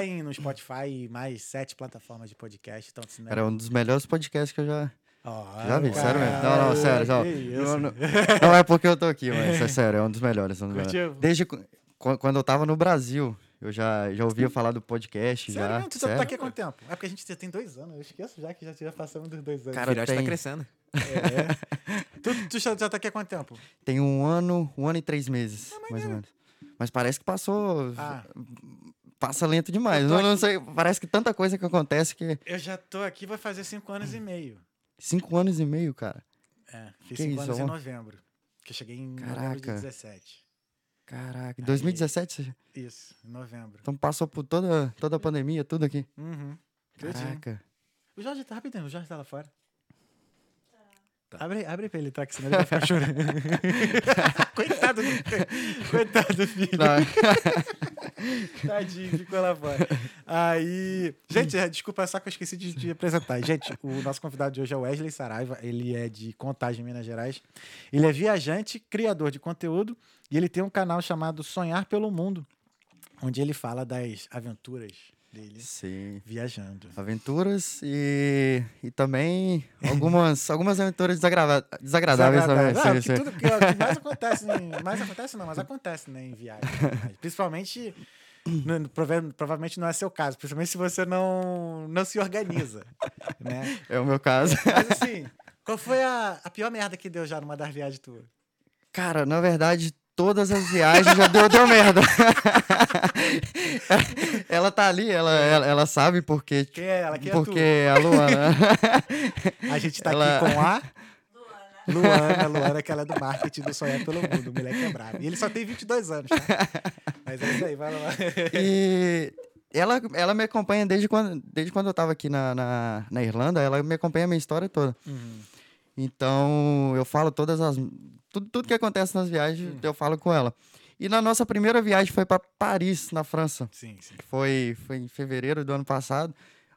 tá em, no Spotify e mais sete plataformas de podcast. Então, não é- Era um dos melhores podcasts que eu já, Ó, já vi, cara, sério mesmo. Não, não, sério. Não, não, não, não é porque eu tô aqui, mas é sério, é um dos melhores. é um dos melhores. Desde qu- qu- quando eu tava no Brasil, eu já, já ouvia falar do podcast. Sério já, mesmo? Tu já tá sério. aqui há quanto tempo? É porque a gente já tem dois anos. Eu esqueço já que já, já passamos dos dois anos. Cara, o tá tem- crescendo. É. tu, tu já, já tá aqui há quanto tempo? Tem um ano, um ano e três meses, mais ou menos. Mas parece que passou. Ah, Passa lento demais. Eu Eu não sei, parece que tanta coisa que acontece que. eu já tô aqui, vai fazer cinco anos e meio. Cinco anos e meio, cara. É, fiz Que cinco isso, anos em novembro. Que eu cheguei em novembro de Caraca. 17. Caraca, 2017 você Isso, em novembro. então passou por toda, toda a pandemia, tudo aqui. Uhum. Caraca. O Jorge tá rapidinho, o Jorge tá lá fora. Tá. Abre, abre pra ele, tá? Que senão ele vai ficar chorando. Coitado do, coitado do filho. Não, Tadinho, ficou lá fora. Aí. Gente, é, desculpa, só que eu esqueci de, de apresentar. Gente, o nosso convidado de hoje é o Wesley Saraiva. Ele é de Contagem, Minas Gerais. Ele é viajante, criador de conteúdo e ele tem um canal chamado Sonhar pelo Mundo, onde ele fala das aventuras dele Sim. viajando. Aventuras e, e também algumas, algumas aventuras desagrava- desagradáveis também. Ah, sim, que sim. tudo que, ó, que mais acontece, em, mais acontece não, mas acontece né, em viagem. Principalmente, no- prova- provavelmente não é seu caso, principalmente se você não, não se organiza, né? É o meu caso. Mas assim, qual foi a, a pior merda que deu já numa das viagens tuas? Cara, na verdade, todas as viagens já deu, deu merda. ela tá ali, ela, ela, ela sabe porque. Quem é ela? Quem é porque a Luana. A gente tá ela- aqui com a Luana, Luana, que ela é do marketing do Sonhar pelo Mundo, o moleque é brabo. E ele só tem 22 anos, tá? Mas é isso aí, vai lá. E ela, ela me acompanha desde quando, desde quando eu tava aqui na, na, na Irlanda, ela me acompanha a minha história toda. Uhum. Então, eu falo todas as. Tudo, tudo que acontece nas viagens, eu falo com ela. E na nossa primeira viagem foi para Paris, na França. Sim, sim. que Foi, foi em fevereiro do ano passado.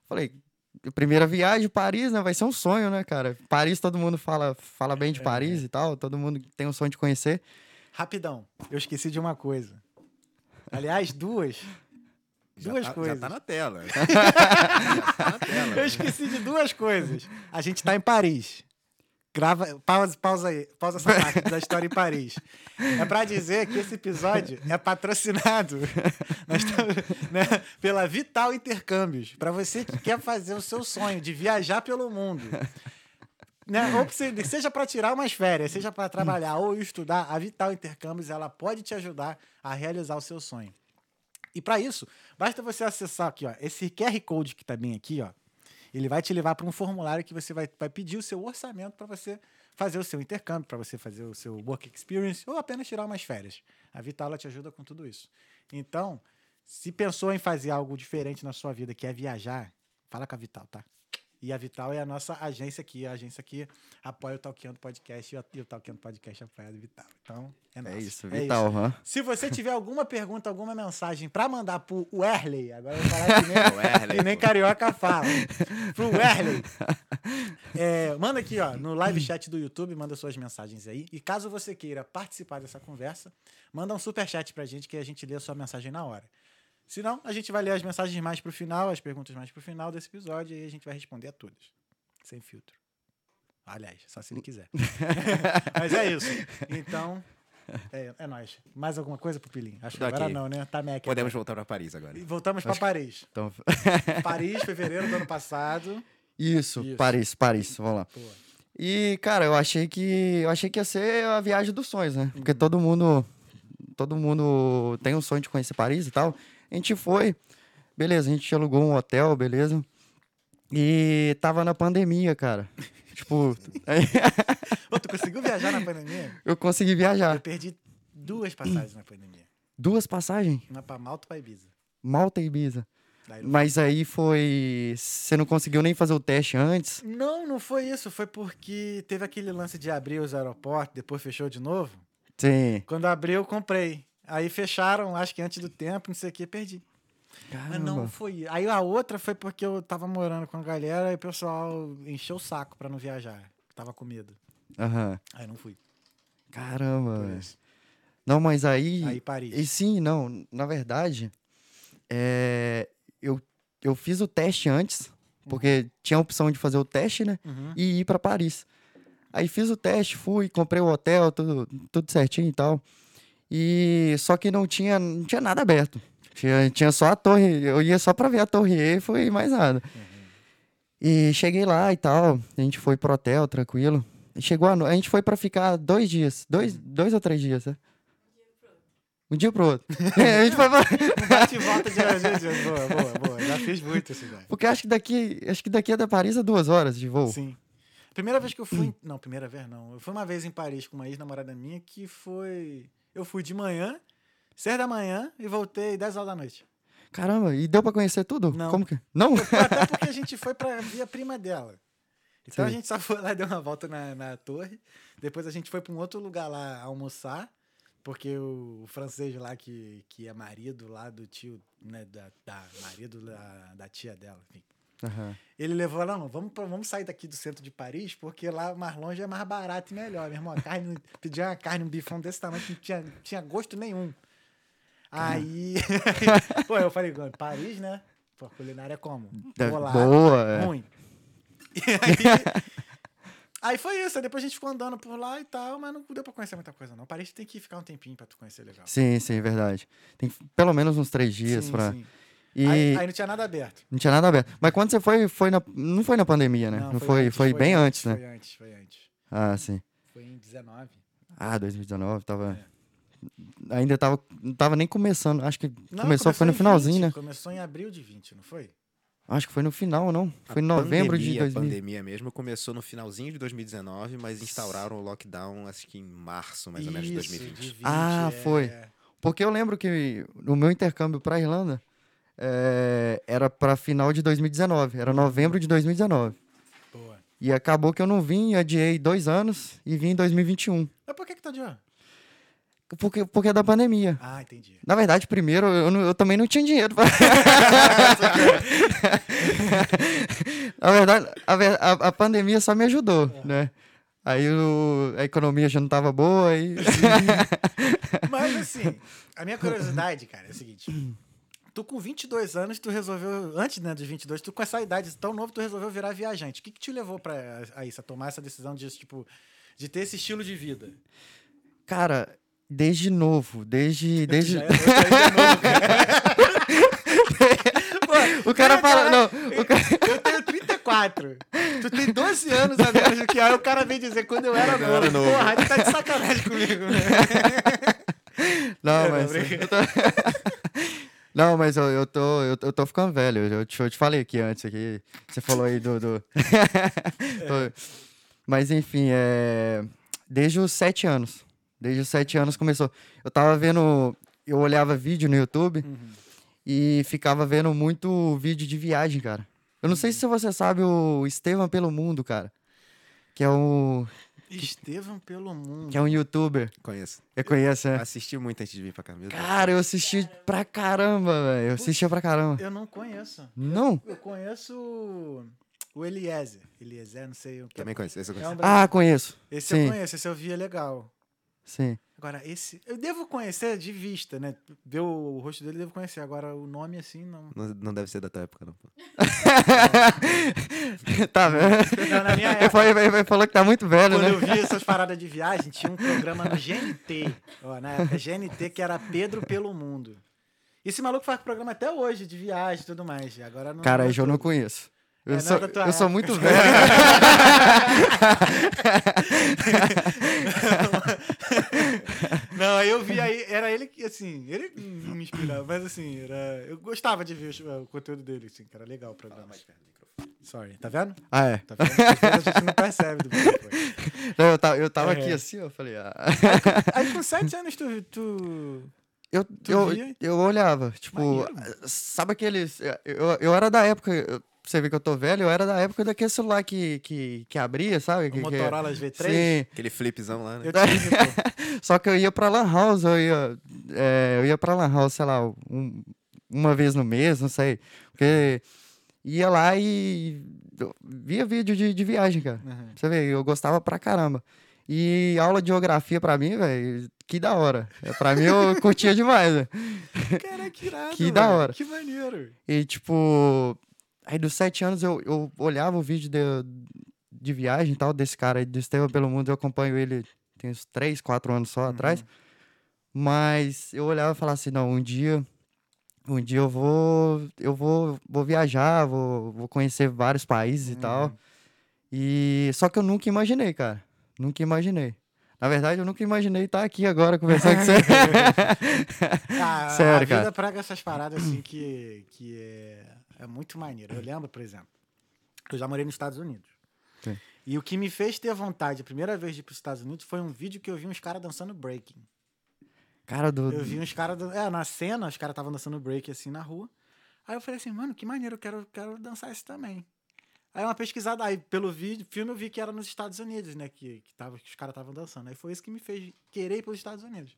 Falei, primeira viagem, Paris, né? Vai ser um sonho, né, cara? Paris, todo mundo fala, fala bem de É. Paris e tal. Todo mundo tem um sonho de conhecer. Rapidão, eu esqueci de uma coisa. Aliás, duas. Já Duas tá- coisas. Já tá na tela. já tá na tela. Eu esqueci de duas coisas. A gente tá em Paris. Grava, pausa, pausa aí, pausa essa parte da história em Paris. É pra dizer que esse episódio é patrocinado né, pela Vital Intercâmbios. Pra você que quer fazer o seu sonho de viajar pelo mundo. Né? Ou você- seja para tirar umas férias, seja para trabalhar ou estudar, a Vital Intercâmbios ela pode te ajudar a realizar o seu sonho. E para isso, basta você acessar aqui, ó, esse QR Code que tá bem aqui, ó. Ele vai te levar para um formulário que você vai, vai pedir o seu orçamento para você fazer o seu intercâmbio, para você fazer o seu work experience ou apenas tirar umas férias. A Vital ela te ajuda com tudo isso. Então, se pensou em fazer algo diferente na sua vida, que é viajar, fala com a Vital, tá? E a Vital é a nossa agência aqui. A agência aqui apoia o Talkando Podcast e o- Talkando Podcast apoia a Vital. Então, é, É nosso. isso, É vital, hã? se você tiver alguma pergunta, alguma mensagem pra mandar pro Werley, agora eu vou falar que nem, Werley, que nem carioca fala. Pro Werley. É, manda aqui, ó, no live chat do YouTube, manda suas mensagens aí. E caso você queira participar dessa conversa, manda um super chat pra gente que a gente lê a sua mensagem na hora. Se não, a gente vai ler as mensagens mais pro final, as perguntas mais pro final desse episódio e a gente vai responder a todas. Sem filtro. Aliás, só se ele quiser. Mas é isso. Então, é, é nóis. Mais alguma coisa, Pupilinho? Acho que agora não, né? Tá Mac. Podemos voltar pra Paris agora. E voltamos pra Paris. Então, Paris, fevereiro do ano passado. isso, Isso. Paris, Paris, vamos lá. E, cara, eu achei que eu achei que ia ser a viagem dos sonhos, né? Uhum. Porque todo mundo todo mundo tem um sonho de conhecer Paris e tal. A gente foi, beleza, a gente alugou um hotel, beleza? E tava na pandemia, cara. tipo, aí Pô, tu conseguiu viajar na pandemia? eu consegui Eu viajar. perdi duas passagens na pandemia. Duas passagens, Uma pra Malta e pra Ibiza. Malta e Ibiza. Mas aí foi, você não conseguiu nem fazer o teste antes? Não, não foi isso. Foi porque teve aquele lance de abrir os aeroportos, depois fechou de novo. Sim. Quando abriu, eu comprei. Aí fecharam, acho que antes do tempo, não sei o que, perdi. Mas não Caramba. foi. Aí a outra foi porque eu tava morando com a galera e o pessoal encheu o saco pra não viajar. Tava com medo. Aham. Aí não fui. Caramba. Não, mas aí Aí Paris. E sim, não. Na verdade, é, eu, eu fiz o teste antes, porque tinha a opção de fazer o teste, né? Uhum. E ir pra Paris. Aí fiz o teste, fui, comprei o hotel, tudo, tudo certinho e tal. E só que não tinha, não tinha nada aberto. Tinha, tinha só a torre, eu ia só pra ver a torre Eiffel e mais nada. E cheguei lá e tal, a gente foi pro hotel, tranquilo. E chegou a, no... a gente foi pra ficar dois dias, dois, dois ou três dias, né? Um dia pro outro. É, a gente foi pra... Um bate e volta de. Boa, boa, boa. Já fiz muito isso, velho. Porque acho que daqui, acho que daqui a da Paris é duas horas de voo. Sim. Primeira vez que eu fui. Não, primeira vez não. Eu fui uma vez em Paris com uma ex-namorada minha que foi. Eu fui de manhã, seis da manhã, e voltei 10 horas da noite. Caramba, e deu pra conhecer tudo? Não. Como que? Não? Até porque a gente foi pra ver a prima dela. Então a Sim. gente só foi lá, deu uma volta na, na torre. Depois a gente foi pra um outro lugar lá almoçar. Porque o, o francês lá, que, que é marido lá do tio, né? Da, da marido da, da tia dela, enfim. Aham. Ele levou ela, não, vamos, vamos sair daqui do centro de Paris, porque lá mais longe é mais barato e melhor. Meu irmão, a carne, pedia uma carne, um bifão desse tamanho que não tinha, tinha gosto nenhum. Aí, pô, eu falei, Paris, né? Pô, culinária é como? Deve- Vou lá, Boa, é. ruim. E aí, aí foi isso, aí depois a gente ficou andando por lá e tal, mas não deu pra conhecer muita coisa, não. Paris tem que ficar um tempinho pra tu conhecer legal. Sim, sim, verdade. Tem pelo menos uns três dias Sim, pra. sim. E Aí, aí não tinha nada aberto. não tinha nada aberto. Mas quando você foi, foi na... não foi na pandemia, né? Não, foi, foi, bem antes, né? Foi antes, foi antes. Ah, sim. Foi em 19. Ah, 2019, tava. É. Ainda tava. Não tava nem começando. Acho que Não, começou, foi no finalzinho, 20, né? Começou em abril de 20, não foi? Acho que foi no final, não? A Foi em novembro de pandemia, 2000. A pandemia mesmo começou no finalzinho de 2019, mas instauraram o lockdown, acho que em março, mais ou menos, de Isso, 2020. de 20, Ah, é. foi. Porque eu lembro que no meu intercâmbio pra Irlanda é, era pra final de 2019. Era novembro de 2019. Boa. E acabou que eu não vim, adiei dois anos e vim em 2021. Mas por que que tá ó? Porque, porque é da pandemia. Ah, entendi. Na verdade, primeiro, eu, eu também não tinha dinheiro. pra- Na verdade, a, a- pandemia só me ajudou, né? Aí o- a economia já não tava boa e... Mas assim, a minha curiosidade, cara, é o seguinte. Tu com 22 anos, tu resolveu, antes né, dos 22, tu com essa idade tão novo, tu resolveu virar viajante. O que que te levou pra, a isso, a tomar essa decisão de, tipo, de ter esse estilo de vida? Cara, desde novo, desde... desde... Já é de novo, cara. Pô, O cara fala... cara, Não, o cara... Eu tenho 34. Tu tem 12 anos a menos do que eu. Aí o cara vem dizer quando eu era eu novo. era novo. Porra, tu tá de sacanagem comigo, né? Não, É, mas... não, eu tô- Não, mas eu, eu, tô, eu, eu tô ficando velho. Eu te, eu te falei aqui antes, aqui. Você falou aí do. do... Mas enfim, é. Desde os sete anos. Desde os sete anos começou. Eu tava vendo. Eu olhava vídeo no YouTube e ficava vendo muito vídeo de viagem, cara. Eu não sei se você sabe o Estevam pelo Mundo, cara. Que é um. Estevam pelo mundo. Que é um youtuber. Conheço. Você conhece, né? Assisti muito antes de vir pra cá. Meu Deus. Cara, eu assisti pra caramba, velho. Eu assistia pra caramba. Eu não conheço. Não? Eu conheço o- o Eliezer. Eliezer, não sei o que. Também conheço, esse eu É conheço. um brasileiro. Ah, conheço. Esse sim. eu conheço, esse eu vi é legal. Sim. Agora, esse. Eu devo conhecer de vista, né? Ver o rosto dele, eu devo conhecer. Agora, o nome assim, não. Não, não deve ser da tua época, não. tá vendo? Não, na minha Ele, época. foi- ele- ele falou que tá muito velho, Quando né? eu vi essas paradas de viagem, tinha um programa no GNT. Ó, na época, GNT, que era Pedro pelo Mundo. Esse maluco faz programa até hoje, de viagem e tudo mais. Agora não. Cara, eu não conheço. Eu, É, sou, é tua eu sou muito velho. Não, aí eu vi aí, era ele que, assim, ele me inspirava, mas assim, era, eu gostava de ver o, o conteúdo dele, assim, que era legal o programa. Sorry, tá vendo? ah, é. Tá vendo? A gente não percebe do. Não, eu tava, eu tava É. aqui assim, eu falei, ah. Aí com sete anos tu. tu... Eu, Tu eu, via? eu olhava, tipo, Maneiro. sabe aqueles. Eu, eu era da época. eu- pra Você vê que eu tô velho, eu era da época daquele celular que, que, que abria, sabe? O Que, que- Motorola V3? Sim. Aquele flipzão lá, né? Eu tive. Só que eu ia pra Lan House, eu ia, é, eu ia pra Lan House, sei lá, um- uma vez no mês, não sei. Porque ia lá e via vídeo de, de viagem, cara. Uhum. Você vê, eu gostava pra caramba. E aula de geografia pra mim, velho, que da hora. É, Pra mim eu curtia demais, velho. Cara, que irado, Que da velho. hora. Que maneiro. E tipo, aí dos sete anos eu, eu olhava o vídeo de, de viagem e tal, desse cara aí, do Estevam pelo Mundo, eu acompanho ele tem uns três, quatro anos só atrás. Mas eu olhava e falava assim, não, um dia, um dia eu vou, eu vou, vou viajar, vou, vou conhecer vários países e tal. E só que eu nunca imaginei, cara. Nunca imaginei. Na verdade, eu nunca imaginei estar aqui agora conversando com você. Ah, Sério, a vida cara. praga essas paradas assim que, que é, é muito maneiro. Eu lembro, por exemplo, eu já morei nos Estados Unidos. Sim. E o que me fez ter vontade a primeira vez de ir para os Estados Unidos foi um vídeo que eu vi uns caras dançando breaking. Cara do. Eu vi uns caras. dan- É, na cena, os caras estavam dançando break assim na rua. Aí eu falei assim, mano, que maneiro, eu quero, quero dançar isso também. Aí uma pesquisada, aí pelo vídeo, filme eu vi que era nos Estados Unidos, né? Que, que, tava, que os caras estavam dançando. Aí foi isso que me fez querer ir para os Estados Unidos.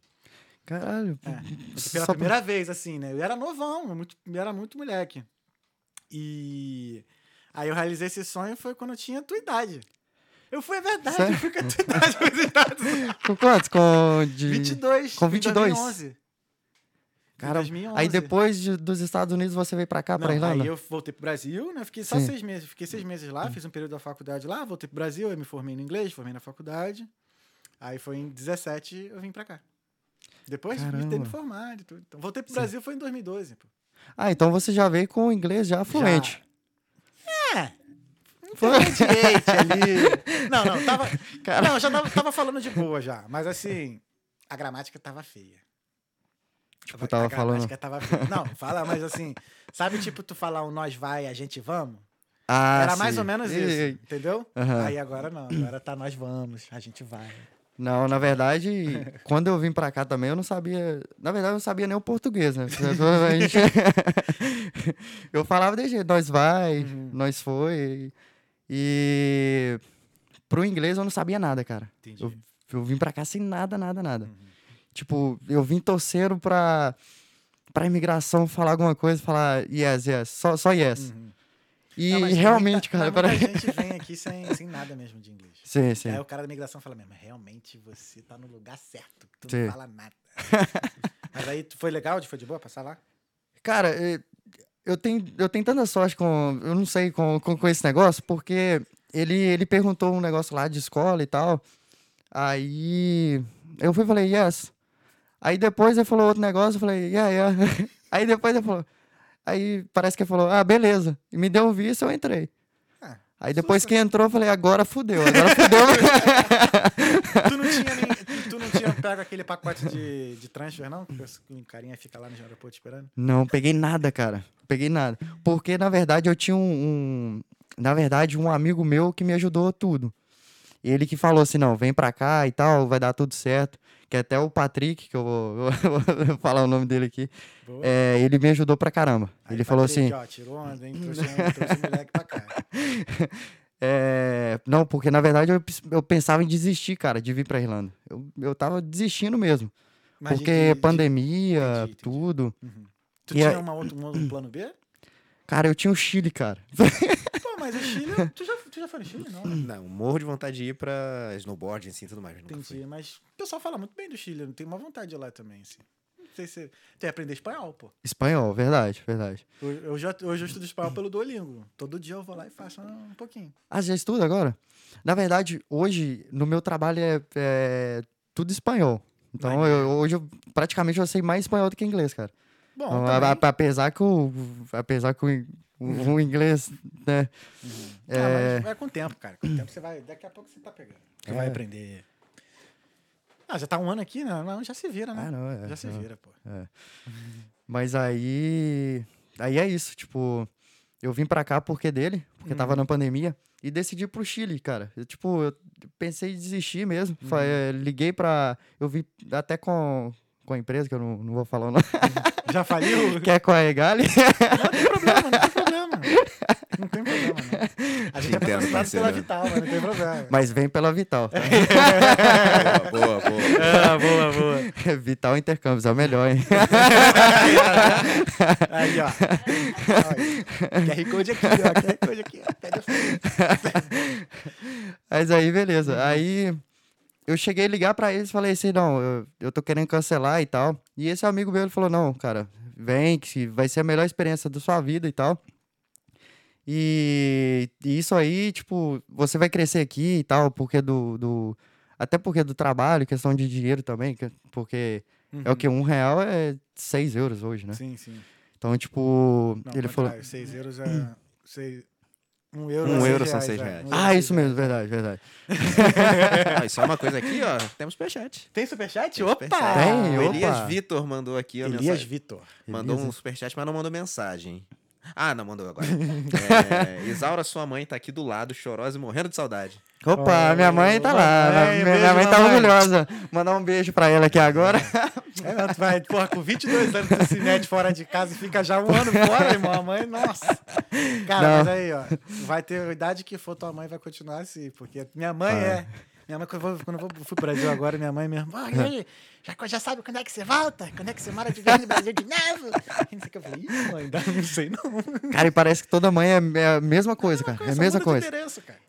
Caralho. É, pela pra- primeira vez, assim, né? Eu era novão, muito, eu era muito moleque. E aí eu realizei esse sonho foi quando eu tinha a tua idade. Eu fui, é verdade, Sério? eu fui com a tua idade pros Estados Unidos. Com quantos? Com de... 22. com em 22? 2011. Em Cara, 2011. aí depois de- dos Estados Unidos você veio pra cá, pra Não, Irlanda? Aí eu voltei pro Brasil, né? Fiquei só Sim. seis meses. Fiquei seis meses lá, fiz um período da faculdade lá, voltei pro Brasil, aí me formei no inglês, formei na faculdade. Aí foi em 17 eu vim pra cá. Depois de ter me formado e tudo. Então, voltei pro Sim. Brasil foi em 2012. Pô. Ah, então você já veio com o inglês já fluente. É. Intermediate ali. Não, não, tava. Cara. Não, já tava, tava falando de boa já. Mas assim, a gramática tava feia. Tipo, A- tava a falando. gramática tava feia. Não, fala, mas assim, sabe tipo tu falar um nós vai, a gente vamos? Ah, Era mais sim. ou menos isso, ei. entendeu? Aham. Aí agora não, agora tá nós vamos, a gente vai. Não, na verdade, quando eu vim pra cá também, eu não sabia. Na verdade, eu não sabia nem o português, né? Gente- eu falava de jeito, nós vai, Uhum. nós foi. E pro inglês eu não sabia nada, cara. Entendi. Eu, eu vim pra cá sem nada, nada, nada. Uhum. Tipo, eu vim torcendo pra, pra imigração falar alguma coisa, falar yes, yes, só, só yes. Uhum. E Não, realmente, muita- cara, para... muita gente vem aqui sem, sem nada mesmo de inglês. Sim, sim. Aí o cara da imigração fala mesmo, realmente você tá no lugar certo, que tu Sim. não fala nada. Mas aí tu- foi legal, foi de boa passar lá? Cara, eu tenho, eu tenho tanta sorte com. Eu não sei com, com, com esse negócio, porque ele, ele perguntou um negócio lá de escola e tal. Aí eu fui e falei, yes. Aí depois ele falou outro negócio, eu falei, yeah, yeah. Aí depois ele falou. Aí parece que ele falou, ah, beleza. E me deu o visto, eu entrei. Aí depois que entrou, eu falei, agora fudeu, agora fudeu. tu não tinha nem, tu não tinha pego aquele pacote de, de transfer, não? Que o carinha fica lá no aeroporto esperando? Não, peguei nada, cara. Peguei nada. Porque, na verdade, eu tinha um, um- Na verdade, um amigo meu que me ajudou tudo. Ele que falou assim: não, vem pra cá e tal, vai dar tudo certo. Que até o Patrick, que eu vou, eu vou falar o nome dele aqui, é, ele me ajudou pra caramba. Aí ele falou Patrick, assim: Ó, tirou onda, hein? Trouxe, trouxe moleque pra cá. é, não, porque na verdade eu, eu pensava em desistir, cara, de vir pra Irlanda. Eu, eu tava desistindo mesmo. De- porque de- de- pandemia, entendi, entendi. tudo. Uhum. Tu E tinha aí- uma outra, um outro plano B? Cara, eu tinha o Chile, cara. Pô, mas o Chile. Tu já, tu já foi no Chile, não? né? Não, morro de vontade de ir pra snowboard, assim, tudo mais. Entendi. Mas o pessoal fala muito bem do Chile. Eu tenho uma vontade de ir lá também, assim. Não sei se. Tem que aprender espanhol, pô. Espanhol, verdade, verdade. Eu, eu já, hoje eu estudo espanhol pelo Duolingo. Todo dia eu vou lá e faço um pouquinho. Ah, já estuda agora? Na verdade, hoje, no meu trabalho é, é tudo espanhol. Então, eu- hoje, eu, praticamente, eu sei mais espanhol do que inglês, cara. Bom, Então, também. a- a- apesar que o, apesar que o, o, o inglês, né? Ah, é- mas vai com o tempo, cara. Com o tempo você vai. Daqui a pouco você tá pegando. Você vai É. aprender. Ah, já tá um ano aqui, né? Não, já se vira, né? Ah, não, é, já se não. vira, pô. Mas aí, aí é isso, tipo, eu vim pra cá porque dele, porque Uhum. tava na pandemia, e decidi pro Chile, cara. Eu, tipo, eu pensei em desistir mesmo. Uhum. eh, liguei pra. Eu vi até com, com a empresa, que eu não, não vou falar o nome, Já faliu? que é com a Egali. Não tem problema, não tem problema. Não tem problema, não. A gente é Entendo, patrocinado parceiro. pela Vital, mas não tem problema. Mas vem pela Vital. tá? boa, boa, boa. Ah, boa, boa. Vital Intercâmbios, é o melhor, hein? Aí, ó. QR Code aqui, ó. QR Code aqui, ó. Pede a foto. Mas aí, beleza. Aí eu cheguei a ligar pra eles e falei assim, não, eu, eu tô querendo cancelar e tal. E esse amigo meu, ele falou, não, cara, vem, que vai ser a melhor experiência da sua vida e tal. E, e isso aí, tipo, você vai crescer aqui e tal, porque do, do... Até porque do trabalho, questão de dinheiro também, que- porque é o que? Um real é seis euros hoje, né? Sim, sim. Então, tipo, Não, ele falou... 6 euros é. Seis, um euro, Um é euro seis são seis é. reais. É Ah, seis isso mesmo, verdade, verdade. Ah, só uma coisa aqui, ó. Temos superchat. Tem superchat? Tem Opa! superchat. Tem, O opa. Elias Vitor mandou aqui a Elias mensagem. Vitor. Mandou Elias- um superchat, mas não mandou mensagem. Ah, não mandou agora. é, Isaura, sua mãe, tá aqui do lado, chorosa e morrendo de saudade. Opa, Oi, minha mãe tá lá. mamãe, minha, beijo, mãe tá mamãe. orgulhosa. Mandar um beijo pra ela aqui agora. É, vai, porra, com 22 anos tu se mete fora de casa e fica já um ano fora, irmão. A mãe, nossa. Cara, Não. mas aí, ó, vai ter a idade que for, tua mãe vai continuar assim, porque minha mãe Vai. é. Minha mãe, quando eu, vou, quando eu fui pro Brasil agora, minha mãe mesmo, "Ah, aí, já, já sabe quando é que você volta? Quando é que você mora de vez no Brasil de novo? Não sei o que eu falei, Ih, mãe, não sei não. Cara, e parece que toda mãe é, é a mesma coisa, cara. É a mesma coisa.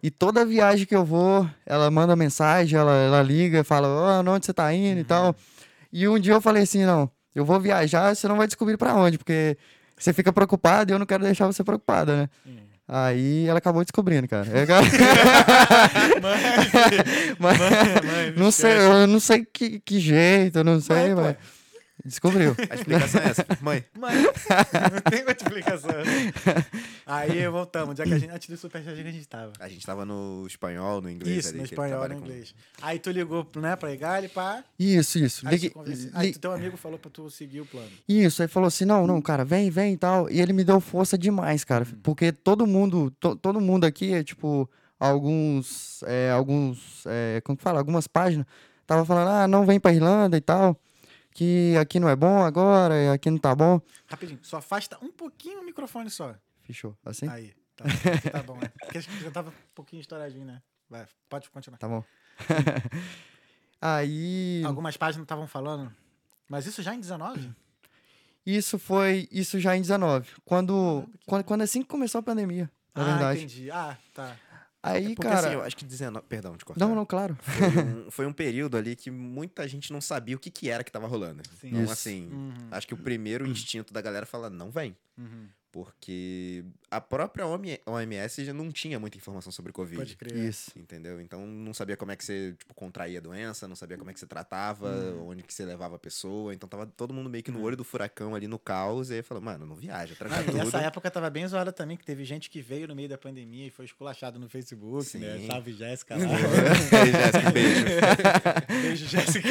E toda viagem que eu vou, ela manda mensagem, ela, ela liga, fala, ó, onde você tá indo e tal. E um dia eu falei assim, não, eu vou viajar, você não vai descobrir pra onde, porque você fica preocupado e eu não quero deixar você preocupada, né? Aí ela acabou descobrindo, cara. É, cara. Mas, mãe, não sei, eu não sei que, que jeito, eu não sei, mas descobriu. A explicação é essa. Mãe, Mãe, não tem outra explicação. Aí voltamos, onde é que a gente, antes do Superchat, a gente tava? a gente tava no espanhol, no inglês Isso, ali. no espanhol, no com- inglês. Aí tu ligou, né, pra Igali, pá. Isso, isso. Aí, Ligue- tu aí teu amigo falou pra tu seguir o plano. Isso, aí falou assim, não, não, cara, vem, vem e tal. E ele me deu força demais, cara. Porque todo mundo, to- todo mundo aqui, é, tipo, alguns, é, alguns, é, como que fala? Algumas páginas, tava falando, ah, não vem pra Irlanda e tal. Que aqui não é bom agora, aqui não tá bom. Rapidinho, só afasta um pouquinho o microfone só. Fechou, assim? Aí, tá, tá bom, né? Porque já tava um pouquinho estouradinho, né? Vai, pode continuar. Tá bom. aí, Algumas páginas estavam falando, mas isso já em 19? isso foi, isso já em 19. Quando, Caramba, quando, quando assim que começou a pandemia, na ah, verdade. entendi. Ah, tá. Aí, Porque cara... assim, eu acho que 19... Perdão de cortar. Não, não, claro. Foi um, foi um período ali que muita gente não sabia o que, que era que tava rolando. Sim. Então, Isso. assim, Uhum, acho que o primeiro instinto da galera fala, não vem. uhum. Porque a própria OMS já não tinha muita informação sobre Covid. Pode crer. Isso. Entendeu? Então não sabia como é que você tipo, contraía a doença, não sabia como é que você tratava, Uhum. onde que você levava a pessoa. Então tava todo mundo meio que no olho do furacão ali no caos. E aí falou, mano, não viaja, tranca Ah, tudo. essa época tava bem zoada também, que teve gente que veio no meio da pandemia e foi esculachado no Facebook, né? Sim. Salve Jéssica lá. Jéssica, beijo. Beijo, Jéssica.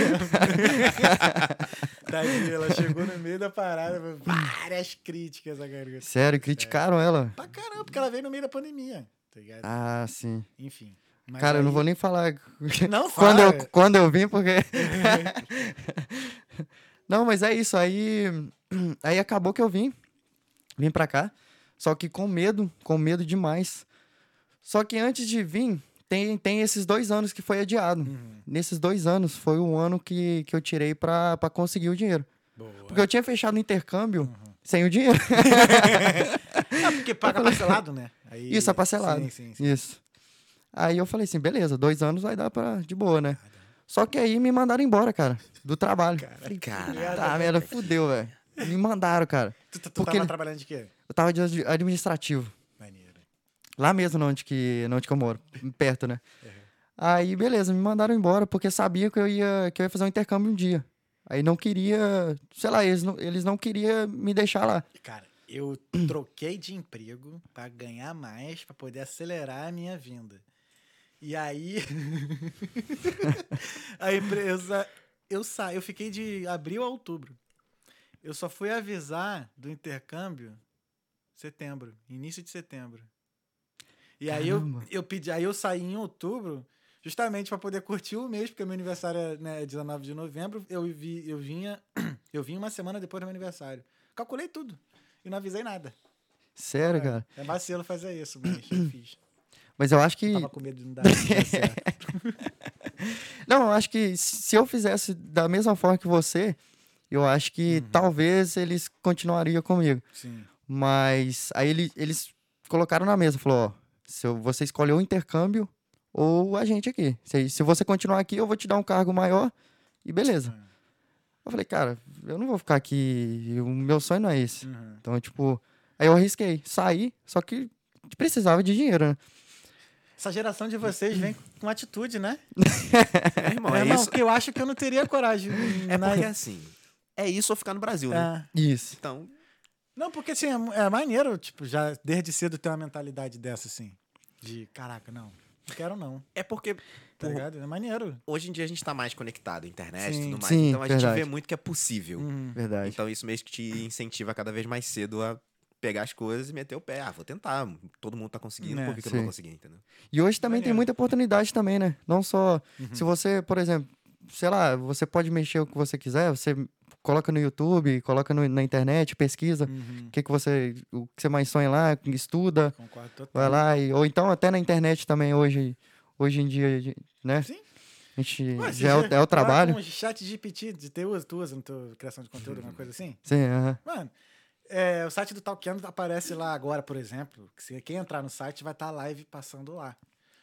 Tadinha, ela chegou no meio da parada, várias críticas a garota. Sério, criticaram ela. Pra caramba, porque ela veio no meio da pandemia, tá ligado? Ah, sim. Enfim. Cara, eu não aí- vou nem falar Não quando, fala. eu, quando eu vim, porque. não, mas é isso. Aí, aí acabou que eu vim. Vim pra cá. Só que com medo, com medo demais. Só que antes de vir, tem, tem esses dois anos que foi adiado. Uhum. Nesses dois anos foi o ano que, que eu tirei pra, pra conseguir o dinheiro. Boa. Porque eu tinha fechado o intercâmbio sem o dinheiro. Ah, porque paga parcelado, né? Aí- Isso, é parcelado. Sim, sim, sim. Isso. Aí eu falei assim, beleza, dois anos vai dar pra, de boa, né? Só que aí me mandaram embora, cara, do trabalho. Falei, Caralho. Tá, merda, fudeu, velho. Me mandaram, cara. Tu, tu, tu Porque tava trabalhando de quê? Eu tava de ad- administrativo. Maneiro. Lá mesmo, onde que, onde que eu moro. Perto, né? Uhum. Aí, beleza, me mandaram embora, porque sabia que eu ia, que eu ia fazer um intercâmbio um dia. Aí não queria, sei lá, eles não, eles não queriam me deixar lá. Cara, eu troquei de emprego pra ganhar mais, pra poder acelerar a minha vinda. E aí a empresa eu saí, eu fiquei de abril a outubro. Eu só fui avisar do intercâmbio setembro, início de setembro. E aí eu, Caramba. eu pedi, aí eu saí em outubro, justamente para poder curtir o mês, porque meu aniversário é né, 19 de novembro. Eu vi, eu vinha, eu vim uma semana depois do meu aniversário. Calculei tudo e não avisei nada. Sério, É, cara. É vacilo fazer isso, mas eu fiz. Mas eu acho que. Tava com medo de não dar certo. Não, eu acho que se eu fizesse da mesma forma que você, eu acho que Uhum. talvez eles continuariam comigo. Sim. Mas aí ele- eles colocaram na mesa, falou, ó, se eu- você escolheu o intercâmbio ou a gente aqui. Se, se você continuar aqui, eu vou te dar um cargo maior e beleza. É. Eu falei, cara, eu não vou ficar aqui, o meu sonho não é esse. Uhum. Então, tipo, aí eu arrisquei, saí, só que precisava de dinheiro, né? Essa geração de vocês vem com atitude, né? Meu irmão, Meu é irmão, isso. porque eu acho que eu não teria coragem. É na- porque assim, é isso ou ficar no Brasil, né? É. Isso. Então, Não, porque assim, é, é maneiro, tipo, já desde cedo ter uma mentalidade dessa, assim. De, caraca, não, não quero não, é porque tá ligado? É maneiro. hoje em dia a gente tá mais conectado, internet e tudo mais. Sim, então a gente verdade. vê muito que é possível. Uhum. Verdade. Então isso mesmo que te incentiva cada vez mais cedo a pegar as coisas e meter o pé. Ah, vou tentar. Todo mundo tá conseguindo, É, por que, que eu não vou conseguir, entendeu? E hoje também tem Maneiro. muita oportunidade também, né? Não só. Uhum. Se você, por exemplo, sei lá, você pode mexer o que você quiser, você coloca no YouTube, coloca no- na internet, pesquisa Uhum. o que, que você. O que você mais sonha lá, estuda, Concordo vai lá. E, ou então até na internet também hoje, hoje em dia, né? Sim. A gente você já é já é o trabalho. Um chat GPT, de ter usa, tu usa na criação de conteúdo, alguma coisa assim? Sim, aham. Mano, é, o site do Talkando aparece lá agora, por exemplo. Que se quem entrar no site vai estar a live passando lá.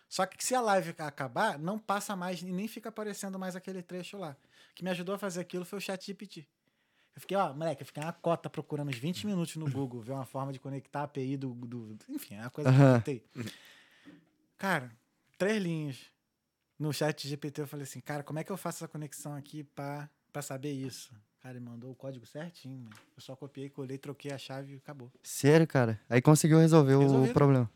Só que se a live acabar, não passa mais e nem fica aparecendo mais aquele trecho lá. Que me ajudou a fazer aquilo foi o chat GPT. Eu fiquei, ó, moleque, eu fiquei uma cota procurando uns 20 minutos no Google, ver uma forma de conectar a API do. do enfim, é uma coisa que eu tentei. Cara, três linhas. No chat GPT eu falei assim, cara, como é que eu faço essa conexão aqui pra, pra saber isso? Cara, ele mandou o código certinho, mano. Eu só copiei, colei, troquei a chave e acabou. Sério, cara. Aí conseguiu resolver Resolvi. o problema.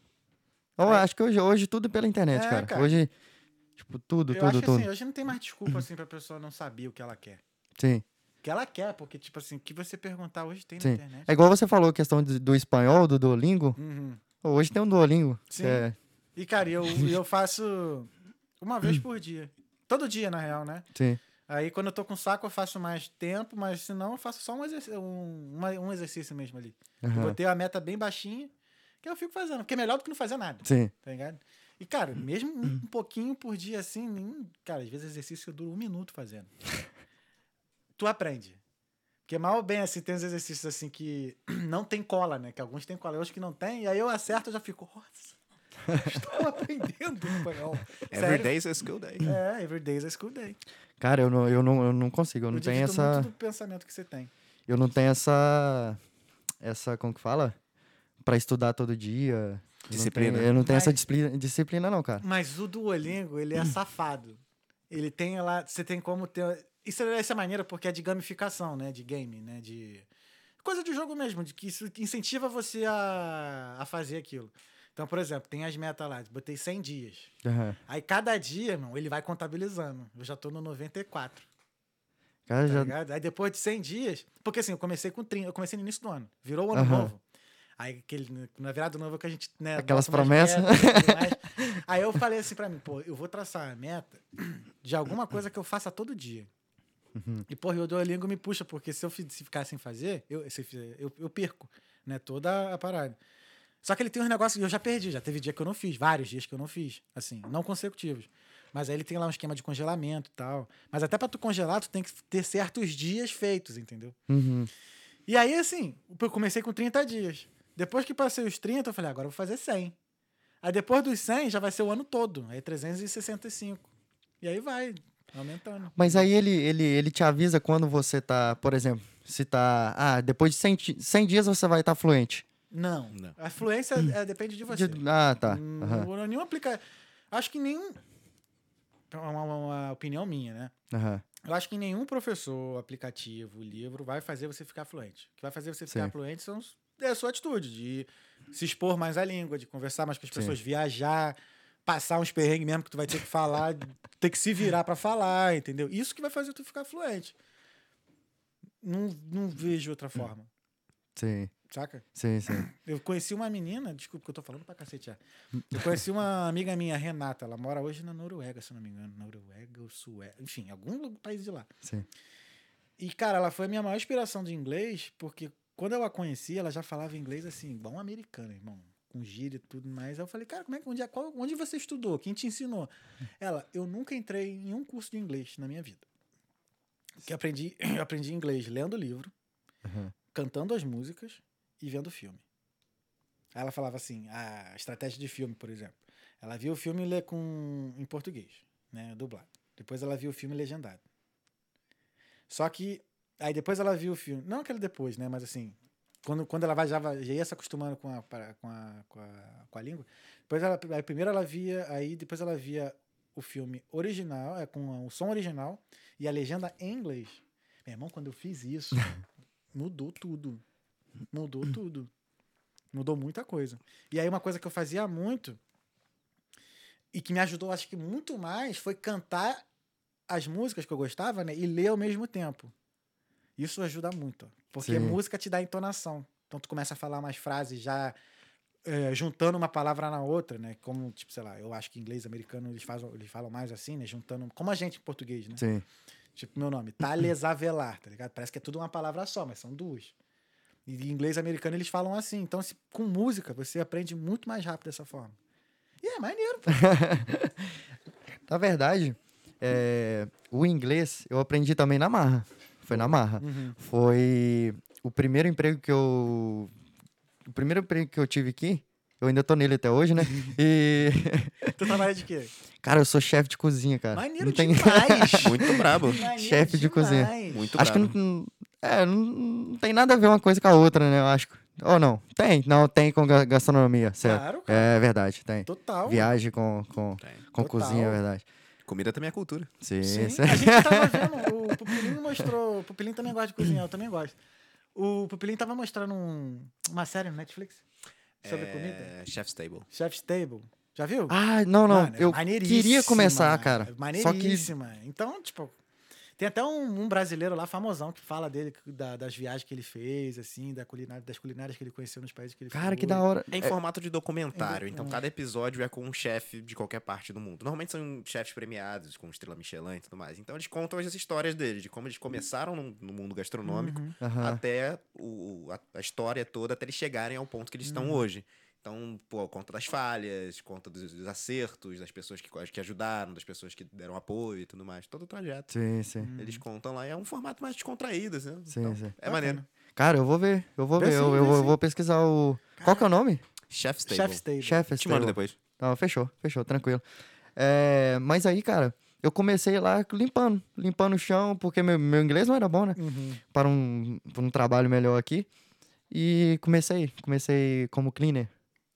Eu acho que hoje, hoje tudo pela internet, É, cara. cara. Hoje, tipo, tudo, eu tudo, acho que tudo. assim, hoje não tem mais desculpa assim pra pessoa não saber o que ela quer. Sim. O que ela quer, porque, tipo assim, o que você perguntar hoje tem na Sim. internet. É igual você falou a questão de- do espanhol, do Duolingo. Uhum. Hoje tem um Duolingo. Sim. é- E, cara, eu, eu faço uma vez por dia. Todo dia, na real, né? sim. Aí, quando eu tô com saco, eu faço mais tempo, mas se não, eu faço só um, exerc- um, uma- um exercício mesmo ali. Eu Aham. botei a meta bem baixinha, que eu fico fazendo, porque é melhor do que não fazer nada, Sim. tá ligado? E, cara, mesmo um, um pouquinho por dia assim, nem, cara, às vezes exercício eu duro um minuto fazendo. tu aprende. Porque mal ou bem, assim, tem uns exercícios assim que não tem cola, né? Que alguns tem cola, outros que não tem, e aí eu acerto e já fico, nossa, estou aprendendo espanhol. Every day is a school day. É, every day is a school day. Cara, eu não, eu não, eu não consigo. Eu não eu tenho divido essa. muito do pensamento que você tem. Eu não tenho essa. Essa. Como que fala? Pra estudar todo dia. Eu não Disciplina. tenho- Eu não tenho essa Mas- disciplina, disciplina, não, cara. Mas o Duolingo, ele é safado. Ele tem lá, você tem como ter. Isso é essa maneira porque é de gamificação, né? De game, né? De coisa de jogo mesmo, de que isso incentiva você a, a fazer aquilo. Então, por exemplo, tem as metas lá, botei 100 dias. Aham. Aí cada dia, irmão, ele vai contabilizando. Eu já tô no 94, Cara, tá já. ligado? Aí depois de 100 dias, porque assim, eu comecei com 30, eu comecei no início do ano, virou o ano Aham. novo. Aí aquele, na virada do novo que a gente, né, Aquelas promessas. Aí eu falei assim pra mim, pô, eu vou traçar a meta de alguma coisa que eu faça todo dia. Uhum. E, porra, o Duolingo me puxa, porque se eu se ficar sem fazer, eu, se eu, eu, perco, né, toda a parada. Só que ele tem uns negócios que eu já perdi, já teve dia que eu não fiz, vários dias que eu não fiz, assim, não consecutivos. Mas aí ele tem lá um esquema de congelamento e tal. Mas até pra tu congelar, tu tem que ter certos dias feitos, entendeu? Uhum. E aí, assim, eu comecei com 30 dias. Depois que passei os 30, eu falei, agora eu vou fazer 100. Aí depois dos 100 já vai ser o ano todo. Aí 365. E aí vai, aumentando. Mas aí ele, ele, ele te avisa quando você tá, por exemplo, se tá. Ah, depois de 100, ti- 100 dias você vai estar fluente. Não. Não. A fluência é, depende de você. De- ah, tá. Hum, Aham. Nenhum aplica... Acho que nenhum... É uma, uma- uma opinião minha, né? Aham. Eu acho que nenhum professor, aplicativo, livro vai fazer você ficar fluente. O que vai fazer você ficar Sim. fluente são, os- é a sua atitude de se expor mais à língua, de conversar mais com as Sim. pessoas, viajar, passar uns perrengues mesmo que tu vai ter que falar, ter que se virar pra falar, entendeu? Isso que vai fazer tu ficar fluente. Não, não vejo outra forma, Sim, saca? sim, sim. Eu conheci uma menina, desculpa que eu tô falando pra cacete já. Eu conheci uma amiga minha, Renata, ela mora hoje na Noruega, se não me engano. Noruega ou Suécia, enfim, algum país de lá. sim. E, cara, ela foi a minha maior inspiração de inglês, porque quando eu a conheci, ela já falava inglês assim, igual um americano, irmão. Com gíria e tudo mais. Aí eu falei, cara, como é que, onde, é- qual, onde você estudou? Quem te ensinou? Ela, eu nunca entrei em um curso de inglês na minha vida. Que eu aprendi, eu aprendi inglês lendo livro, Aham. cantando as músicas e vendo filme. Aí ela falava assim, a estratégia de filme, por exemplo. Ela viu o filme le- com, em português, né? Dublado. Depois ela viu o filme legendado. Só que. Aí depois ela viu o filme. Não aquele depois, né? Mas assim. Quando, quando ela vai, já, já ia se acostumando com a, com a, com a, com a língua. Depois ela, aí primeiro ela via. Aí depois ela via o filme original, é, com o som original e a legenda em inglês. Meu irmão, quando eu fiz isso, mudou tudo. Mudou tudo. Mudou muita coisa. E aí uma coisa que eu fazia muito e que me ajudou, acho que muito mais, foi cantar as músicas que eu gostava, né? E ler ao mesmo tempo. Isso ajuda muito, porque Sim. música te dá entonação. Então tu começa a falar mais frases já é, juntando uma palavra na outra, né? Como, tipo, sei lá, eu acho que em inglês americano eles, fazem, eles falam mais assim, né? Juntando, como a gente em português, né? Sim. Tipo, meu nome, Thales Avelar, tá ligado? Parece que é tudo uma palavra só, mas são duas. E em inglês americano eles falam assim. Então, se, com música, você aprende muito mais rápido dessa forma. E é maneiro, pô. Na verdade, é, o inglês eu aprendi também na marra. Foi na marra. Uhum. Foi o primeiro emprego que eu. O primeiro emprego que eu tive aqui. Eu ainda tô nele até hoje, né? E. Tu trabalha de quê? Cara, eu sou chefe de cozinha, cara. Maneiro não tem... demais. Muito brabo. Chefe de cozinha. Muito Acho que não, é, não, não tem nada a ver uma coisa com a outra, né? Eu acho. Ou não? Tem. Não, tem com ga- gastronomia, certo. Claro, cara. É verdade, tem. Total. Viagem com, com, Tem. com Total. cozinha, é verdade. Comida também é cultura. Sim, Sim. sim. A gente tava vendo, o Pupilinho mostrou. O Pupilinho também gosta de cozinhar, eu também gosto. O Pupilinho tava mostrando um- uma série no Netflix sobre comida. É, Chef's Table. Chef's Table. Já viu? Ah, não, não. Mano, é eu maneiríssima, queria começar, cara. Só que. Maneiríssima. Então, tipo, tem até um, um brasileiro lá famosão que fala dele, da- das viagens que ele fez, assim, da culinária, das culinárias que ele conheceu nos países que ele Cara, foi. que da hora. É em formato de documentário, É, então é. cada episódio é com um chefe de qualquer parte do mundo. Normalmente são chefes premiados, com estrela Michelin e tudo mais. Então eles contam as histórias deles, de como eles começaram no, no mundo gastronômico Uhum. Até o, a, a história toda, até eles chegarem ao ponto que eles estão Uhum. hoje. Então, pô, conta das falhas, conta dos, dos acertos, das pessoas que, que ajudaram, das pessoas que deram apoio e tudo mais. Todo o trajeto. Sim, sim. Eles contam lá. É um formato mais descontraído, né? Sim, Então, sim. É maneiro. Cara, eu vou ver. Eu vou ver. sim, eu, eu vou- vou pesquisar o. Qual que é o nome? Chef's Table. Chef's Table. Chef Te mando depois. Não, fechou, fechou, tranquilo. É, mas aí, cara, eu comecei lá limpando, limpando o chão, porque meu, meu inglês não era bom, né? Uhum. Para um, para um trabalho melhor aqui. E comecei, comecei como cleaner,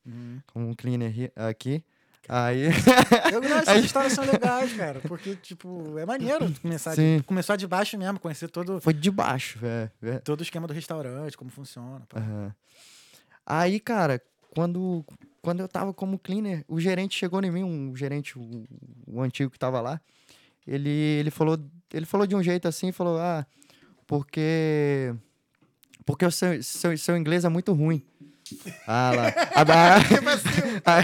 Uhum. como um cleaner aqui. Aí, Eu Aí- essas histórias são legais, cara, porque, tipo, é maneiro começar de, começar de baixo mesmo, conhecer todo, foi de baixo, é, é. todo o esquema do restaurante, como funciona. Aham. Aí, cara, quando, quando eu tava como cleaner, o gerente chegou em mim, um gerente, o, o antigo que tava lá, ele, ele, falou, ele falou de um jeito assim, falou, ah, porque, porque o seu, seu, seu inglês é muito ruim. Ah lá. Ah, ah,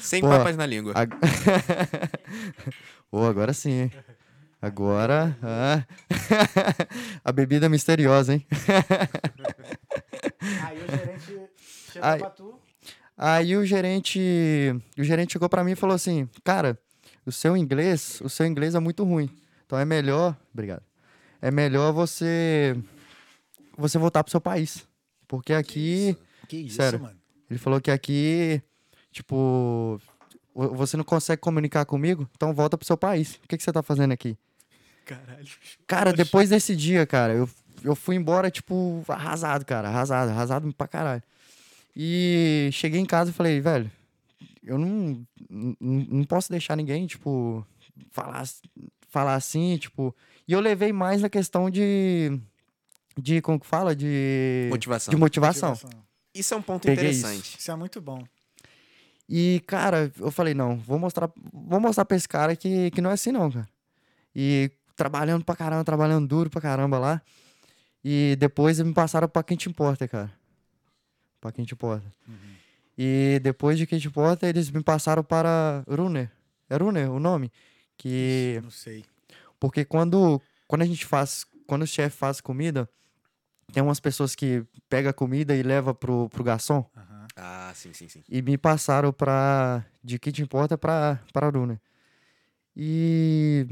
Sem Pô, papas na língua. Ag- Pô, agora sim, hein? Agora. ah. A bebida misteriosa, hein? Aí o gerente chegou Ai. pra tu. Aí o gerente, o gerente chegou pra mim e falou assim: "Cara, o seu inglês, o seu inglês é muito ruim. Então é melhor, obrigado. É melhor você você voltar pro seu país, porque aqui, Que isso, Sério. mano. ele falou que aqui, tipo, vo- você não consegue comunicar comigo, então volta pro seu país. O que que você tá fazendo aqui?" Caralho. Cara, depois desse dia, cara, eu, eu fui embora, tipo, arrasado, cara. Arrasado, arrasado pra caralho. E cheguei em casa e falei, velho, eu não, não, não posso deixar ninguém, tipo, falar, falar assim, tipo. E eu levei mais na questão de. De, como que fala? De. Motivação. De motivação. Motivação. Isso é um ponto Peguei isso. interessante. Isso é muito bom. E, cara, eu falei, não, vou mostrar, vou mostrar pra esse cara que, que não é assim, não, cara. E trabalhando pra caramba, trabalhando duro pra caramba lá. E depois me passaram pra quem te importa, cara. Pra quem te importa. E depois de quem te importa, eles me passaram para Runner. É Runner o nome? Que. Não sei. Porque quando, quando a gente faz. Quando o chefe faz comida, tem umas pessoas que pega a comida e leva pro, pro garçom. Aham. Ah, sim, sim, sim. E me passaram pra. De que te importa pra, pra Aruna. E.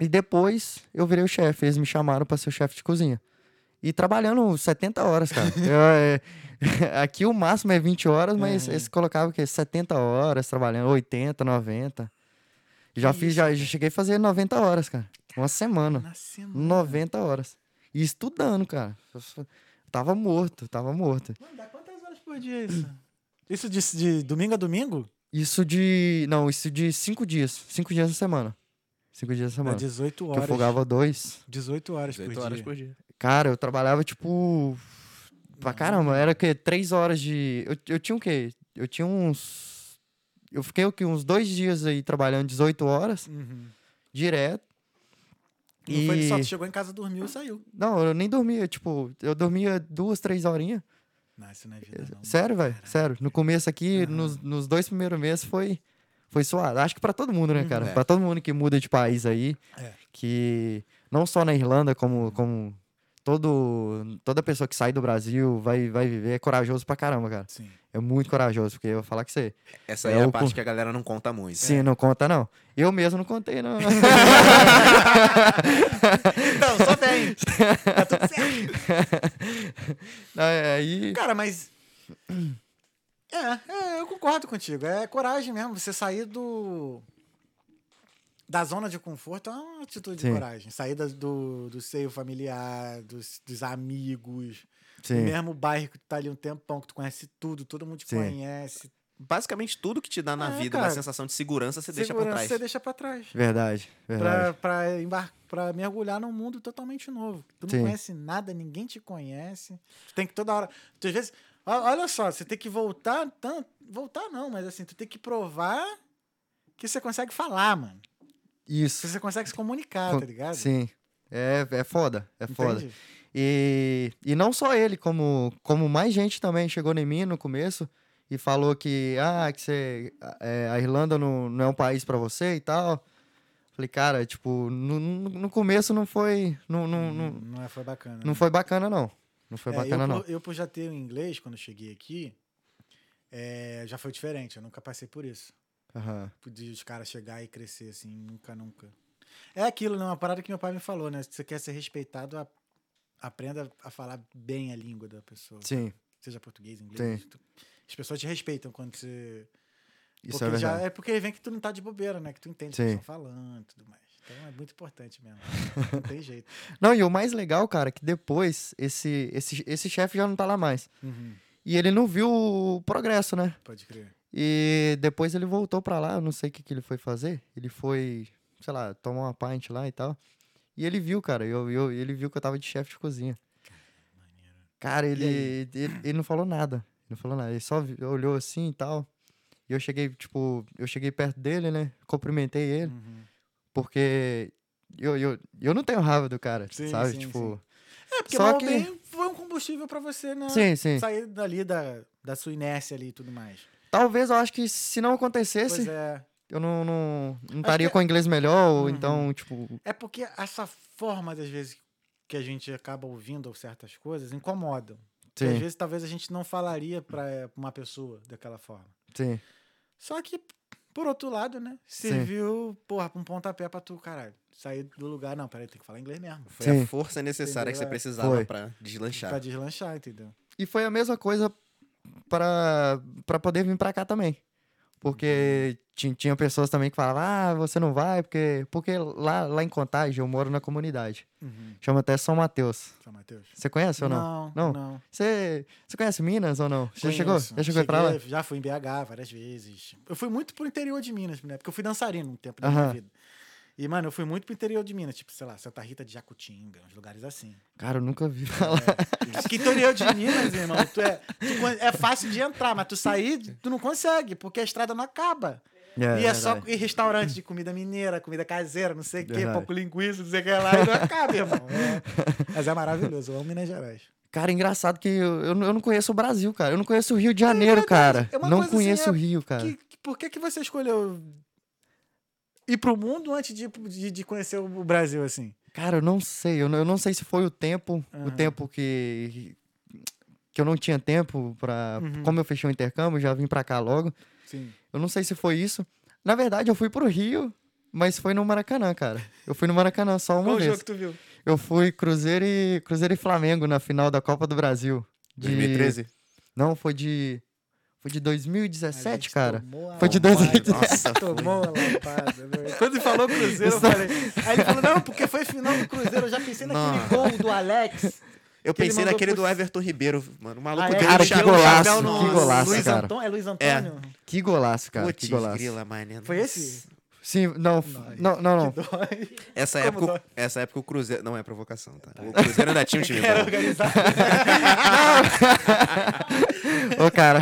E depois eu virei o chefe. Eles me chamaram pra ser o chefe de cozinha. E trabalhando 70 horas, cara. Eu, é, aqui o máximo é 20 horas, mas É. eles colocavam o quê? 70 horas trabalhando, 80, 90. Já Que fiz, isso, já, já cheguei a fazer 90 horas, cara. Uma semana. Na semana. 90 horas. E estudando, cara. Eu Tava morto, tava morto. Mano, dá quantas horas por dia isso? Isso de, de domingo a domingo? Isso de. Não, isso de cinco dias. Cinco dias na semana. Cinco dias na É semana. 18 Que eu horas. folgava dois. 18 horas 18 por horas dia. por dia. Cara, eu trabalhava tipo. Pra caramba, era o quê? Três horas de. Eu, eu tinha o quê? Eu tinha uns. Eu fiquei o quê? Uns dois dias aí trabalhando 18 horas, Uhum. direto. Não foi E- só tu chegou em casa, dormiu e saiu. Não, eu nem dormia, tipo, eu dormia duas, três horinhas. Não, isso não é vida, não. Sério, velho? Sério. No começo aqui, nos, nos dois primeiros meses, foi, foi suave. Acho que pra todo mundo, né, Uhum. cara? É. Pra todo mundo que muda de país aí. É. Que não só na Irlanda, como, como todo, toda pessoa que sai do Brasil vai, vai viver é corajoso pra caramba, cara. Sim. É muito corajoso, porque eu vou falar que você. Essa É aí é, o a parte que a galera não conta muito. Sim, não conta, não. Eu mesmo não contei, não. Então, só vem. tá tudo certo. É, Aí. Cara, mas. É, é, eu concordo contigo. É coragem mesmo. Você sair do. Da zona de conforto é uma atitude Sim. de coragem. Sair do, do seio familiar, dos, dos amigos. Do Sim. mesmo bairro que tu tá ali um tempão, que tu conhece tudo, todo mundo te Sim. conhece. Basicamente, tudo que te dá na É, vida, cara. uma sensação de segurança, você deixa pra Segurança trás. Você deixa pra trás. Verdade, Pra, verdade. pra, embar pra mergulhar num mundo totalmente novo. Tu não Sim. conhece nada, ninguém te conhece. Tu tem que toda hora. Tu, às vezes. Olha só, você tem que voltar. Tanto, voltar não, mas assim, tu tem que provar que você consegue falar, mano. Isso. você consegue se comunicar, Com- tá ligado? Sim. É, é foda, é foda. Entende? E, e não só ele, como, como mais gente também chegou em mim no começo e falou que, ah, que você, é, a Irlanda não, não é um país pra você e tal. Falei, cara, tipo, no, no começo não foi, não, não, não, Não, é, foi bacana. não né? foi bacana, não. Não foi É, bacana, eu, não. Eu, por já ter o inglês, quando cheguei aqui, é, já foi diferente. Eu nunca passei por isso. De os caras chegar e crescer assim, nunca, nunca. É aquilo, né? Uma parada que meu pai me falou, né? Se você quer ser respeitado, a- aprenda a falar bem a língua da pessoa. Sim, Seja português, inglês. Sim. tu- As pessoas te respeitam quando você. isso porque é já verdade. é porque vem que tu não tá de bobeira, né? Que tu entende o que eles estão falando e tudo mais. Então é muito importante mesmo. Não tem jeito. Não, e o mais legal, cara, que depois esse, esse, esse chefe já não tá lá mais. Uhum, E ele não viu o progresso, né? pode crer. E depois ele voltou pra lá, eu não sei o que, que ele foi fazer. Ele foi, sei lá, tomar uma pint lá e tal. E ele viu, cara, eu, eu, ele viu que eu tava de chefe de cozinha. Cara, ele, ele, ele não falou nada. Ele não falou nada. Ele só olhou assim e tal. E eu cheguei, tipo, eu cheguei perto dele, né? Cumprimentei ele. Uhum. Porque eu, eu, eu não tenho raiva do cara, Sim, sabe? sim, tipo. É, porque Só que- foi um combustível pra você, né? Sim, sim. Sair dali da, da sua inércia ali e tudo mais. Talvez eu acho que se não acontecesse, Pois é. eu não, não, não estaria que- com inglês melhor, ou Uhum. então, tipo. É porque essa forma, das vezes, que a gente acaba ouvindo certas coisas incomodam. E às Sim, vezes, talvez a gente não falaria pra uma pessoa daquela forma. sim. Só que, por outro lado, né? Serviu, porra, pra um pontapé pra tu, caralho. Sair do lugar. Não, peraí, tem que falar inglês mesmo. Foi Sim. a força necessária que você Entendeu? É. precisava pra deslanchar. Pra deslanchar, entendeu? E foi a mesma coisa para para poder vir pra cá também. Porque ti- tinha pessoas também que falavam, ah, você não vai, porque, porque lá, lá em Contagem eu moro na comunidade. Uhum. Chama até São Mateus. São Mateus. Você conhece ou não? Não, Não? não. Você, você conhece Minas ou não? Você já chegou? Já chegou pra lá? Cheguei, Já fui em BH várias vezes. Eu fui muito pro interior de Minas, né? Porque eu fui dançarino um tempo da minha Aham. vida. E, mano, eu fui muito pro interior de Minas, tipo, sei lá, Santa Rita de Jacutinga, uns lugares assim. Cara, eu nunca vi falar. É, Porque interior de Minas, irmão, tu é, tu é fácil de entrar, mas tu sair, tu não consegue, porque a estrada não acaba. É, e é só verdade. em restaurante de comida mineira, comida caseira, não sei o quê, pouco linguiça, não sei o que lá, e não acaba, irmão. É. Mas é maravilhoso, eu amo Minas Gerais. Cara, engraçado que eu, eu não conheço o Brasil, cara. Eu não conheço o Rio de Janeiro, verdade. cara. É não assim, conheço é o Rio, cara. Que- que- por que, que você escolheu ir pro mundo antes de, de, de conhecer o Brasil, assim? Cara, eu não sei. Eu não, eu não sei se foi o tempo, o Aham. tempo que que eu não tinha tempo pra. Uhum. Como eu fechei o intercâmbio, já vim pra cá logo. Sim. Eu não sei se foi isso. Na verdade, eu fui pro Rio mas foi no Maracanã, cara. Eu fui no Maracanã só uma Qual vez. jogo que tu viu? Eu fui Cruzeiro e, Cruzeiro e Flamengo na final da Copa do Brasil. De... 2013? Não, foi de. Foi de A 2017, gente cara. tomou a Foi de lapada. 2017. Nossa, Tomou a lapada. meu. Quando ele falou Cruzeiro, eu falei. Aí ele falou, não, porque foi final do Cruzeiro. Eu já pensei naquele Não. gol do Alex. Eu pensei naquele pro- do Everton Ribeiro, mano. O maluco Ah, é? deu Cara, um que golaço, no- que golaço, Luiz cara. Antônio, é Luiz Antônio? Que golaço, cara. Putz, que golaço. grila. Foi esse? Sim, não, Não, não, não. Essa Como época, dói? essa época o Cruzeiro. Não é provocação, tá? O Cruzeiro ainda tinha um time Era organizado. Ô, cara.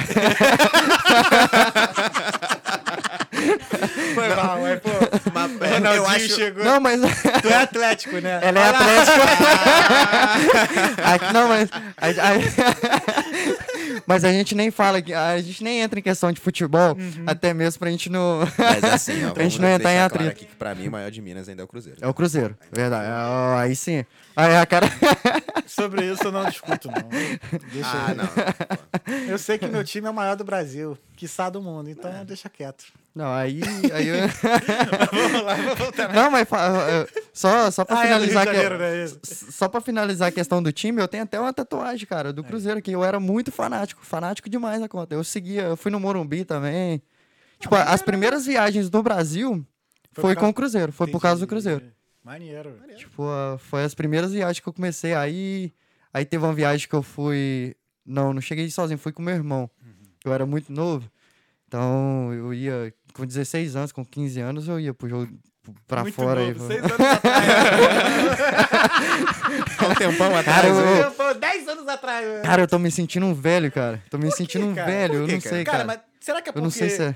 Foi mal, mas, pô. Mas, Ronaldinho eu acho. chegou. Não, mas. Tu é Atlético, né? Ela é Atlético. Aqui, não, mas. Mas a gente nem fala, que- a gente nem entra em questão de futebol, Uhum. até mesmo pra gente não. Mas assim, ó, Pra gente não entrar em deixar claro atrito. aqui que pra mim o maior de Minas ainda é o Cruzeiro. É o Cruzeiro, verdade. Ó, aí sim. Aí a cara. Sobre isso eu não discuto, não. Deixa Ah, aí. não. Eu sei que meu time é o maior do Brasil, quiçá do mundo, então deixa quieto. Não, aí. aí eu... Vamos lá, vamos voltar. Não, mas só, só pra Ah, é finalizar. que- Janeiro, né? Só pra finalizar a questão do time, eu tenho até uma tatuagem, cara, do Cruzeiro aqui. Eu era muito fanático, fanático demais na conta. Eu seguia, eu fui no Morumbi também. Tipo, as primeiras viagens do Brasil Foi foi, com o Cruzeiro, foi por causa do Cruzeiro. Maneiro. Tipo, ah, foi as primeiras viagens que eu comecei. Aí, aí teve uma viagem que eu fui. Não, não cheguei sozinho, fui com meu irmão. Eu era muito novo. Então eu ia com 16 anos, com 15 anos, eu ia pro jogo pra Muito fora novo, aí. Seis anos atrás. Há um tempão atrás. Cara, eu- hein? Eu, pô, Dez anos atrás. né? Cara, eu tô me sentindo um velho, cara. Tô me sentindo um cara? velho, eu não cara? sei, Cara, cara. mas será que é Eu porque... não sei se é.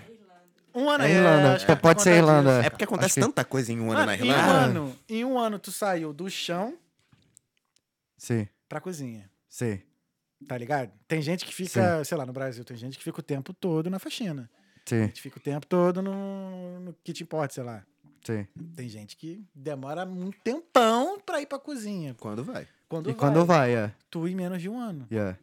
Um ano É é, Irlanda, acho que pode ser Irlanda. É porque acontece que- tanta coisa em um ano Mano, na em um Irlanda. ano, em um ano tu saiu do chão Sim, pra cozinha. sim. Tá ligado? Tem gente que fica, sei lá, no Brasil, tem gente que fica o tempo todo na faxina. Sim, gente que fica o tempo todo no, no que te importa, sei lá. sim. Tem gente que demora um tempão pra ir pra cozinha. Quando vai? Quando E vai, quando vai, é. tu em menos de um ano. Yeah.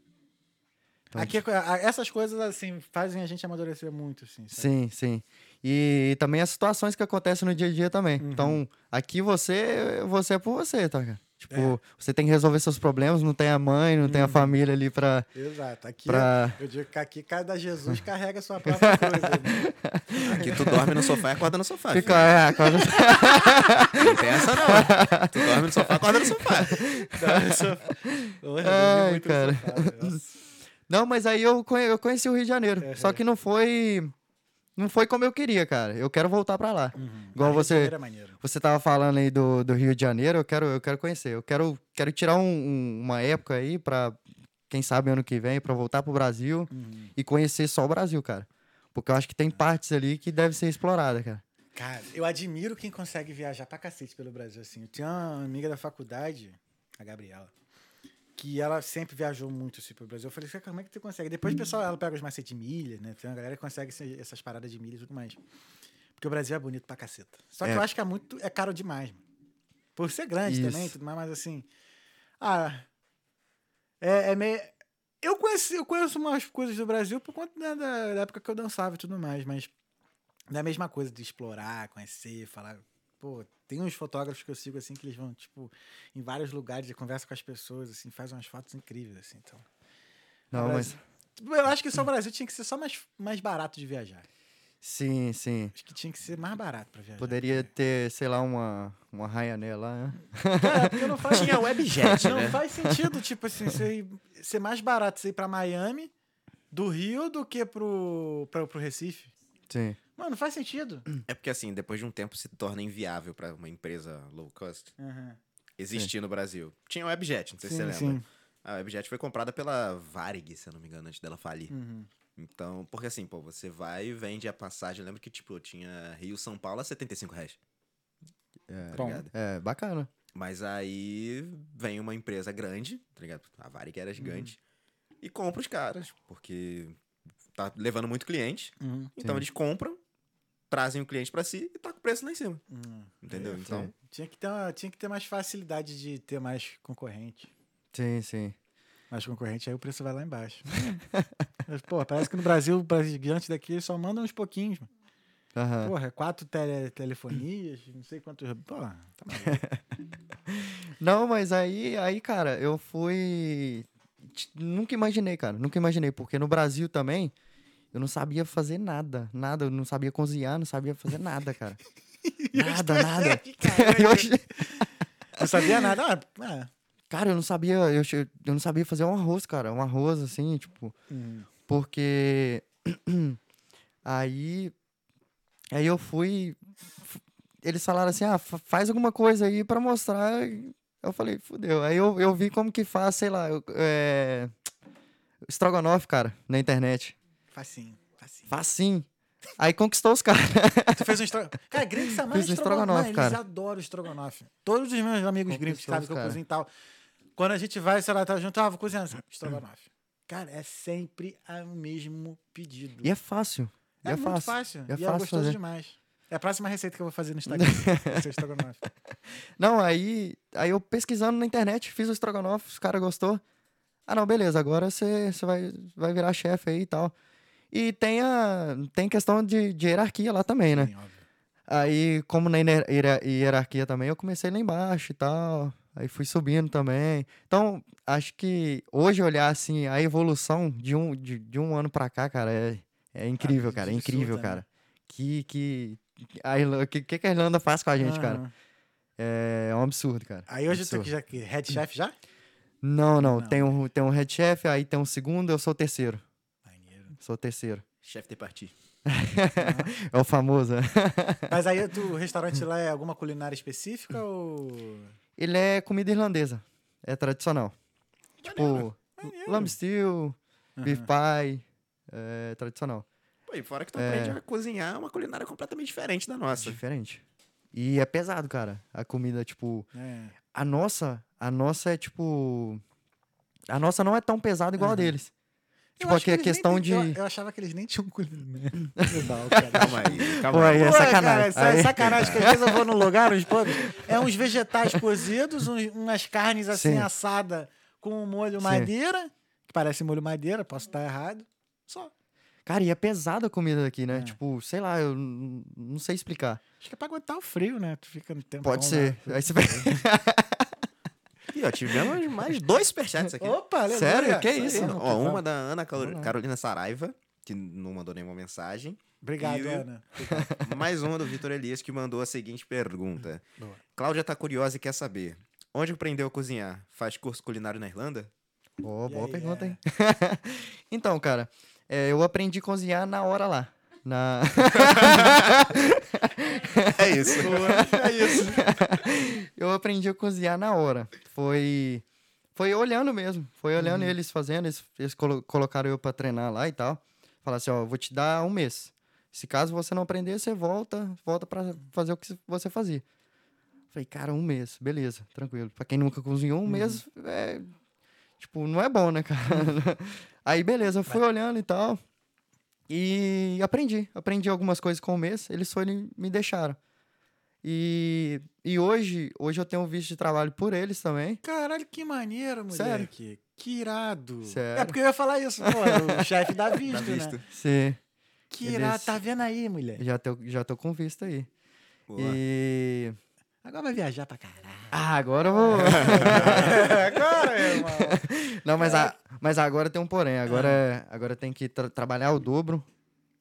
Então, Aqui, a- essas coisas, assim, fazem a gente amadurecer muito, assim. sabe? Sim, sim. E também as situações que acontecem no dia a dia também. Uhum. Então, aqui você, você é por você, tá? cara? Tipo, É. você tem que resolver seus problemas, não tem a mãe, não tem a Uhum. família ali pra. Exato. Aqui, pra... eu digo que aqui cada Jesus carrega a sua própria coisa. né? Aqui tu dorme no sofá e acorda no sofá. Fica, é, acorda- Não tem essa não. Tu dorme no sofá e acorda no sofá. Sou- eu dormi Ai, muito no cara. sofá. Não, mas aí eu, conhe- eu conheci o Rio de Janeiro. Uhum. Só que não foi. Não foi como eu queria, cara. Eu quero voltar pra lá. Igual Ah, Rio de você. É. Você tava falando aí do, do Rio de Janeiro, eu quero, eu quero conhecer. Eu quero, quero tirar um- um- uma época aí pra, quem sabe, ano que vem, pra voltar pro Brasil Uhum. e conhecer só o Brasil, cara. Porque eu acho que tem partes ali que deve ser explorada, cara. Cara, eu admiro quem consegue viajar pra cacete pelo Brasil, assim. Eu tinha uma amiga da faculdade, a Gabriela, que ela sempre viajou muito assim, pelo Brasil. Eu falei, "Cara, como é que tu consegue? Depois o pessoal, ela pega os macetes de milha, né? Tem uma galera que consegue essas paradas de milha e tudo mais. Porque o Brasil é bonito pra caceta. Só que É. eu acho que é muito, é caro demais, mano. Por ser grande Isso. também, tudo mais, mas assim... Ah, é, é meio... Eu conheci, eu conheço umas coisas do Brasil por conta da, da época que eu dançava e tudo mais, mas não é a mesma coisa de explorar, conhecer, falar. Pô, tem uns fotógrafos que eu sigo assim que eles vão, tipo, em vários lugares e conversam com as pessoas, assim, fazem umas fotos incríveis, assim, então. Não, No mas. Brasil- Eu acho que só o Brasil tinha que ser só mais, mais barato de viajar. Sim, sim. Acho que tinha que ser mais barato pra viajar. Poderia ter, sei lá, uma, uma Ryanair lá, né? Cara, porque não faz, Tinha webjet, não né? faz sentido, tipo assim, ir- ser mais barato você ir pra Miami do Rio do que pro, pro, pro Recife. Sim. Mano, não faz sentido. É porque assim, depois de um tempo se torna inviável pra uma empresa low cost Uhum. existir no Brasil. Tinha a Webjet, não sei se Sim, você lembra. sim. A Webjet foi comprada pela Varig, se eu não me engano, antes dela falir. Uhum. Então, porque assim, pô, você vai e vende a passagem. Eu lembro que, tipo, tinha Rio-São Paulo a 75 reais. É, Tá ligado? é bacana. Mas aí vem uma empresa grande, tá ligado? A Varig era gigante. E compra os caras, porque tá levando muito cliente. Uhum. Então Sim. eles compram, trazem o cliente pra si e tá com o preço lá em cima. Uhum. Entendeu? É, Então, Tinha que, ter uma- tinha que ter mais facilidade de ter mais concorrente. Sim, sim. Mais concorrente, aí o preço vai lá embaixo. Mas, pô, parece que no Brasil, os gigantes daqui só mandam uns pouquinhos. mano. Aham. Porra, quatro tele, telefonias, não sei quantos. Porra, tá. Não, mas aí, aí, cara, eu fui. Nunca imaginei, cara. Nunca imaginei, porque no Brasil também eu não sabia fazer nada. Nada. Eu não sabia cozinhar, não sabia fazer nada, cara. nada, nada. E hoje- Não sabia nada. Ah, é. cara, eu não sabia. Eu, eu não sabia fazer um arroz, cara. Um arroz, assim, tipo. Hum. Porque. aí. Aí eu fui. Eles falaram assim: ah, fa- faz alguma coisa aí pra mostrar. Eu falei, fudeu. Aí eu, eu vi como que faz, sei lá. eu- É... Estrogonofe, cara, na internet. Facinho, facinho. Sim. Aí conquistou os caras. Tu fez um estrogonofe. Cara, gringo Fiz em um estrogonofe. estrogonofe, Eles cara. adoram estrogonofe. Todos os meus amigos gringos sabem que eu cara. cozinho e tal. Quando a gente vai, sei lá, tá junto, ah, vou cozinhar. Estrogonofe. Cara, é sempre o mesmo pedido. E é fácil. É, é, muito fácil. fácil. É e é gostoso fazer. demais. É a próxima receita que eu vou fazer no Instagram. estrogonofe. Não, aí, aí eu pesquisando na internet, fiz o estrogonofe, os caras gostou. Ah, não, beleza, agora você você vai, vai virar chefe aí e tal. E tem a tem questão de, de hierarquia lá também, né? Sim. Aí, como na hierar- hierar- hierarquia também, eu comecei lá embaixo e tal. Aí fui subindo também. Então, acho que hoje olhar assim a evolução de um, de, de um ano pra cá, cara, é, é incrível, cara. É absurda, incrível, né? cara. Que, que, a Irlanda, que, que a Irlanda faz com a gente, cara? Aham. É, um absurdo, cara. Aí hoje Absurdo. que já head chef já? Não, não. Não. Tem, um, tem um head chef, aí tem um segundo, eu sou o terceiro. Sou o terceiro. Chefe de parti. É o famoso. Mas aí tu, o restaurante lá é alguma culinária específica ou. Ele é comida irlandesa. É tradicional. Tipo, Maneiro. lamb stew, beef Aham. pie. É tradicional. Pô, e fora que tu É. aprende a cozinhar uma culinária completamente diferente da nossa. Diferente. E é pesado, cara. A comida, tipo. É. A nossa, a nossa é tipo. A nossa não é tão pesada igual a Aham. deles. Eu Tipo, acho aqui a nem questão de. Eu, eu achava que eles nem tinham culinária. Legal, cara. Calma aí, calma Pô, aí. aí é Pô, sacanagem. Cara, é Aí- sacanagem, que às vezes eu vou num lugar, uns pobres, é uns vegetais cozidos, uns- umas carnes assim Sim. assada com molho Sim. madeira, que parece molho madeira, posso estar errado. Só. Cara, e é pesada a comida daqui, né? É. Tipo, sei lá, eu não sei explicar. Acho que é pra aguentar o frio, né? Tu fica no tempo. Pode ser. Aí você vai... E ó, tivemos mais dois superchats aqui. Opa, aleluia. Sério? Que aí, isso? vamos Ó, uma da Ana. Carolina Saraiva, que não mandou nenhuma mensagem. Obrigado, E Ana. Mais uma do Vitor Elias, que mandou a seguinte pergunta. Boa. Cláudia tá curiosa e quer saber. Onde aprendeu a cozinhar? Faz curso culinário na Irlanda? E boa aí, pergunta, é? hein? então, cara, é, eu aprendi a cozinhar na hora lá. Na... É isso. é isso. eu aprendi a cozinhar na hora. Foi foi olhando mesmo. Foi olhando eles fazendo. Eles, eles colo- colocaram eu pra treinar lá e tal. Falaram assim, ó, vou te dar um mês. Se caso você não aprender, você volta, volta para fazer o que você fazia. Falei, cara, um mês, beleza, tranquilo. Pra quem nunca cozinhou, um mês é. Tipo, não é bom, né, cara? Aí, beleza, eu fui olhando e tal. E aprendi. Aprendi algumas coisas com o mês. Eles foram e me deixaram. E, e hoje, hoje eu tenho um visto de trabalho por eles também. Caralho, que maneiro, Sério? moleque. Que irado. Sério. É porque eu ia falar isso, pô, é o chefe dá visto, Dá né? visto. Sim. Que Eles- irado, tá vendo aí, mulher? Já tô, já tô com visto aí. Boa. E. Agora vai viajar pra caralho. Ah, agora eu vou. Agora, meu irmão. Não, mas, a, mas agora tem um porém. Agora, é- agora tem que tra- trabalhar o dobro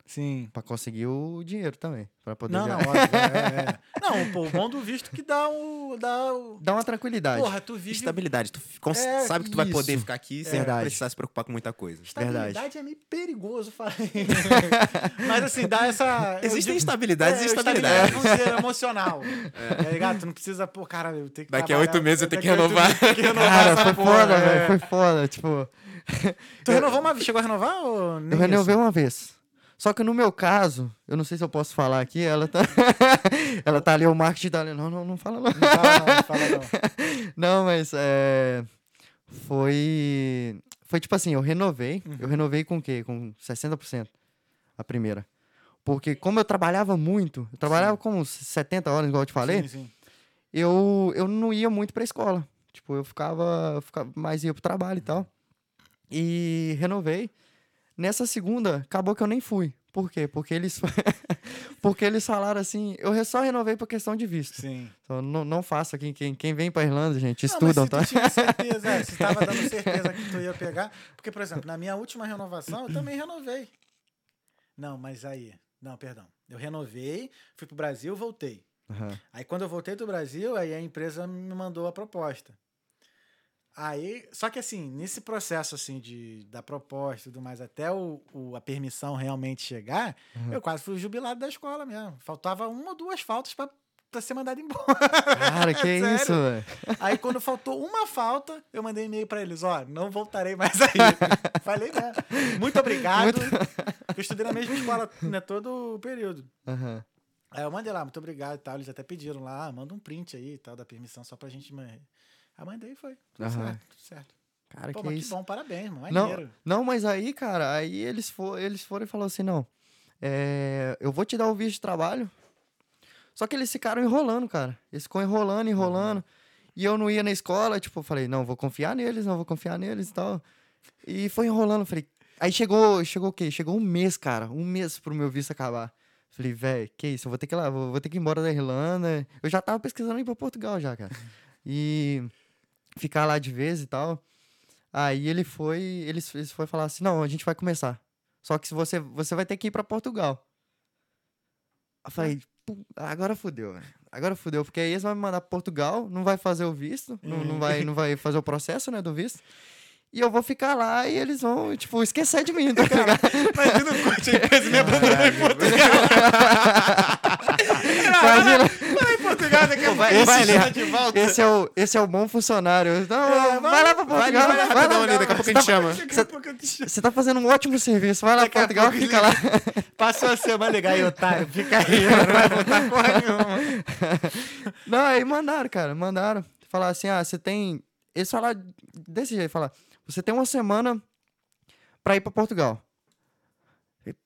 Sim. pra conseguir o dinheiro também. Pra poder Não, não, óbvio, é, é. Não, pô, o bom do visto que dá o. Dá o... Dá uma tranquilidade. Porra, tu vive. Estabilidade. Tu É, sabe que tu vai poder ficar aqui sem Verdade. precisar se preocupar com muita coisa. Estabilidade verdade. é meio perigoso falar. Mas assim, dá essa. Existem instabilidades é, e instabilidades. Vamos dizer, emocional. Tá ligado? Tu não precisa, pô, cara, eu tenho que. Daqui a oito meses eu tenho que renovar. tenho que renovar Cara, foi porra, foda, é. velho. Foi foda. Tipo, Tu renovou uma vez? Chegou a renovar ou eu renovei uma vez. Só que no meu caso, eu não sei se eu posso falar aqui, ela tá. ela tá ali, o marketing tá ali. Não, não, não fala não. Não fala não, não fala não. Não, mas é. Foi. Foi tipo assim, eu renovei. Uhum. Eu renovei com o quê? Com 60% a primeira. Porque como eu trabalhava muito, eu trabalhava com uns 70 horas, igual eu te falei, Sim, sim. eu, eu não ia muito pra escola. Tipo, eu ficava, eu ficava mais ia pro trabalho e tal. E renovei. Nessa segunda, acabou que eu nem fui. Por quê? Porque eles. Porque eles falaram assim, eu só renovei por questão de visto. Sim. Então, não, não faça quem, quem, quem vem pra Irlanda, gente, Não, estudam, tá? tinha certeza, é, se tava dando certeza que tu ia pegar. Porque, por exemplo, na minha última renovação, eu também renovei. Não, mas aí. Não, perdão. Eu renovei, fui pro Brasil, voltei. Aham. Aí quando eu voltei do Brasil, aí a empresa me mandou a proposta. Aí, só que assim, nesse processo assim de da proposta e tudo mais, até o, o- a permissão realmente chegar, Uhum. eu quase fui jubilado da escola mesmo. Faltava uma ou duas faltas pra, pra ser mandado embora. Cara, que Sério? isso, velho. Aí quando faltou uma falta, eu mandei e-mail pra eles, ó, não voltarei mais aí. Falei mesmo. Muito obrigado. Eu estudei na mesma escola, né, todo o período. Aham. Aí eu mandei lá, muito obrigado e tal. Eles até pediram lá, ah, manda um print aí e tal, da permissão, só pra gente. Man- Aí mandei e foi. Tudo Aham. certo, tudo certo. Cara, Pô, que mas que isso. bom, parabéns, mano. Não, Maneiro. não, mas aí, cara, aí eles, for, eles foram e falaram assim, não, é, eu vou te dar o visto de trabalho. Só que eles ficaram enrolando, cara. Eles ficam enrolando, enrolando. E eu não ia na escola, tipo, eu falei, não, vou confiar neles, não vou confiar neles e tal. E foi enrolando, falei. Aí chegou, chegou o quê? Chegou um mês, cara. Um mês pro meu visto acabar. Falei, velho, que isso? Eu vou ter que ir lá, vou, vou ter que ir embora da Irlanda. Eu já tava pesquisando ir pra Portugal já, cara. E ficar lá de vez e tal. Aí ele foi, eles, eles foi falar assim, não, a gente vai começar. Só que se você, você vai ter que ir pra Portugal. Eu falei, "Pu- agora fudeu, velho. Agora fudeu, porque aí eles vão me mandar pra Portugal, não vai fazer o visto, não, não, vai, não vai fazer o processo, né, do visto. E eu vou ficar lá e eles vão, tipo, esquecer de mim, tá ligado? Imagina o me em Portugal. Imagina, Portugal, daqui a pouco vai- vai de volta. esse é o, esse é o bom funcionário. Não, É, vai, lá pra Portugal, vai vai, rapidão lá. daqui a pouco a gente chama. Eu. Você tá fazendo um ótimo serviço, vai lá pra Portugal, fica lá. Passou a semana, ligar aí, otário. Fica aí, não vai porra nenhuma. Não, aí mandaram, cara, mandaram. Falar assim, ah, você tem. Eles falaram desse jeito, falar, você tem uma semana pra ir pra Portugal.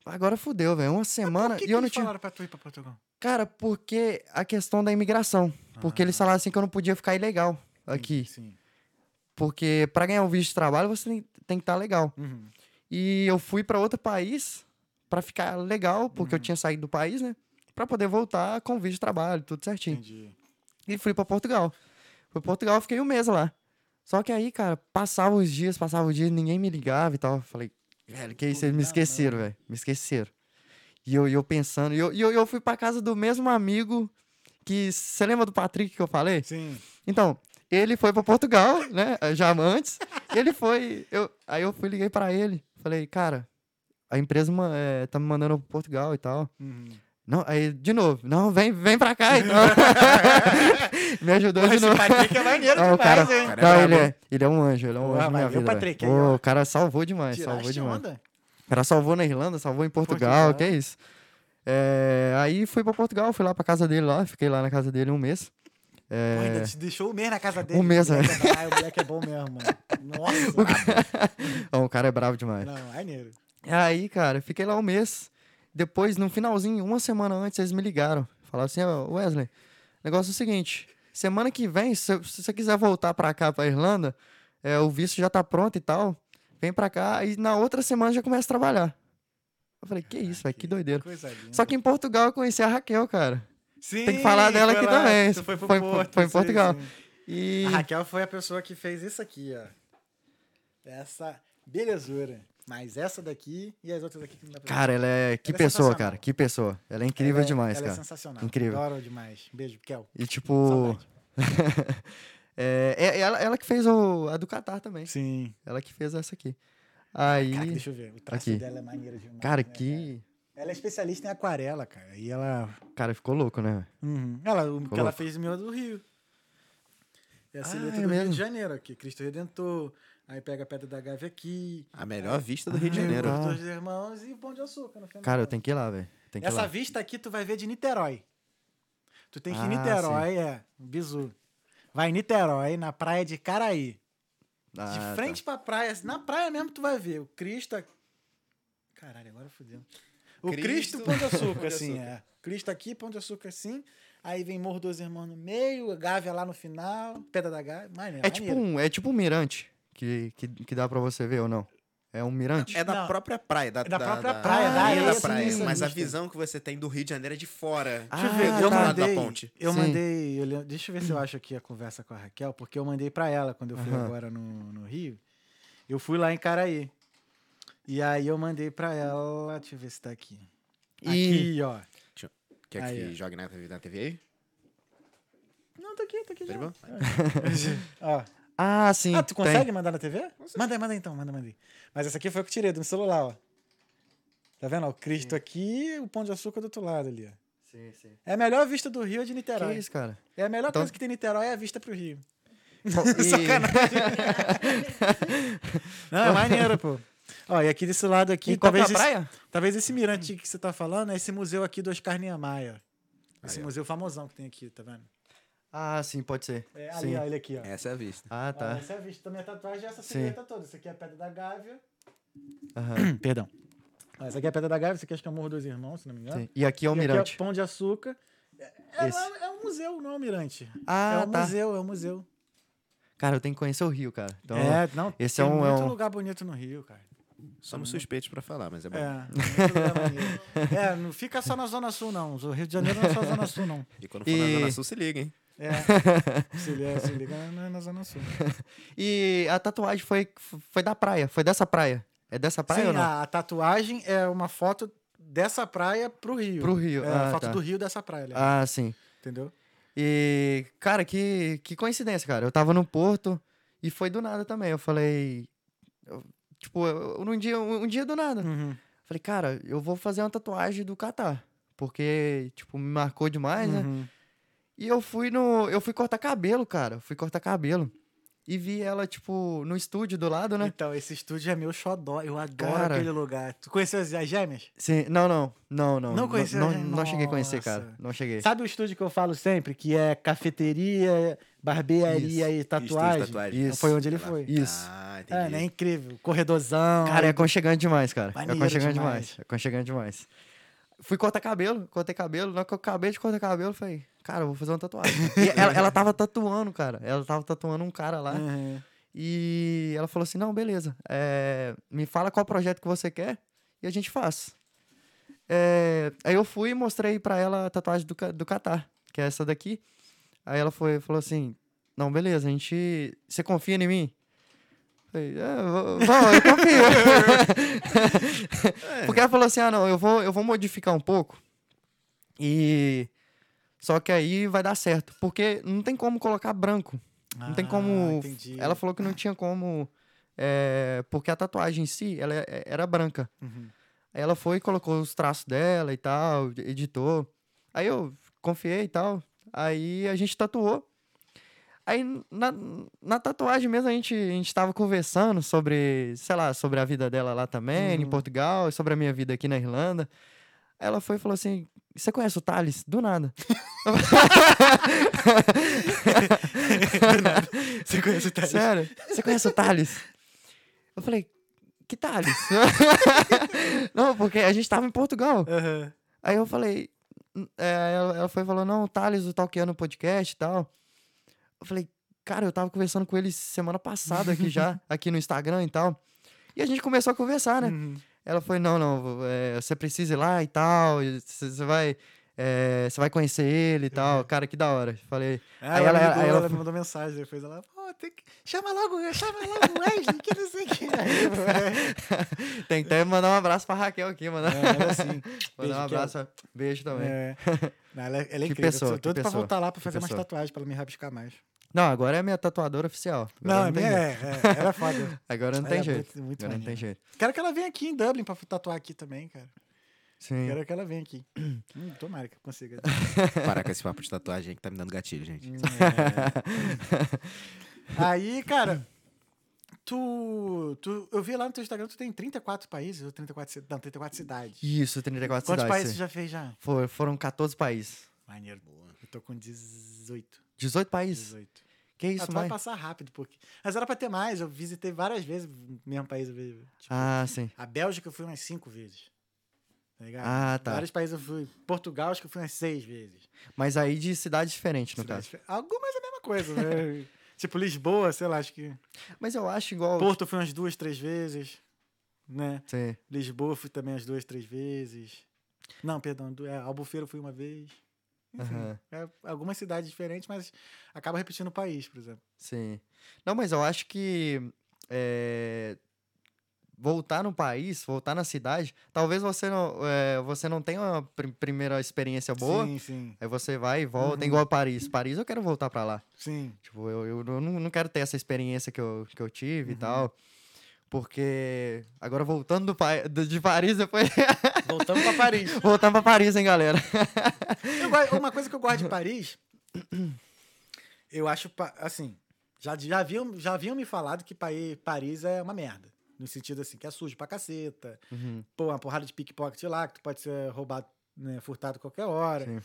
Agora fudeu, velho. Uma semana Por que e eu que não eles tinha. falaram pra tu ir pra Portugal? Cara, porque a questão da imigração. Porque eles falaram assim que eu não podia ficar ilegal aqui. Sim. Porque pra ganhar o visto de trabalho você tem, que estar legal. Uhum. E eu fui pra outro país pra ficar legal, porque Uhum. eu tinha saído do país, né? Pra poder voltar com visto de trabalho, tudo certinho. Entendi. E fui pra Portugal. Fui pra Portugal, fiquei um mês lá. Só que aí, cara, passava os dias, passava os dias, ninguém me ligava e tal. Falei, velho, que isso? Eles me esqueceram, velho. Me esqueceram. E eu, eu pensando, e eu, eu, eu fui pra casa do mesmo amigo que. Você lembra do Patrick que eu falei? Sim. Então, ele foi pra Portugal, né? Já antes. e ele foi. Eu, aí eu fui liguei pra ele. Falei, cara, a empresa eh, tá me mandando pra Portugal e tal. Uhum. Não, aí, de novo, não, vem, vem pra cá, então. me ajudou de esse novo. Patrick é maneiro Não, o demais, cara, hein? Cara, é não, ele, é, ele é um anjo, ele é um anjo minha ver o vida. Patrick aí, Pô, o cara salvou demais, salvou Tiraste demais. onda? O cara salvou na Irlanda, salvou em Portugal, Portugal. que é isso. É, aí fui pra Portugal, fui lá pra casa dele lá, fiquei lá na casa dele um mês. Pô, É, ainda te deixou um mês na casa dele. Um mês, o moleque é, ah, o moleque é bom mesmo, mano. Nossa. ó, o cara é bravo demais. Não, maneiro. Aí, cara, fiquei lá um mês. Depois, no finalzinho, uma semana antes, eles me ligaram. Falaram assim, ó, Wesley, negócio é o seguinte, semana que vem, se, se você quiser voltar pra cá, pra Irlanda, é, o visto já tá pronto e tal, vem pra cá e na outra semana já começa a trabalhar. Eu falei, que isso, velho, que doideira. Só que em Portugal eu conheci a Raquel, cara. Sim, tem que falar dela aqui lá, também. Foi Foi- Porto. foi em sim, Portugal. sim. E... A Raquel foi a pessoa que fez isso aqui, ó. Essa belezura. Mas essa daqui e as outras aqui que não dá pra Cara, ela é... Que Ela é pessoa, sensacional. cara, que pessoa. Ela é incrível Ela é- demais, ela cara. é sensacional. Incrível. Adoro demais. Beijo, Kel. E tipo... Saudade. é, é ela, ela que fez o, a do Qatar também. Sim. Ela que fez essa aqui. Aí, Cara, deixa eu ver. O traço Aqui. dela é maneiro demais. cara, né, que. Ela é especialista em aquarela, cara. E ela. Cara, ficou louco, né? Uhum. Ela, o que Ficou ela louco. fez em Minas do Rio. É a Ah, silhueta é do Rio mesmo? de Janeiro aqui. Cristo Redentor. Aí pega a Pedra da Gávea aqui. A melhor vista do Rio de Ah, Janeiro. legal. Os dois irmãos e o Pão de Açúcar no final. Cara, eu tenho que ir lá, velho. Tem que ir Essa lá. vista aqui tu vai ver de Niterói. Tu tem que ir Ah, em Niterói, é. Bizu. Vai em Niterói, na praia de Caraí. Ah, de tá. frente pra praia, na praia mesmo tu vai ver o Cristo. Caralho, agora fodeu. O Cristo, Cristo, Pão de Açúcar, assim, é. Cristo aqui, Pão de Açúcar assim. Aí vem Morro dos Irmãos no meio, Gávea lá no final, Pedra da Gávea. Maneiro, É tipo, um, é tipo um mirante que, que, que dá pra você ver ou não? É um mirante? É da Não. própria praia. Da, É da própria praia, da da areia da praia. Mas a visão que você tem do Rio de Janeiro é de fora. Ah, Deixa eu ver, eu lado mandei. da ponte. Eu Sim. mandei. eu deixa eu ver se eu acho aqui a conversa com a Raquel, porque eu mandei pra ela quando eu fui Aham. agora no, no Rio. Eu fui lá em Caraí. E aí eu mandei pra ela. Deixa eu ver se tá aqui. E- Aqui, ó. Quer Aí, que ó. jogue na, na TV aí? Não, tá aqui, tá aqui Tá já. de boa? ó. Ah, sim. Ah, tu tem. consegue mandar na TV? Manda aí, manda aí então, manda, manda aí. Mas essa aqui foi eu que tirei do meu celular, ó. Tá vendo? ó? O Cristo aqui e o Pão de Açúcar do outro lado ali, ó. Sim, sim. É a melhor vista do Rio é de Que Niterói. isso, cara? É a melhor Então- coisa que tem em Niterói é a vista pro Rio. E... Não, é maneiro, pô. Ó, e aqui desse lado aqui, E qual que é talvez, a esse, praia? talvez esse mirante que você tá falando é esse museu aqui do Oscar Niemeyer. Esse Aí, ó. museu famosão que tem aqui, tá vendo? Ah, sim, pode ser. É, sim. ali, ó, ele aqui, ó. Essa é a vista. Ah, Ó, tá. essa é a vista da minha tatuagem é essa Sim. silhueta toda. Isso aqui é a Pedra da Gávea. Aham, Perdão. Ó, essa aqui é a Pedra da Gávea, isso aqui acho que é o Morro dos Irmãos, se não me engano. sim. E aqui é o E mirante. Aqui é Pão de Açúcar. É, é, Esse. é um museu, não é um mirante. Ah, é um tá. museu, é um museu. Cara, eu tenho que conhecer o Rio, cara. Então, é, não, esse tem é um- é muito um- lugar bonito no Rio, cara. Somos suspeitos pra falar, mas é bom. É. É, não fica só na Zona Sul, não. O Rio de Janeiro não é só Zona Sul, não. E quando for na E- Zona Sul, se liga, hein? É, se liga, se liga é na Zona Sul. E a tatuagem foi, foi da praia, foi dessa praia. É dessa praia Sim, ou não? a, a tatuagem é uma foto dessa praia pro Rio. Pro Rio, É ah, a foto tá. do Rio dessa praia, Ah, sim. entendeu? E, cara, que, que coincidência, cara. Eu tava no Porto e foi do nada também. Eu falei. eu- tipo, eu, num dia, um, um dia do nada. Uhum. Falei, cara, eu vou fazer uma tatuagem do Catar. Porque, tipo, me marcou demais, né? E eu fui no. Eu fui cortar cabelo, cara. Fui cortar cabelo. E vi ela, tipo, no estúdio do lado, né? Então, esse estúdio é meu xodó. Eu adoro Cara. aquele lugar. Tu conheceu as, as gêmeas? Sim, não, não, não, não. Não conheceu, Não, não cheguei a conhecer, cara. Não cheguei. Sabe o estúdio que eu falo sempre? Que é cafeteria, barbearia e tatuagem? tatuagem. Isso. Foi onde ele foi. Isso. Ah, entendi. É, né? Incrível. Corredorzão. Cara, é aconchegante demais, cara. Maneiro é aconchegante demais. demais. É aconchegante demais. Fui cortar cabelo, cortei cabelo. Na hora que eu acabei de cortar cabelo, falei, cara, eu vou fazer uma tatuagem. e ela, ela tava tatuando, cara. Ela tava tatuando um cara lá. Uhum. E ela falou assim: não, beleza. é, me fala qual projeto que você quer e a gente faz. É, aí eu fui e mostrei pra ela a tatuagem do, do Catar, que é essa daqui. Aí ela foi, falou assim: não, beleza, a gente. Você confia em mim? Falei, é, vou, vou, eu confio. Porque ela falou assim: ah, não, eu vou, eu vou modificar um pouco. E. Só que aí vai dar certo. Porque não tem como colocar branco. Não tem Ah, como. entendi. Ela falou que não tinha como. é, porque a tatuagem em si, ela é- era branca. Uhum. Aí ela foi e colocou os traços dela e tal, editou. Aí eu confiei e tal. Aí a gente tatuou. Aí na, na tatuagem mesmo a gente, a gente tava conversando sobre, sei lá, sobre a vida dela lá também, em Uhum. Portugal, e sobre a minha vida aqui na Irlanda. Ela foi e falou assim: Você conhece o Thales? Do nada. Você conhece o Thales? Sério? Você conhece o Thales? Eu falei, que Thales? não, porque a gente tava em Portugal. Aham. Aí eu falei, "N- é, ela, ela foi e falou, não, o Thales, o Talkiano Podcast e tal. Eu falei, cara, eu tava conversando com ele semana passada aqui já, aqui no Instagram e tal. E a gente começou a conversar, né? Uhum. Ela foi, não, não, é, você precisa ir lá e tal, você vai, é, você vai conhecer ele e tal. Cara, que da hora. Falei, Ah, Aí ela, ela- ligou, ela ela foi- me mandou mensagem depois. Ela, pô, tem que... chama logo, chama logo o Wesley, que não sei o que. Pô, tem que até mandar um abraço pra Raquel aqui, mandar, é, ela assim. mandar um abraço. Beijo também. É. Não, ela, é- ela é Que incrível. pessoa, eu tô que doido pra voltar lá pra que fazer umas pessoa. tatuagens pra ela me rabiscar mais. Não, agora é minha tatuadora oficial. Agora Não, jeito. é, é, ela é foda. Agora não Ela tem é jeito. muito- não tem jeito. Quero que ela venha aqui em Dublin pra tatuar aqui também, cara. Sim. Quero que ela venha aqui. Hum, tomara que eu consiga. Parar com esse papo de tatuagem que tá me dando gatilho, gente. Hum, é. Aí, cara, tu, tu. Eu vi lá no teu Instagram, tu tem 34 países, ou 34, ci- não, 34 cidades. Isso, 34 Quantos cidades. países sim. você já fez já? For- foram 14 países. Maneiro. Eu tô com 18. 18 países? 18. Que Ah, isso, tu vai passar rápido, porque. Mas era pra ter mais. Eu visitei várias vezes o mesmo país. Tipo, Ah, sim. A Bélgica eu fui umas cinco vezes. Tá ligado? Ah, tá. Vários países eu fui. Portugal acho que eu fui umas seis vezes. Mas aí de cidades diferentes, no Cidades caso. fe- Algumas é a mesma coisa, né? tipo Lisboa, sei lá, acho que. Mas eu acho igual. Porto eu fui umas duas, três vezes. né? Sim. Lisboa fui também as duas, três vezes. Não, perdão, é, Albufeira fui uma vez. Enfim, Aham. é, algumas cidades diferentes, mas acaba repetindo o país, por exemplo. Sim. Não, mas eu acho que é, voltar no país, voltar na cidade, talvez você não, é, você não tenha uma prim- primeira experiência boa. Sim, sim, Aí você vai e volta, Uhum. igual Paris. Paris eu quero voltar pra lá. sim. Tipo, eu, eu não, não quero ter essa experiência que eu, que eu tive e tal. Porque agora voltando do, do- de Paris, depois. Voltamos pra Paris. Voltando pra Paris, hein, galera? Eu uma coisa que eu gosto de Paris, eu acho, assim, já, já, haviam, já haviam me falado que Paris é uma merda. No sentido assim, que é sujo pra caceta. Uhum. Pô, uma porrada de pickpocket lá, que tu pode ser roubado, né, furtado qualquer hora. Sim.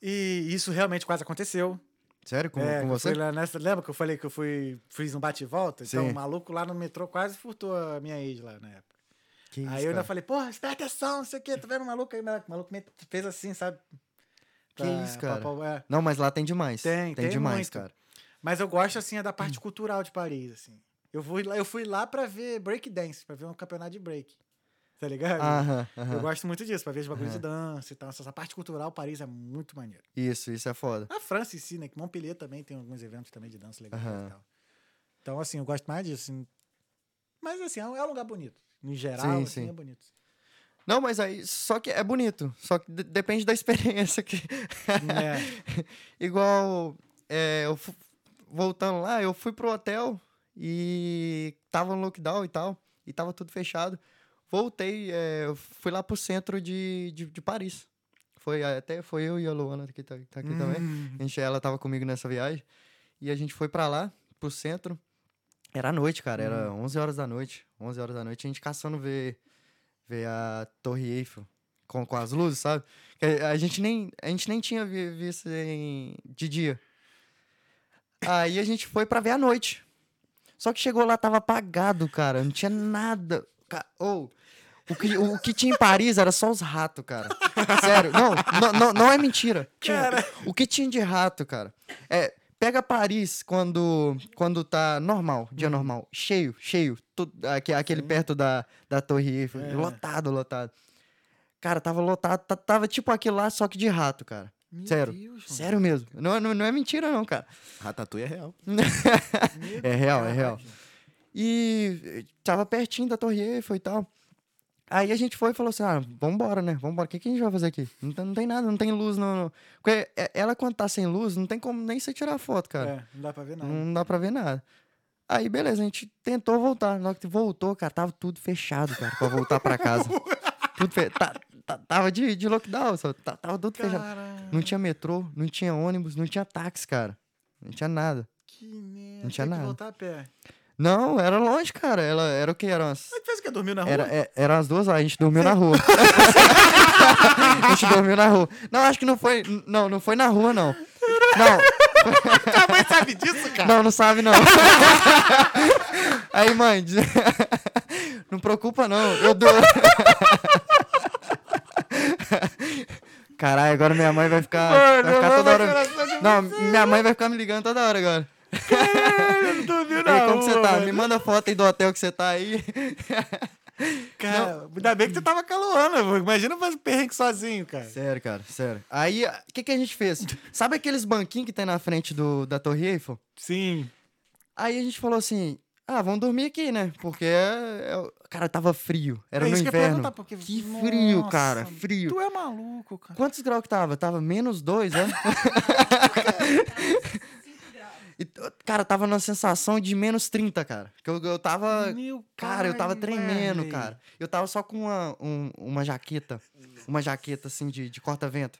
E isso realmente quase aconteceu. Sério, com, É, com que você? nessa, lembra que eu falei que eu fui, fiz um bate e volta? Então o maluco lá no metrô quase furtou a minha ex lá na época. Que isso, aí eu ainda falei, porra, presta atenção, não sei o quê, tá vendo o maluco aí? O maluco me fez assim, sabe? Que Pra- isso, pra- cara? pra- é. Não, mas lá tem demais. Tem, tem demais, muito. cara. Mas eu gosto, assim, é da parte cultural de Paris, assim. Eu fui lá, eu fui lá pra ver break dance, pra ver um campeonato de break. Tá ligado? Aham, Eu gosto muito disso, pra ver os bagulhos de dança e tal. Essa parte cultural, Paris é muito maneiro. Isso, isso é foda. A França em si, né? Que Montpellier também tem alguns eventos também de dança legais Aham. e tal. Então, assim, eu gosto mais disso. assim. Mas, assim, é um é um lugar bonito. No geral, Sim, assim, sim. é bonito. Não, mas aí, só que é bonito. Só que de- depende da experiência que. É. Igual, é, eu fu- voltando lá, eu fui pro hotel e tava no lockdown e tal, e tava tudo fechado. Voltei, é, fui lá pro centro de, de, de Paris. Foi até foi eu e a Luana que tá, tá aqui também. Hum. A gente, ela tava comigo nessa viagem. E a gente foi pra lá, pro centro. Era noite, cara. Era 11 horas da noite. 11 horas da noite. A gente caçando ver, ver a Torre Eiffel com, com as luzes, sabe? A, a gente nem, a gente nem tinha vi- visto em, de dia. Aí a gente foi pra ver à noite. Só que chegou lá, tava apagado, cara. Não tinha nada. Ou, o, que, o que tinha em Paris era só os ratos, cara. Sério. Não, não, não, não é mentira. Tinha- o que tinha de rato, cara? É, pega Paris quando, quando tá normal, dia normal. Cheio, cheio. tu- aque- aquele perto da, da Torre Eiffel. É. Lotado, lotado. Cara, tava lotado. ta- Tava tipo aquilo lá, só que de rato, cara. Meu Sério. Deus. Sério mesmo. Não, não, não é mentira, não, cara. Ratatouille é real. É real, é real. E eh, tava pertinho da Torre Eiffel e tal. Aí a gente foi e falou assim: ah, vambora, né? Vambora. O que, que a gente vai fazer aqui? Não tem, não tem nada, não tem luz, não. não. Porque eh, ela, quando tá sem luz, não tem como nem você tirar foto, cara. É, não dá pra ver nada. Não dá pra ver nada. Aí, beleza, a gente tentou voltar. Na hora que voltou, cara, tava tudo fechado, cara, pra voltar pra casa. tudo fe... tá- tá- tava de, de lockdown, só. tá- Tava fechado. Caralho, Não tinha metrô, não tinha ônibus, não tinha táxi, cara. Não tinha nada. que merda. Não tinha Tem que nada. voltar a pé. Não, era longe, cara. Ela, era o que? Era umas. Mas fez o quê? Dormiu na rua? Era, é, eram as duas horas, a gente dormiu na rua. a gente dormiu na rua. Não, acho que não foi. Não, não foi na rua, não. Não, Tua mãe sabe disso, cara? não, não sabe, não. Aí, mãe, não preocupa, não. Eu dou. Caralho, agora minha mãe vai ficar, vai Mano, ficar eu toda hora. Não, minha mãe vai ficar me ligando toda hora agora. Caralho, E na aí, rua. como você tá? mano. Me manda foto aí do hotel que você tá aí. Cara, ainda bem que você tava caloando. pô. Imagina fazer perrengue sozinho, cara. Sério, cara, sério. Aí, o que, que a gente fez? Sabe aqueles banquinhos que tem na frente do, da Torre Eiffel? Sim. Aí a gente falou assim: ah, vamos dormir aqui, né? Porque, é, é- cara, tava frio. Era É no que inverno. perguntar, porque- Que frio, Nossa, cara, frio. Tu é maluco, cara. Quantos graus que tava? Tava menos dois, né? E, cara, tava numa sensação de menos 30, cara. Que eu, eu tava. Meu Cara, eu tava tremendo, velho. cara. Eu tava só com uma, um- uma jaqueta. Uma jaqueta, assim, de, de corta-vento.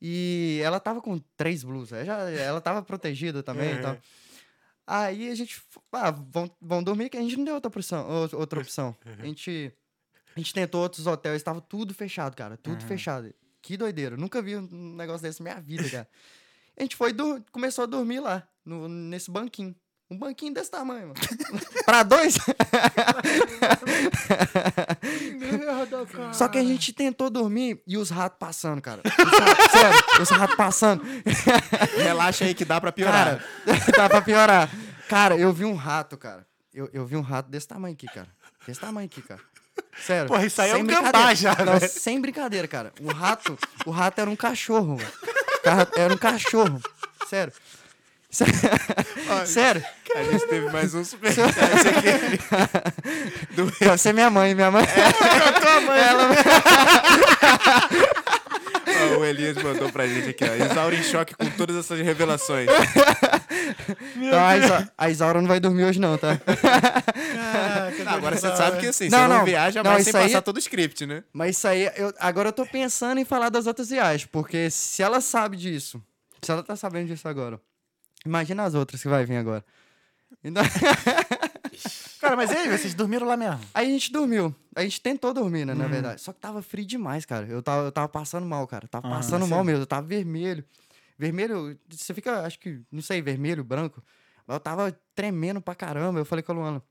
E ela tava com três blusas. Ela, já- ela tava protegida também e tal. Uhum. Aí a gente... Ah, vão, vão dormir que a gente não deu outra opção. ou- Outra opção. A gente... A gente tentou outros hotéis, tava tudo fechado, cara. Tudo Uhum. fechado. Que doideira. Nunca vi um negócio desse na minha vida, cara. A gente foi dur- começou a dormir lá, no- nesse banquinho. Um banquinho desse tamanho, mano. pra dois? Merda, cara. Só que a gente tentou dormir e os ratos passando, cara. Os ratos- sério, os ratos passando. Relaxa aí que dá pra piorar. Cara, tá pra piorar. Cara, eu vi um rato, cara. Eu, eu vi um rato desse tamanho aqui, cara. Desse tamanho aqui, cara. Sério. Porra, isso aí é sem um gambá já, Não, velho. sem brincadeira, cara. O rato, o rato era um cachorro, mano. Era um cachorro. Sério. Sério. A gente teve mais um super Deve ser minha mãe, minha mãe. Ó, o Elias mandou pra gente aqui, ó. Isaura em choque com todas essas revelações. Então, a, Isa- a Isaura não vai dormir hoje, não, tá? Caraca, Não, agora você sabe do que assim, Não, você não, não. viaja mais sem aí- passar todo o script, né? Mas isso aí, eu, agora eu tô pensando em falar das outras viagens, porque se ela sabe disso, se ela tá sabendo disso agora, imagina as outras que vai vir agora. Então, Cara, mas e aí, vocês dormiram lá mesmo? aí a gente dormiu. A gente tentou dormir, né, na Uhum. verdade. Só que tava frio demais, cara. Eu tava, eu tava passando mal, cara. Tava Aham, passando mal mesmo. Eu tava vermelho. Vermelho, você fica, acho que, não sei, vermelho, branco. Mas eu tava tremendo pra caramba. Eu falei com a Luana.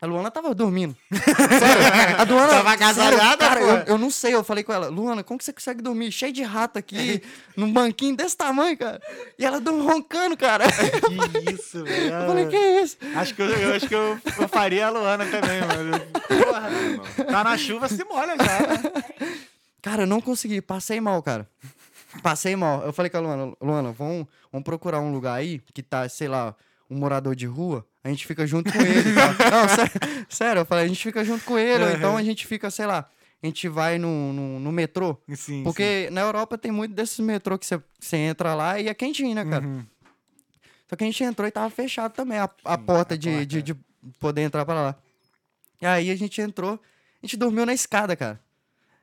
A Luana tava dormindo. Sério, a Luana. Tava agasalhada, cara, eu, eu não sei. Eu falei com ela, Luana, como que você consegue dormir? Cheio de rato aqui, num banquinho desse tamanho, cara. E ela dorme roncando, cara. Que isso, velho. Eu falei, que isso? Acho que eu, eu acho que eu, eu faria a Luana também, mano. Porra, tá na chuva, se molha já. né? Cara, eu não consegui, passei mal, cara. Passei mal. Eu falei com a Luana, Luana, vamos, vamos procurar um lugar aí que tá, sei lá, um morador de rua, a gente fica junto com ele. Não, sé- sério, eu falei, a gente fica junto com ele, ou então a gente fica, sei lá, a gente vai no, no, no metrô. Sim, Porque na Europa tem muito desses metrô que você, entra lá e é quentinho, né, cara? Uhum. Só que a gente entrou e tava fechado também a, a porta, de, porta. De, de poder entrar pra lá. E aí a gente entrou, a gente dormiu na escada, cara.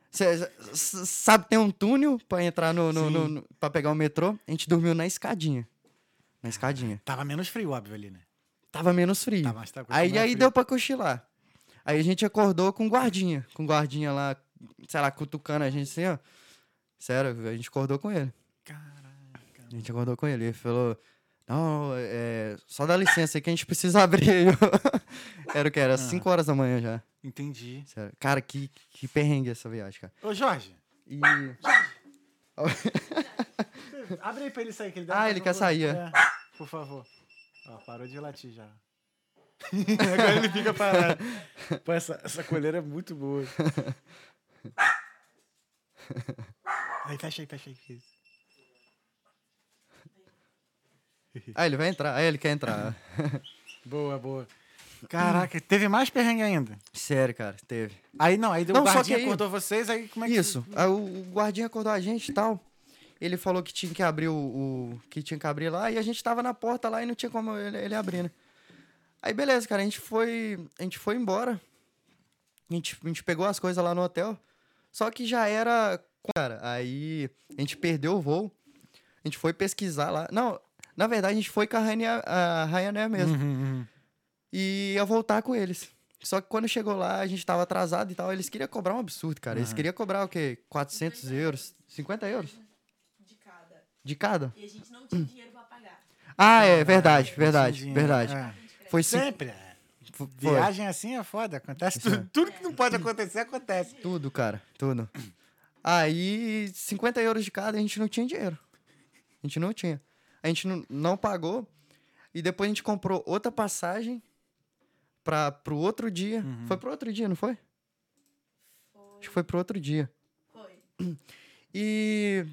Cê, sabe, tem um túnel pra entrar no, no, no, no- pra pegar o metrô. A gente dormiu na escadinha. Na escadinha. Tava menos frio, óbvio, ali, né? Tava menos frio. Tava, mas tava aí aí frio. deu pra cochilar. Aí a gente acordou com guardinha. Com guardinha lá, sei lá, cutucando a gente assim, ó. Sério, a gente acordou com ele. Caraca. A gente acordou com ele. Ele falou: Não, é, só dá licença aí que a gente precisa abrir. Era o que? Era 5 horas da manhã já. Entendi. Sério. Cara, que, que perrengue essa viagem, cara. Ô, Jorge, E. abre aí pra ele sair. Que ele dá Ah, ele quer sair, é. É, por favor. Ó, parou de latir já. Agora ele fica parado. Pô, essa, essa coleira é muito boa. Aí, fecha aí, fecha aí. Ah, ele vai entrar. Ah, ele quer entrar. Boa, boa. Caraca, teve mais perrengue ainda. Sério, cara, teve. Aí não, aí o Não, só guardinha que aí- acordou vocês, aí como é que... Isso. Aí o, o guardinha acordou a gente e tal. Ele falou que tinha que abrir o, o- que tinha que abrir lá e a gente tava na porta lá e não tinha como ele, ele abrir, né? Aí beleza, cara, a gente foi, a gente foi embora. A gente, a gente pegou as coisas lá no hotel. Só que já era, cara, aí a gente perdeu o voo. A gente foi pesquisar lá. Não, na verdade a gente foi com a Ryanair, a Ryanair mesmo. Uhum, uhum. E ia voltar com eles. Só que quando chegou lá, a gente tava atrasado e tal. Eles queriam cobrar um absurdo, cara. Eles queriam cobrar o quê? 400 euros? 50 euros? De cada. E a gente não tinha dinheiro pra pagar. Ah, é, verdade, verdade, verdade. É. Foi. Sempre. é. Foi. Viagem assim é foda. Acontece tudo. Tudo que não pode acontecer, acontece. Tudo, cara, tudo. Aí, 50 euros de cada, a gente não tinha dinheiro. A gente não tinha. A gente não, não pagou. E depois a gente comprou outra passagem para pro outro dia. Foi pro outro dia, não foi? Acho que foi pro outro dia. Foi. E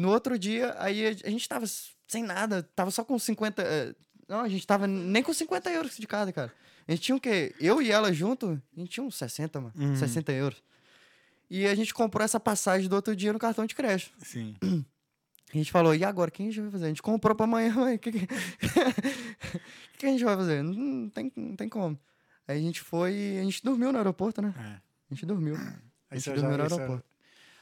no outro dia, aí a gente tava sem nada, tava só com 50. eh, Não, a gente tava nem com 50 euros de cada, cara. A gente tinha o quê? Eu e ela junto, a gente tinha uns 60, mano. Uhum. 60 euros. E a gente comprou essa passagem do outro dia no cartão de crédito. Sim. A gente falou, e agora? O que a gente vai fazer? A gente comprou pra amanhã, mãe. O que, que... que a gente vai fazer? Não, tem, não tem como. Aí a gente foi. A gente dormiu no aeroporto, né? É. A gente dormiu. A gente dormiu já- no aeroporto.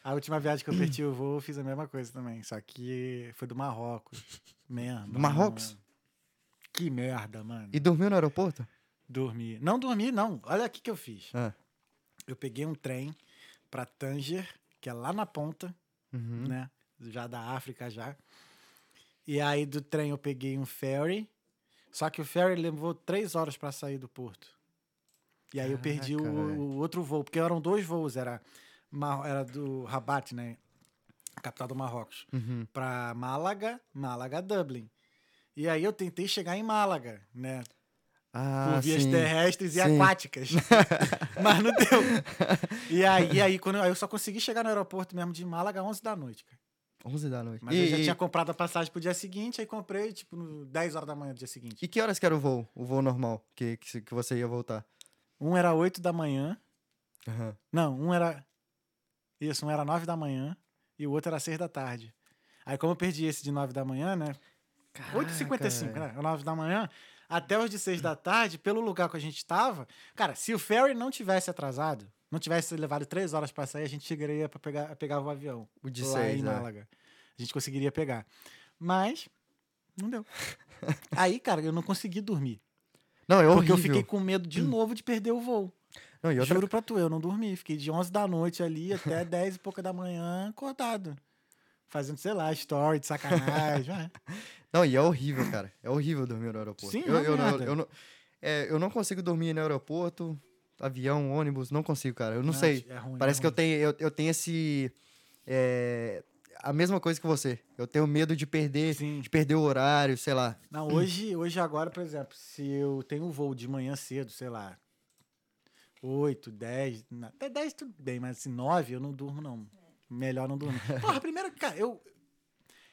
A última viagem que eu perdi o voo, eu fiz a mesma coisa também. Só que foi do Marrocos. Merda. Do Marrocos? Que merda, mano. E dormiu no aeroporto? Dormi. Não dormi, não. Olha o que eu fiz. Ah. Eu peguei um trem pra Tanger, que é lá na ponta, Uhum. né? Já da África já. E aí do trem eu peguei um ferry. Só que o ferry levou três horas pra sair do porto. E aí eu perdi o, o outro voo, porque eram dois voos, era, Ma- era do Rabat, né? A capital do Marrocos. Uhum. Pra Málaga, Málaga, Dublin. E aí eu tentei chegar em Málaga, né? Ah, por vias sim. terrestres e Sim. aquáticas. Mas não deu. E aí, aí, quando eu, aí eu só consegui chegar no aeroporto mesmo de Málaga 11 da noite, cara. 11 da noite. Mas e, eu já e- tinha comprado a passagem pro dia seguinte, aí comprei, tipo, no 10 horas da manhã do dia seguinte. e que horas que era o voo? O voo normal que, que, que você ia voltar? Um era 8 da manhã. Aham. Não, um era. Isso, um era 9 da manhã e o outro era 6 da tarde. Aí, como eu perdi esse de 9 da manhã, né? 8h55, velho. né? 9 da manhã, até os de 6 da tarde, pelo lugar que a gente tava. Cara, se o ferry não tivesse atrasado, não tivesse levado 3 horas pra sair, a gente chegaria pra pegar, pegar o avião. O de 6, em é. Málaga. A gente conseguiria pegar. Mas, não deu. Aí, cara, eu não consegui dormir. Não, é Porque horrível. eu fiquei com medo de novo de perder o voo. Não, outra... Juro pra tu, eu não dormi. Fiquei de 11 da noite ali até 10 e pouca da manhã acordado. Fazendo, sei lá, story de sacanagem. é. Não, e é horrível, cara. É horrível dormir no aeroporto. Sim, é eu, uma eu, não, merda. eu, não, é, eu não consigo dormir no aeroporto, avião, ônibus, não consigo, cara. Eu não sei. É ruim, Parece é que eu tenho, eu, eu tenho esse. é, a mesma coisa que você. Eu tenho medo de perder, Sim. de perder o horário, sei lá. Não, hoje, hoje agora, por exemplo, se eu tenho um voo de manhã cedo, sei lá, 8, 10, na- até 10 tudo bem, mas assim, 9 eu não durmo, não. Melhor não dormir. Porra, primeiro, cara, eu,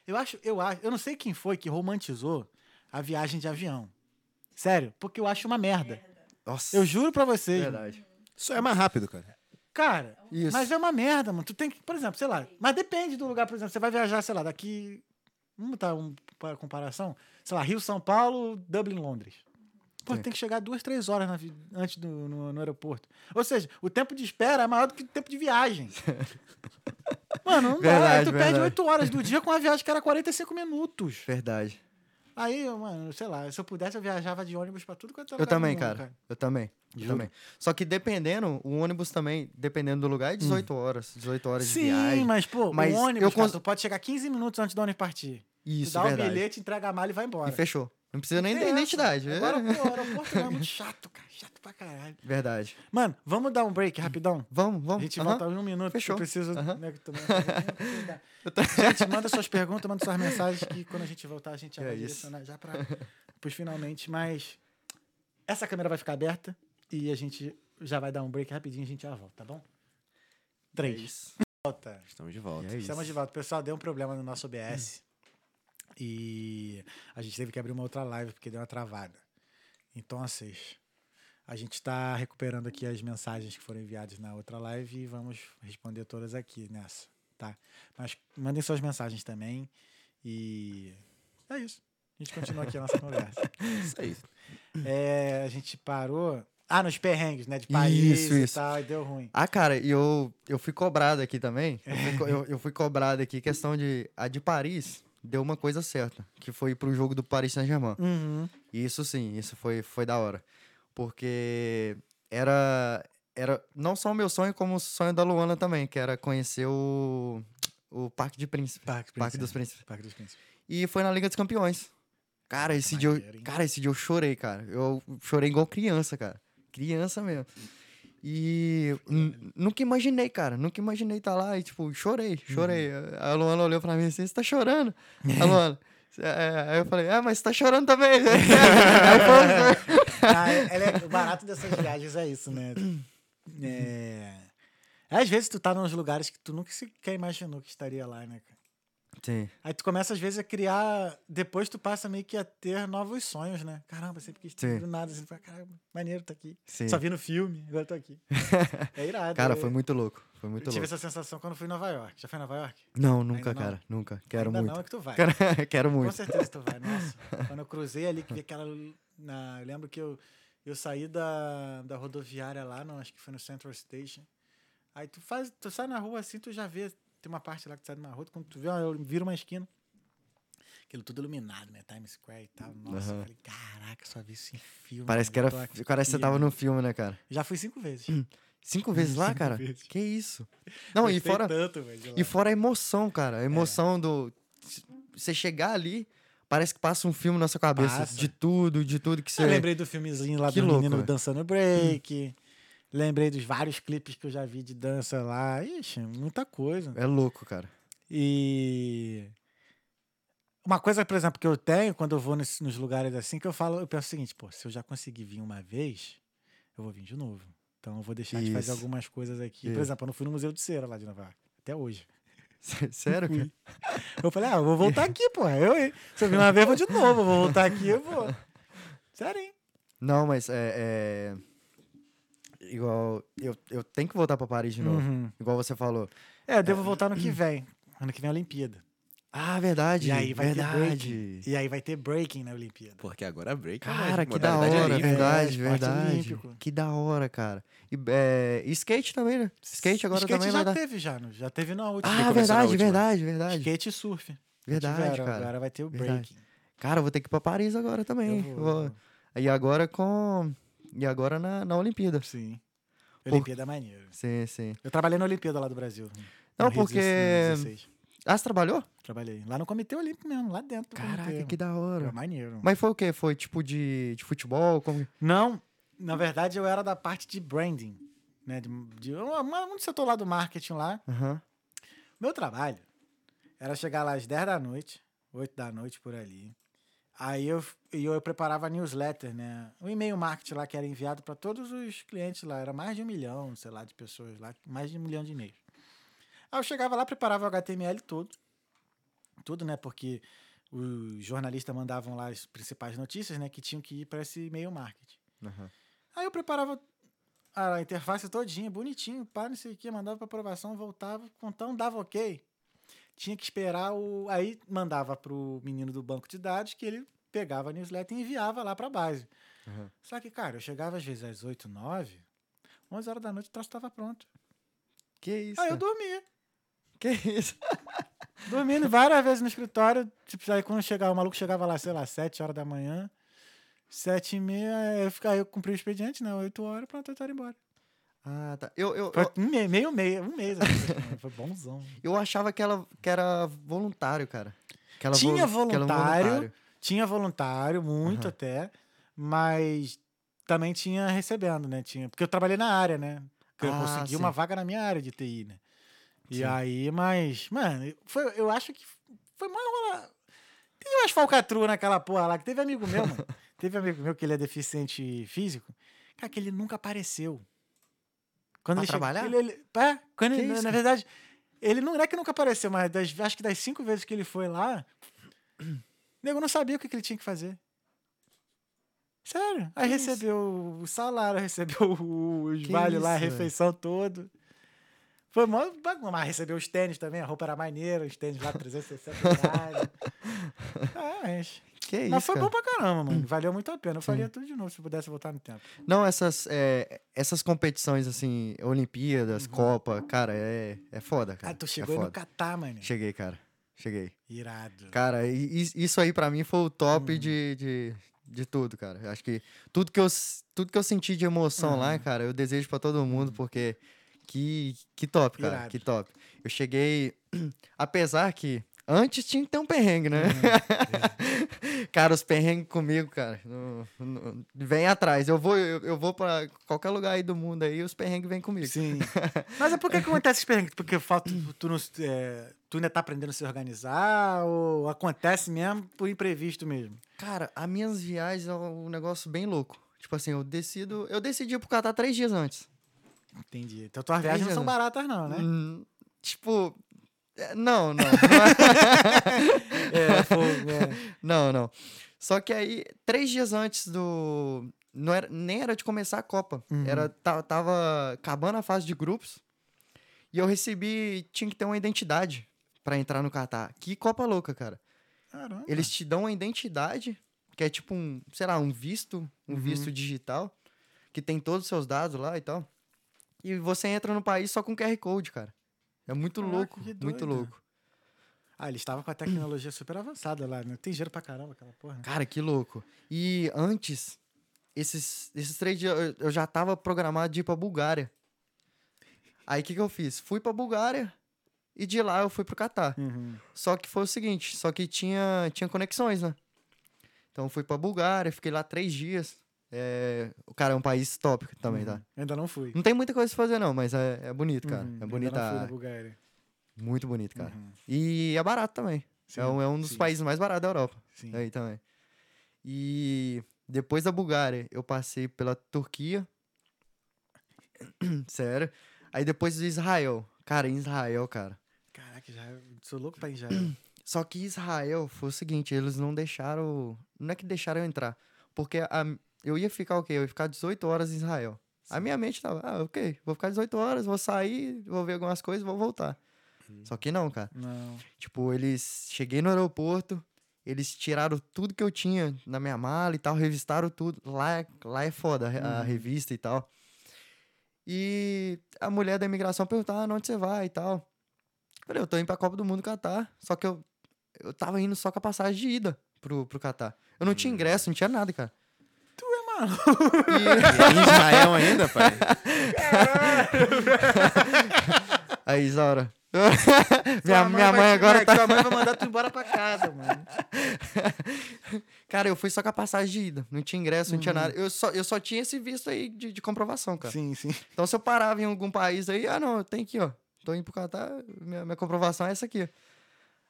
eu acho, eu acho, eu não sei quem foi que romantizou a viagem de avião. Sério, porque eu acho uma merda. Nossa. Eu juro pra vocês. Verdade. Isso é mais rápido, cara. Cara, Isso. mas é uma merda, mano. Tu tem que, por exemplo, sei lá, mas depende do lugar, por exemplo, você vai viajar, sei lá, daqui. Vamos botar um para comparação. Sei lá, Rio, São Paulo, Dublin, Londres. Pô, Sim. tem que chegar duas, três horas na antes do, no, no aeroporto. Ou seja, o tempo de espera é maior do que o tempo de viagem. Mano, não dá. Aí Verdade, tu perde verdade. oito horas do dia com uma viagem que era 45 minutos. Verdade. Aí, mano, sei lá, se eu pudesse, eu viajava de ônibus pra tudo quanto é Eu também, mundo, cara. Eu também. Eu também. Só que dependendo, o ônibus também, dependendo do lugar, é 18 horas. 18 horas de Sim, viagem. mas, pô, Mas o ônibus, eu cara, cons- tu pode chegar 15 minutos antes do ônibus partir. Isso, tu dá verdade. o bilhete, entrega a mala e vai embora. E fechou. Não precisa nem da identidade. é. Agora, pô, o aeroporto não é muito chato, cara. Chato pra caralho. Verdade. Mano, vamos dar um break rapidão? Vamos, A vamos. gente Aham. volta em um minuto. Fechou. Eu preciso. Aham. né, que também- gente, manda suas perguntas, manda suas mensagens que quando a gente voltar a gente já É vai isso. direcionar já para os finalmente. Mas essa câmera vai ficar aberta e a gente já vai dar um break rapidinho e a gente já volta, tá bom? Três. Volta. Estamos de volta. É isso. Estamos de volta. Pessoal, deu um problema no nosso OBS. E a gente teve que abrir uma outra live porque deu uma travada. Então, assim, a gente está recuperando aqui as mensagens que foram enviadas na outra live e vamos responder todas aqui nessa, tá? Mas mandem suas mensagens também. E é isso. A gente continua aqui a nossa conversa. Isso aí. É, a gente parou. Ah, nos perrengues, né? De Paris Isso, e isso. tal, e deu ruim. Ah, cara, e eu, eu fui cobrado aqui também. Eu fui, eu, eu fui cobrado aqui, questão de. A de Paris deu uma coisa certa, que foi pro jogo do Paris Saint-Germain. Uhum. Isso sim, isso foi, foi da hora. Porque era, era não só o meu sonho, como o sonho da Luana também, que era conhecer o, o Parque de Príncipe. Parque, Parque dos Príncipes. Parque dos Príncipes. E foi na Liga dos Campeões. Cara, esse dia, eu, hein? cara, esse dia eu chorei, cara. Eu chorei igual criança, cara. Criança mesmo. E nunca imaginei, cara. Nunca imaginei estar lá e, tipo, chorei, chorei. Uhum. A Luana olhou pra mim assim, você tá chorando? A Luana. é, Aí eu falei, ah, mas você tá chorando também. Ah, é- o barato dessas viagens é isso, né? É... Às vezes tu tá nos lugares que tu nunca sequer imaginou que estaria lá, né, cara? Sim. Aí tu começa, às vezes, a criar. Depois tu passa meio que a ter novos sonhos, né? Caramba, sempre quis Sim. do nada. Assim, caramba, maneiro tá aqui. Sim. Só vi no filme, agora tô aqui. É irado. Cara, é- foi muito louco. Foi muito Eu tive louco. essa sensação quando fui em Nova York. Já foi em Nova York? Não, nunca, cara. Nunca. Quero Ainda muito. não é que tu vai. Quero, quero Com muito. certeza tu vai. Nossa, quando eu cruzei ali, que vi aquela. Na, eu lembro que eu, eu saí da, da rodoviária lá, não, acho que foi no Central Station. Aí tu faz, tu sai na rua assim, tu já vê, tem uma parte lá que tu sai de uma rua, quando tu vê, ó, eu viro uma esquina. Aquilo tudo iluminado, né? Times Square e tal. Nossa, eu Aham. falei, caraca, só vi isso em filme. Parece que eu era. aqui, Parece que você tava né? no filme, né, cara? Já fui cinco vezes. Cinco vezes lá, Cinco cara? vezes. Que isso? Não, e fora. tanto, velho, lá. E fora a emoção, cara. A É. emoção do. Você chegar ali, parece que passa um filme na sua cabeça. Passa. De tudo, de tudo que você. Eu lembrei do filmezinho lá Que do louco, menino velho. dançando break. Lembrei dos vários clipes que eu já vi de dança lá. Ixi, muita coisa. É louco, cara. E Uma coisa, por exemplo, que eu tenho quando eu vou nesse- nos lugares assim, que eu falo, eu penso o seguinte, pô, se eu já consegui vir uma vez, eu vou vir de novo. Então eu vou deixar de fazer Isso. algumas coisas aqui. Isso. Por exemplo, eu não fui no Museu de Cera lá de Nova York, até hoje. Sério, cara? Eu falei, ah, eu vou voltar aqui, pô. Eu, hein? Se eu vir uma vez, eu vou de novo. Eu vou voltar aqui, eu vou. Sério, hein? Não, mas é. é- Igual. Eu, eu tenho que voltar pra Paris de novo. Uhum. Igual você falou. É, eu devo voltar no que vem. Ano que vem é a Olimpíada. Ah, verdade. E aí vai ter verdade. breaking. E aí vai ter breaking na Olimpíada. Porque agora é uma Cara, que da hora, olímpica. verdade, verdade. Que da hora, cara. E, é, e skate também, né? Skate agora Skate também já vai dar. teve já, no- já teve na última. Ah, verdade, última. verdade, verdade. Skate e surf. Verdade, Tiveram, cara. Agora vai ter o Verdade. breaking. Cara, eu vou ter que ir pra Paris agora também. Eu vou, Vou- eu vou. E agora com. E agora na, na Olimpíada. Sim. Por- Olimpíada é maneiro. Sim, sim. Eu trabalhei na Olimpíada lá do Brasil. Não, porque- 16. Ah, você trabalhou? Trabalhei. Lá no Comitê Olímpico mesmo, lá dentro Caraca, comitê. que da É hora. maneiro. Mas foi o quê? Foi tipo de, de futebol? Como... Não, na verdade eu era da parte de branding. Né, de, de, uma- um setor lá do marketing lá. Aham. Meu trabalho era chegar lá às 10 da noite, 8 da noite por ali. Aí eu, e eu, preparava a newsletter, né? O e-mail marketing lá que era enviado para todos os clientes lá. Era mais de um milhão, sei lá, de pessoas lá. Mais de um milhão de e-mails. Aí eu chegava lá, preparava o HTML todo. Tudo, né? Porque os jornalistas mandavam lá as principais notícias, né? Que tinham que ir para esse e-mail marketing. aham. Aí eu preparava a interface todinha, bonitinho, pá, não sei o que, mandava para aprovação, voltava, então dava ok. Tinha que esperar o. Aí mandava pro menino do banco de dados que ele pegava a newsletter e enviava lá pra base. Uhum. Só que, cara, eu chegava às vezes às 8, 9, 11 horas da noite o troço tava pronto. Que isso? Aí eu dormia. Que isso? Dormindo várias vezes no escritório. Tipo, aí quando chegava, o maluco chegava lá, sei lá, 7 horas da manhã. 7 e meia, eu, ficava, eu cumpri o expediente, né? 8 horas, pronto, eu tava embora. Ah, tá. Eu, eu, Foi eu, meio mês, um mês. assim, Foi bonzão. eu achava que, ela, que era voluntário, cara. Que ela Tinha vol- que ela é voluntário, Tinha voluntário, muito até, mas também tinha recebendo, né? Tinha, porque eu trabalhei na área, né? Porque eu Ah, consegui sim. uma vaga na minha área de TI, né? E Sim. aí, mas, mano, foi, eu acho que foi mais rola. Tem umas falcatruas naquela porra lá, que teve amigo meu, mano. teve amigo meu que ele é deficiente físico, cara, que ele nunca apareceu. Quando Pra ele trabalhar? ele, ele, é, quando ele- isso, na cara? verdade, ele não, não é que nunca apareceu, mas das- acho que das cinco vezes que ele foi lá, o nego não sabia o que, que ele tinha que fazer. Sério. Aí Que isso? recebeu o salário, recebeu os Que vale lá, a isso, refeição todo. Foi mó bagunça, mas recebeu os tênis também, a roupa era maneira, os tênis lá 360 reais. ah, mas, Que isso, mas foi cara. bom pra caramba, mano. Valeu muito a pena. Eu faria tudo de novo se pudesse voltar no tempo. Não, essas, é, essas competições, assim, Olimpíadas, Copa, cara, é, é foda, cara. Ah, tu é chegou aí no. Catar, mano. Cheguei, cara. Cheguei. Irado. Cara, isso aí pra mim foi o top Uhum. de, de, de tudo, cara. Acho que tudo que eu, tudo que eu senti de emoção lá, Uhum. cara, eu desejo pra todo mundo, porque que, que top, cara. Irado. Que top. Eu cheguei. Apesar que antes tinha que ter um perrengue, né? Cara, os perrengues comigo, cara. vem atrás. Eu vou, eu, eu vou pra qualquer lugar aí do mundo aí, os perrengues vêm comigo. Sim. Mas é por que acontece esse perrengue? Porque falta, tu, não, é, tu ainda tá aprendendo a se organizar ou acontece mesmo por imprevisto mesmo? Cara, as minhas viagens é um negócio bem louco. Tipo assim, eu decido. Eu decidi ir pro Catar três dias antes. Entendi. Então tuas viagens não são baratas não, né? Hum, tipo. É, Não, não. É, fogo, é. não, não. Só que aí, três dias antes do. Não era, nem era de começar a Copa. Uhum. Era, ta- tava acabando a fase de grupos. E eu recebi. Tinha que ter uma identidade pra entrar no Catar. Que Copa louca, cara. Caramba. Eles te dão uma identidade, que é tipo um, sei lá, um visto, um Uhum. visto digital, que tem todos os seus dados lá e tal. E você entra no país só com QR Code, cara. É muito Caraca, louco, muito louco. Ah, eles estavam com a tecnologia super avançada lá, né? Tem dinheiro pra caramba aquela porra. né? Cara, que louco. E antes, esses, esses três dias, eu- eu já tava programado de ir pra Bulgária. Aí o que, que eu fiz? Fui pra Bulgária e de lá eu fui pro Catar. Uhum. Só que foi o seguinte, só que tinha, tinha conexões, né? Então fui pra Bulgária, fiquei lá três dias. É, o cara é um país top também, tá? Eu Ainda não fui. Não tem muita coisa pra fazer, não, mas é, é bonito, cara. Uhum, É ainda bonito. não fui na Bulgária. Muito bonito, cara. Uhum. E é barato também. Sim, é, um, é um dos sim, países mais baratos da Europa. Sim. Aí também. E depois da Bulgária, eu passei pela Turquia. Sério. Aí depois do Israel. Cara, em Israel, cara. Caraca, já sou louco pra é. Só que Israel foi o seguinte, eles não deixaram. Não é que deixaram eu entrar. Porque a- eu ia ficar o quê? Eu ia ficar 18 horas em Israel. A minha mente tava, ah, ok, vou ficar 18 horas, vou sair, vou ver algumas coisas, vou voltar. Só que não, cara. Não. Tipo, eles. Cheguei no aeroporto, eles tiraram tudo que eu tinha na minha mala e tal, revistaram tudo. Lá, é- lá é foda a- a revista e tal. E a mulher da imigração perguntou: ah, onde você vai e tal. Falei, eu tô indo pra Copa do Mundo Catar. Só que eu, eu tava indo só com a passagem de ida pro, pro Catar. Eu não tinha ingresso, não tinha nada, cara. É maluco. E, em Israel ainda, pai? aí, Isaura. Minha minha vai mãe agora tá. Tua mãe vai mandar tu embora pra casa, mano. Cara, eu fui só com a passagem de ida. Não tinha ingresso, não tinha Uhum. nada. Eu só, eu só tinha esse visto aí de, de comprovação, cara. Sim, sim. Então, se eu parava em algum país aí, ah, não, tem aqui, ó. Tô indo pro Catar, minha, minha comprovação é essa aqui.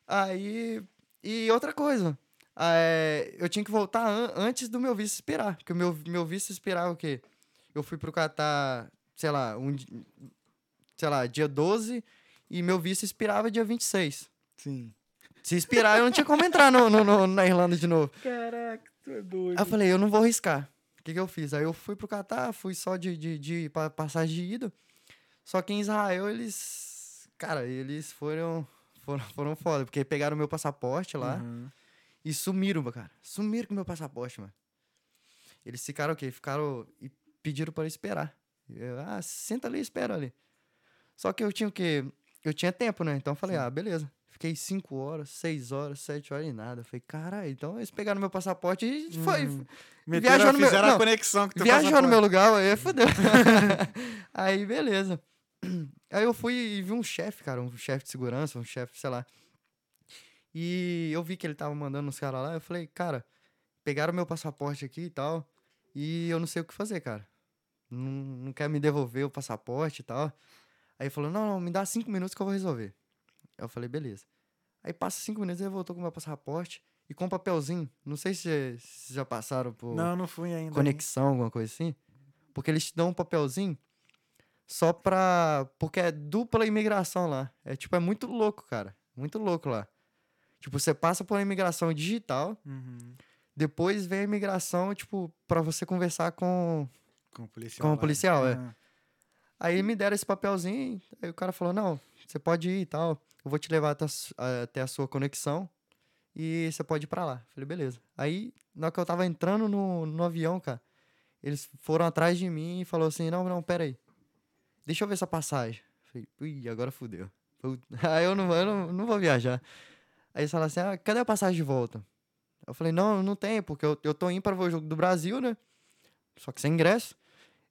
Aí. E outra coisa. É, eu tinha que voltar an- antes do meu visto expirar. Porque o meu, meu visto expirava o quê? Eu fui pro Catar, sei lá, um, sei lá, dia 12 e meu visto expirava dia 26. Sim. Se expirar, eu não tinha como entrar no, no- no- na Irlanda de novo. Caraca, tu é doido. Aí eu falei, eu não vou arriscar. O que, que eu fiz? Aí eu fui pro Catar, fui só de, de, de pa- passagem de ida. Só que em Israel eles. Cara, eles foram. Foram, foram foda, porque pegaram meu passaporte lá Uhum. E sumiram, cara. Sumiram com meu passaporte, mano. Eles ficaram o quê? Ficaram. E pediram para esperar. Eu, ah, senta ali e espera ali. Só que eu tinha o quê? Eu tinha tempo, né? Então eu falei, ah, beleza. Fiquei 5 horas, 6 horas, 7 horas e nada. Eu falei, caralho, então eles pegaram meu passaporte e foi. Uhum. Meteram, Viajou no meu- fizeram não, a conexão que Viajou no meu lugar, aí fodeu. aí, beleza. Aí eu fui e vi um chefe, cara, um chefe de segurança, um chefe, sei lá. E eu vi que ele tava mandando uns caras lá, eu falei, cara, pegaram meu passaporte aqui e tal, e eu não sei o que fazer, cara. Não, não quer me devolver o passaporte e tal. Aí ele falou, não, não, me dá cinco minutos que eu vou resolver. Eu falei, beleza. Aí passa cinco minutos, ele voltou com o meu passaporte e com um papelzinho. Não sei se se já passaram por Não, não fui ainda. conexão, alguma coisa assim. Porque eles te dão um papelzinho só pra. Porque é dupla imigração lá. É tipo, é muito louco, cara. Muito louco lá. Tipo, você passa por uma imigração digital, Uhum. depois vem a imigração, tipo, pra você conversar com. Com o policial. Com o lá. policial, é. Aham. Aí me deram esse papelzinho, aí o cara falou: não, você pode ir e tal. Eu vou te levar até a, até a sua conexão e você pode ir pra lá. Falei, beleza. Aí, na hora que eu tava entrando no, no avião, cara, eles foram atrás de mim e falou assim: não, não, pera aí. Deixa eu ver essa passagem. Falei, ui, agora fudeu. Aí eu não, eu não, não vou viajar. Aí eles falaram assim: ah, cadê a passagem de volta? Eu falei, não, não tem, porque eu, eu tô indo para ver o jogo do Brasil, né? Só que sem ingresso.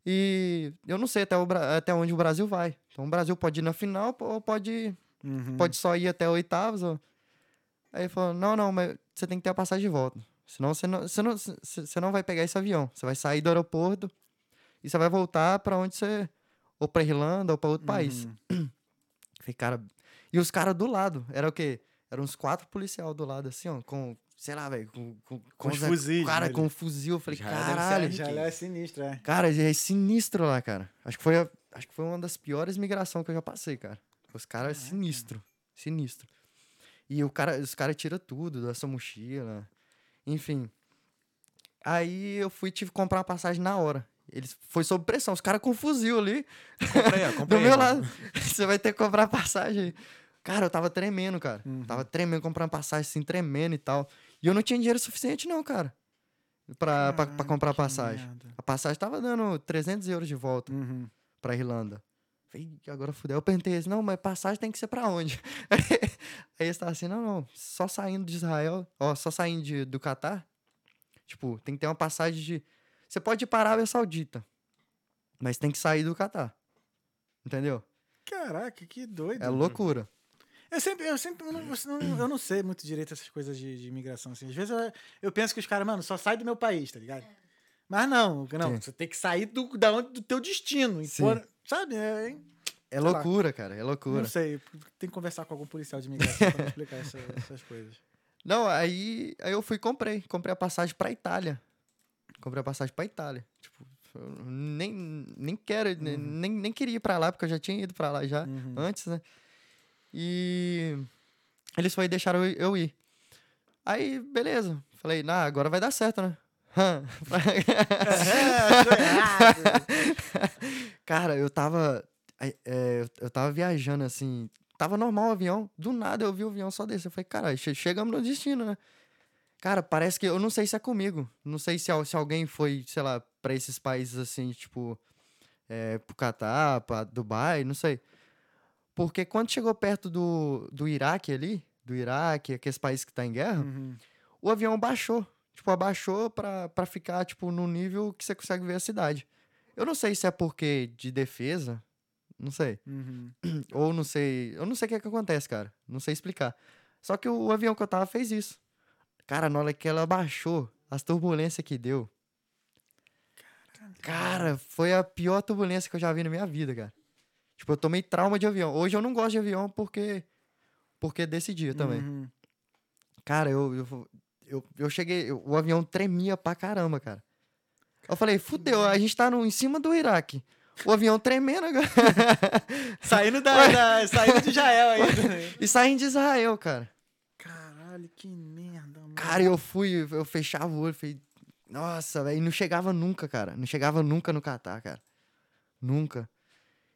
E eu não sei até, o, até onde o Brasil vai. Então o Brasil pode ir na final ou pode, Uhum. pode só ir até oitavos. Ou... Aí ele falou, não, não, mas você tem que ter a passagem de volta. Senão você não, você não, você- não vai pegar esse avião. Você vai sair do aeroporto e você vai voltar para onde você... Ou pra Irlanda ou para outro país. Uhum. Falei, cara... E os caras do lado. Era o quê? Eram uns quatro policial do lado, assim, ó. Com, sei lá, velho. Com, com, Com os fuzis, Cara, né? com um fuzil. Eu falei, Já caralho. Já é sinistro, é. Cara, é sinistro lá, cara. Acho que foi, a- acho que foi uma das piores migrações que eu já passei, cara. Os caras sinistro, sinistro. E o cara, os caras tiram tudo da sua mochila. Enfim. Aí eu fui tive que comprar uma passagem na hora. Eles foi sob pressão, os caras com fuzil ali ó, compra do meu lado. Você vai ter que comprar passagem. Cara, eu tava tremendo, cara. Uhum. Tava tremendo, comprando passagem assim, tremendo e tal. E eu não tinha dinheiro suficiente não, cara. Pra, pra, pra Caraca, comprar passagem. A passagem tava dando 300 euros de volta Uhum. pra Irlanda. Falei, "Ih, agora fudeu. Eu perguntei eles, não, mas passagem tem que ser pra onde? Aí eles assim, não, não, só saindo de Israel, ó, só saindo de, do Catar. Tipo, tem que ter uma passagem de. Você pode ir para a Arábia Saudita, mas tem que sair do Catar. Entendeu? Caraca, que doido. É loucura. Eu sempre, eu sempre, eu não, eu não, eu não sei muito direito essas coisas de, de imigração, assim. Às vezes eu, eu penso que os caras, mano, só sai do meu país, tá ligado? Mas não, não, Sim. você tem que sair do, da onde, do teu destino. e sabe? É, É lá. loucura, cara, é loucura. Não sei, tem que conversar com algum policial de imigração pra me explicar essa- essas coisas. Não, aí, aí eu fui e comprei. Comprei a passagem pra Itália. Comprei a passagem pra Itália. Tipo, eu nem, nem quero, nem, nem, nem queria ir pra lá, porque eu já tinha ido pra lá já Uhum. antes, né? E eles foi deixaram eu, ir. Aí, beleza. Falei, nah, agora vai dar certo, né? Cara, eu tava. é, eu- tava viajando assim. Tava normal o avião. Do nada eu vi o avião só descer. Eu falei, cara, che- chegamos no destino, né? Cara, parece que. Eu não sei se é comigo. Não sei se, se alguém foi, sei lá, pra esses países assim, tipo. É, pro Catar, pra Dubai, não sei. Porque quando chegou perto do, do Iraque ali, do Iraque, aqueles países que tá em guerra, Uhum. o avião baixou. Tipo, abaixou pra, pra ficar, tipo, no nível que você consegue ver a cidade. Eu não sei se é porque de defesa, não sei. Uhum. Ou não sei. Eu não sei o que, é que acontece, cara. Não sei explicar. Só que o, avião que eu tava fez isso. Cara, na hora que ela baixou, as turbulências que deu. Cara, foi a pior turbulência que eu já vi na minha vida, cara. Tipo, eu tomei trauma de avião. Hoje eu não gosto de avião porque. Porque desse dia também. Uhum. Cara, eu, eu, eu, eu cheguei. eu- o avião tremia pra caramba, cara. Eu falei, fudeu, a gente tá no, em cima do Iraque. O avião tremendo agora. Saindo, da, da- saindo de Israel ainda. e saindo de Israel, cara. Caralho, que merda, mano. Cara, eu fui, eu fechava o olho, falei, nossa, velho, não chegava nunca, cara. Não chegava nunca no Catar, cara. Nunca.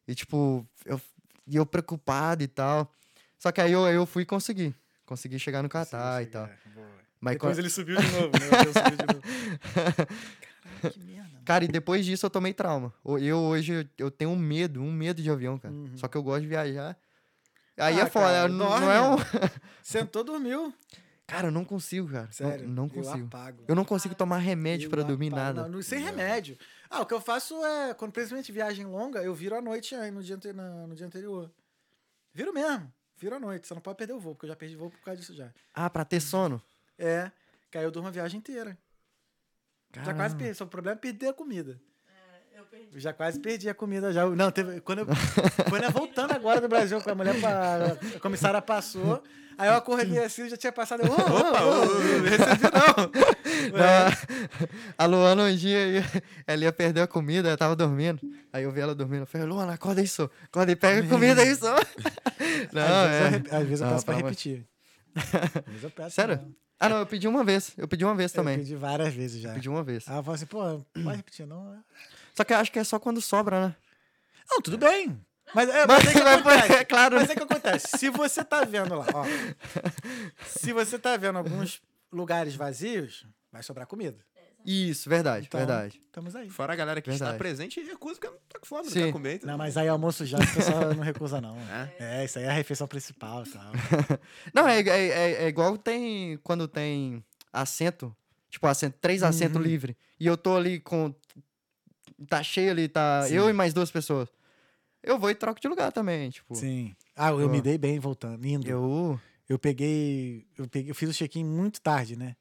E tipo, eu, e eu preocupado e tal. Só que aí eu, eu fui conseguir. Consegui chegar no Catar e tal. Mas Depois quan- ele subiu de novo, né? Subiu de novo. Que merda. mano. Cara, e depois disso eu tomei trauma. Eu hoje eu tenho um medo, um medo de avião, cara. Uhum. Só que eu gosto de viajar. Aí Ah, é foda, cara, não, não é um. Sentou, dormiu. Cara, eu não consigo, cara. Não- Sério. Não, Eu consigo. apago. Eu não consigo tomar remédio Eu pra dormir apago. nada. Não, não- sem remédio. Ah, o que eu faço é, quando principalmente viagem longa, eu viro à noite aí, no dia, na- no dia anterior. Viro mesmo. Viro à noite. Você não pode perder o voo, porque eu já perdi voo por causa disso já. Ah, pra ter sono. É. Que aí eu durmo a viagem inteira. Já quase Caramba. perdi. Só o problema é perder a comida. Eu perdi. Eu já quase perdi a comida já. Não, teve. Quando eu, quando eu voltando agora do Brasil, com a mulher, pa- a comissária passou. Aí eu acordei assim, já tinha passado. eu, Opa, opa, não recebi não. Não, a Luana um dia ia- ela ia perder a comida, ela tava dormindo. Aí eu vi ela dormindo. Eu falei, Luana, acorda aí, só. Acorda aí, pega a comida aí, só. Não, às, vezes eu, é. às vezes eu Não, peço pra pelo amor- repetir. Às vezes eu peço. Sério? não. Ah, não, eu pedi uma vez. Eu pedi uma vez Eu também. pedi várias vezes já. Pedi uma vez. Aí ela falou assim, pô, pode repetir, não? Só que eu acho que é só quando sobra, né? Não, tudo bem. Mas, é, Mas mas é que vai- acontece. é claro, Mas né? é que acontece. Se você tá vendo lá, ó. Se você tá vendo alguns lugares vazios, vai sobrar comida. Isso, verdade, Então, verdade. Estamos aí. Fora a galera que está Verdade. presente e recusa porque não tá com fome, não quer comer. então- Não, mas aí almoço já, o pessoal não recusa, não. É? É, isso aí é a refeição principal e tal. Não, é, é, é, é igual tem quando tem assento, tipo, assento, três assentos Uhum. livres. E eu tô ali com. Tá cheio ali, tá. Sim. Eu e mais duas pessoas. Eu vou e troco de lugar também, tipo. Sim. Ah, eu Ó. me dei bem voltando, indo. Eu, Eu. peguei, eu peguei. Eu fiz o check-in muito tarde, né?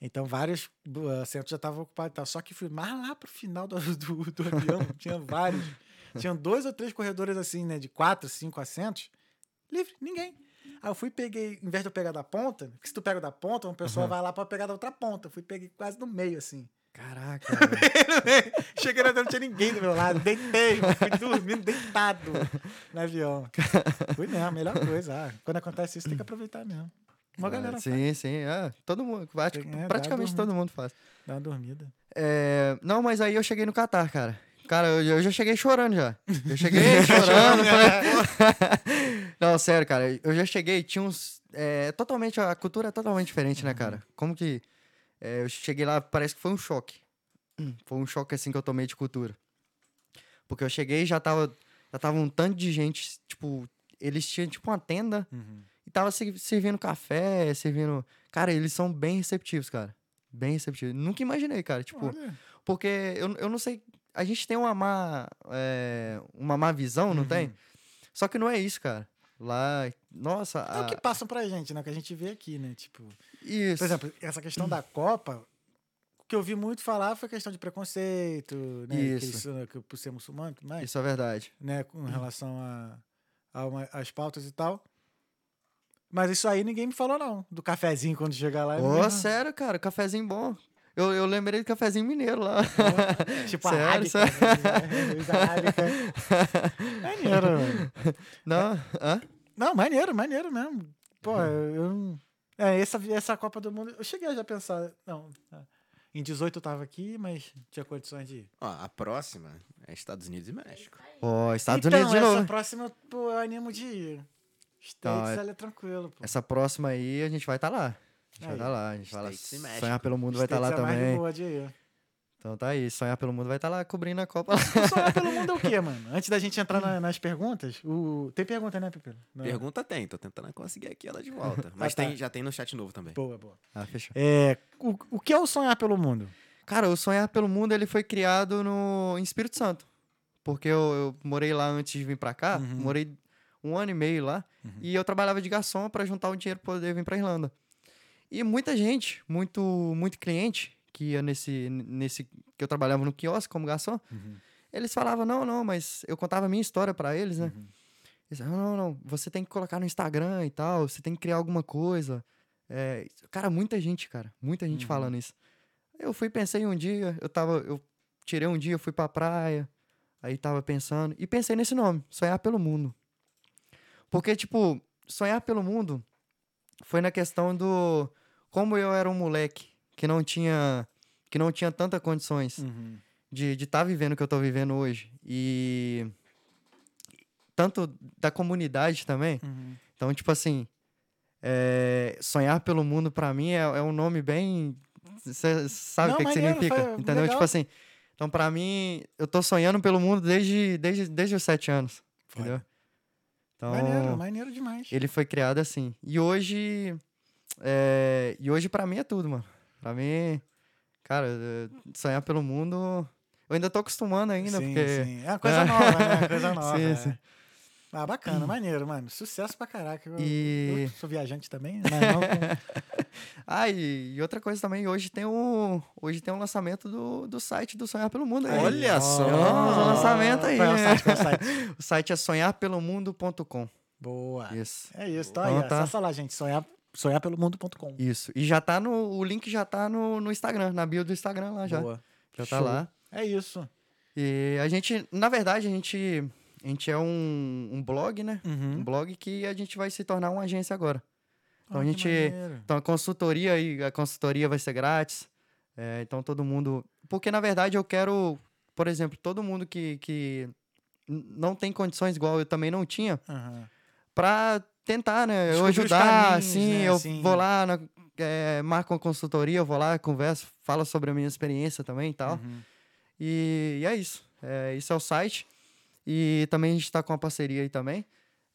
Então vários uh, assentos já estavam ocupados e tal. Só que fui mais lá pro final do, do, do avião, tinha vários. Tinham dois ou três corredores assim, né? De quatro, cinco assentos. Livre, ninguém. Aí eu fui e peguei, em vez de eu pegar da ponta, porque se tu pega da ponta, uma pessoa Aham. vai lá pra pegar da outra ponta. Eu fui e peguei quase no meio, assim. Caraca. Cheguei lá, não tinha ninguém do meu lado. Deitei, fui dormindo deitado no avião. Fui mesmo, a melhor coisa. Ah, quando acontece isso, tem que aproveitar mesmo. Uma galera faz, sim, sim. É, todo mundo. Tem- é, praticamente todo mundo faz. dá uma dormida. É, não, mas aí eu cheguei no Catar, cara. Cara, eu, eu já cheguei chorando já. Eu cheguei chorando. falei- não, sério, cara. Eu já cheguei, tinha uns. É, totalmente, a cultura é totalmente diferente, né, cara? Como que. É, eu cheguei lá, parece que foi um choque. Hum, Foi um choque assim que eu tomei de cultura. Porque eu cheguei e já tava. Já tava um tanto de gente, tipo. Eles tinham tipo uma tenda e tava se- servindo café, servindo. Cara, eles são bem receptivos, cara. Bem receptivos. Nunca imaginei, cara. Tipo, Olha. porque eu, eu não sei. A gente tem uma má, é, uma má visão, não tem? Só que não é isso, cara. Lá, nossa. É o que a- passam pra gente, né? O que a gente vê aqui, né? Tipo, Isso. por exemplo, essa questão da Copa, o que eu vi muito falar foi questão de preconceito, né? que Isso. eles, que por ser muçulmano, mas, Isso é verdade. né? Com relação a, a uma- às pautas e tal. Mas isso aí ninguém me falou, não. Do cafezinho quando chegar lá. Ô, ninguém- sério, cara, cafezinho bom. Eu, eu lembrei do cafezinho mineiro lá. Tipo Sério, arábica. sério? né? Maneiro, mano. Não, hã? Não, maneiro, maneiro mesmo. Pô, eu. eu não- É, essa, essa Copa do Mundo. Eu cheguei a já pensar. Não, tá. em 18 eu tava aqui, mas tinha condições de ir. Ó, a próxima é Estados Unidos e México. Ó, Estados então, Unidos de essa novo. próxima, pô, eu animo de ir. States, Não, é- ela é tranquilo, pô. Essa próxima aí a gente vai estar lá. A gente vai Aí. estar lá. A gente vai lá. States e México. Sonhar pelo mundo vai estar lá States é mais de também. boa de ir. Então tá aí. Sonhar pelo mundo vai estar lá cobrindo a Copa. Sonhar pelo mundo é o quê, mano? Antes da gente entrar na- nas perguntas, o... tem pergunta, né, Pepe? Não. Pergunta tem, tô tentando conseguir aqui ela de volta. Mas tá. tem, já tem no chat novo também. Boa, boa. ah, fechou. É, o, o que é o sonhar pelo mundo? Cara, o Sonhar pelo Mundo ele foi criado no em Espírito Santo. Porque eu, eu morei lá antes de vir pra cá, Uhum. morei um ano e meio lá, e eu trabalhava de garçom pra juntar o dinheiro pra poder vir pra Irlanda. E muita gente, muito muito cliente que ia nesse nesse que eu trabalhava no quiosque como garçom, eles falavam: "Não, não, mas eu contava a minha história pra eles, né? Eles falavam, não, não, você tem que colocar no Instagram e tal, você tem que criar alguma coisa. É, cara, muita gente, cara, muita gente falando isso. Eu fui, pensei um dia, eu tava, eu tirei um dia, fui pra praia, aí tava pensando, e pensei nesse nome, Sonhar pelo Mundo. Porque, tipo, Sonhar pelo Mundo foi na questão do, como eu era um moleque que não tinha, que não tinha tantas condições de estar vivendo o que eu tô vivendo hoje, e tanto da comunidade também, então, tipo assim, é, sonhar pelo mundo pra mim é, é um nome bem. Você sabe o que, que maneiro, significa? foi Entendeu? legal. Tipo assim. Então, pra mim, eu tô sonhando pelo mundo desde, desde, desde os sete anos. Foda. Entendeu? Então, Maneiro, maneiro demais. ele foi criado assim. E hoje. é, e hoje, pra mim, é tudo, mano. Pra mim, cara, é, sonhar pelo mundo. Eu ainda tô acostumando ainda, sim, porque. sim. É uma coisa nova, né? Uma coisa nova. Sim, é. sim. Ah, bacana, maneiro, mano. Sucesso pra caraca. Eu, E- eu sou viajante também, mas não. Ah, e, outra coisa também, hoje tem um, hoje tem um lançamento do, do site do Sonhar pelo Mundo. aí. Olha só! Um lançamento aí. Qual é o site? Qual é o site? O site é sonharpelomundo.com. Boa. Isso. É isso, então Então aí, tá. acessa lá, gente. Sonhar, sonharpelomundo.com. Isso. E já tá no. O link já tá no, no Instagram, na bio do Instagram lá já. Boa. Já tá Show. lá. É isso. E a gente, na verdade, a gente, a gente é um, um blog, né? Uhum. Um blog que a gente vai se tornar uma agência agora. Então Ah, a gente. Então a consultoria aí, a consultoria vai ser grátis. É, então todo mundo. Porque na verdade eu quero, por exemplo, todo mundo que, que não tem condições igual eu também não tinha, Aham. pra tentar, né? Eu Descobrir ajudar, caminhos, assim, né, eu assim. vou lá, na, é, marco uma consultoria, eu vou lá, converso, falo sobre a minha experiência também e tal. Uhum. E, e é isso. É, isso é o site. E também a gente tá com uma parceria aí também.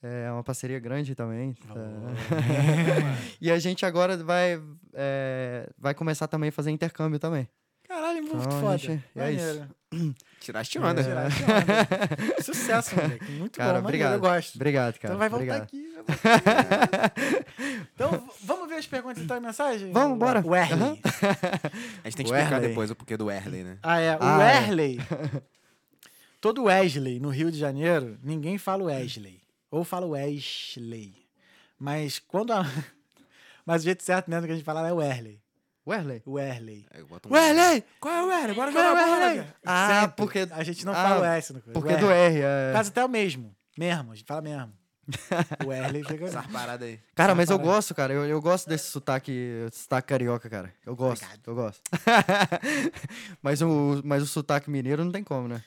É uma parceria grande também. tá? e a gente agora vai, é, vai começar também a fazer intercâmbio também. Caralho, muito Então, foda. gente, é isso. Maneiro. Tiraste onda. Tirar esse onda. Sucesso, moleque. Muito Cara, bom, maneiro, obrigado. eu gosto. Obrigado, cara. Então vai voltar obrigado. aqui. vai voltar então, vamos ver as perguntas então e mensagem? Vamos, bora. O Erley. Aham. A gente tem que explicar Erley. depois o porquê do Erley, né? Ah, é. O Ah, é. Erley. Todo Wesley no Rio de Janeiro, ninguém fala Wesley. Ou fala Wesley. Mas quando a... Mas o jeito certo mesmo que a gente fala é o Erley. Wesley. O Erley. Aí eu boto um- Wesley! Qual é o Erley? Bora Qual é o jogar bola, cara. Ah, Sempre. porque- A gente não ah, fala o S no Porque o do R. É... Caso até o mesmo. Mesmo, a gente fala mesmo. O Erley fica... Essa parada aí. Cara, mas eu gosto, cara. Eu, eu gosto desse sotaque, sotaque carioca, cara. Eu gosto, Obrigado. eu gosto. mas, o, mas o sotaque mineiro não tem como, né?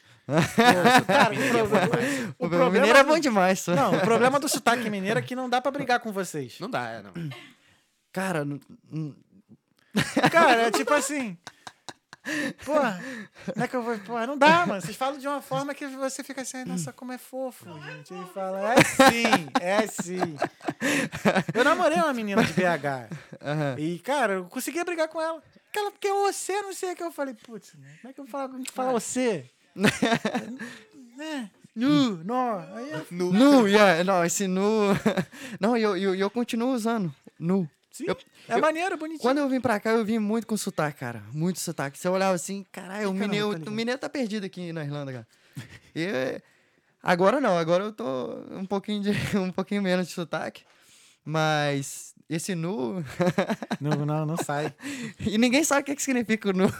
Cara, o, Mineiro é bom problema- demais. o O, problema mineiro é bom demais. só. Não, o problema do sotaque mineiro é que não dá pra brigar com vocês. Não dá, é, não. Cara, Cara, é tipo assim. Porra, como é que eu vou. Porra, não dá, mano. Vocês falam de uma forma que você fica assim, "Ai, nossa, como é fofo, gente. Ele fala, é sim, é sim. Eu namorei uma menina de BH. Aham. E, cara, eu conseguia brigar com ela. Aquela, porque é você, não sei o que. Eu falei, putz, né, como é que eu falo com que fala você? né? Nu, nó. Aí eu Nu, yeah, não, esse nu. Não, e eu, eu, eu continuo usando. Nu. Sim, Eu- é eu- maneiro, bonitinho. Quando eu vim pra cá, eu vim muito com sotaque, cara. Muito sotaque. Você olhava assim, caralho, o mineiro, tá o mineiro tá perdido aqui na Irlanda, cara. E agora não, agora eu tô um pouquinho, de, um pouquinho menos de sotaque. Mas esse nu. Não, não, não sai. e ninguém sabe o que, que significa o nu.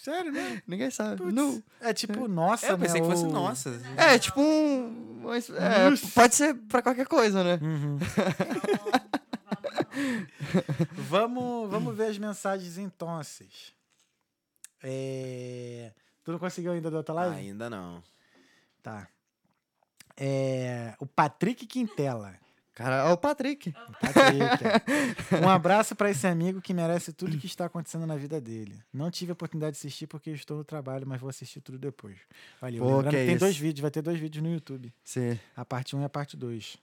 Sério, né? ninguém sabe. Putz, Nu. É tipo, nossa, É, eu pensei né? que fosse ou- nossa. É, tipo um. é, pode ser pra qualquer coisa, né? Uhum. vamos, vamos ver as mensagens então. É... Tu não conseguiu ainda da outra live? Ainda não. Tá. É... O Patrick Quintela. Cara, ó, o Patrick. Patrick. um abraço pra esse amigo que merece tudo que está acontecendo na vida dele. Não tive a oportunidade de assistir porque eu estou no trabalho, mas vou assistir tudo depois. Valeu. Pô, Lembrando que que tem isso. dois vídeos, vai ter dois vídeos no YouTube. Sim. A parte 1 e a parte 2.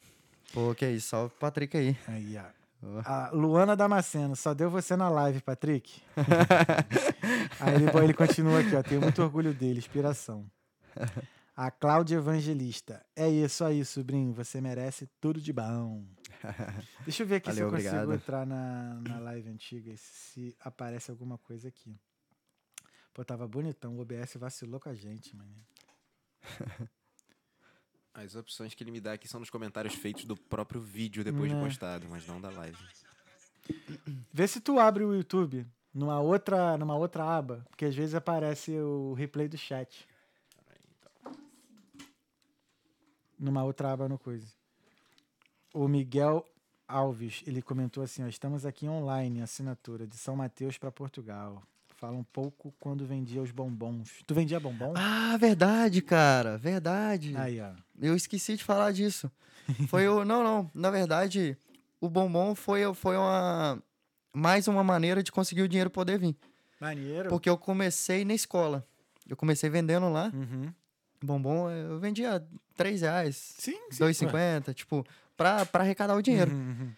Pô, que isso. Só o Patrick aí. Aí, ó. A Luana Damasceno, só deu você na live, Patrick. Aí ele, ele continua aqui, ó. Tenho muito orgulho dele, inspiração. A Cláudia Evangelista. É isso aí, sobrinho. Você merece tudo de bom. Deixa eu ver aqui se eu Valeu, consigo obrigado. entrar na, na live antiga, se aparece alguma coisa aqui. Pô, tava bonitão. O OBS vacilou com a gente, mano. As opções que ele me dá aqui são nos comentários feitos do próprio vídeo depois de É. postado, mas não da live. Vê se tu abre o YouTube numa outra, numa outra aba, porque às vezes aparece o replay do chat. Numa outra aba no coisa. O Miguel Alves, ele comentou assim, ó, estamos aqui online, assinatura de São Mateus para Portugal. Fala um pouco quando vendia os bombons. Tu vendia bombom? Ah, verdade, cara. Verdade. Aí, ó. Eu esqueci de falar disso. Foi o. Não, não. Na verdade, o bombom foi, foi uma. Mais uma maneira de conseguir o dinheiro poder vir. Maneiro. Porque eu comecei na escola. Eu comecei vendendo lá. Uhum. Bombom, eu vendia 3 reais, Sim, sim. 2,50, tipo, pra, pra arrecadar o dinheiro. Uhum, uhum.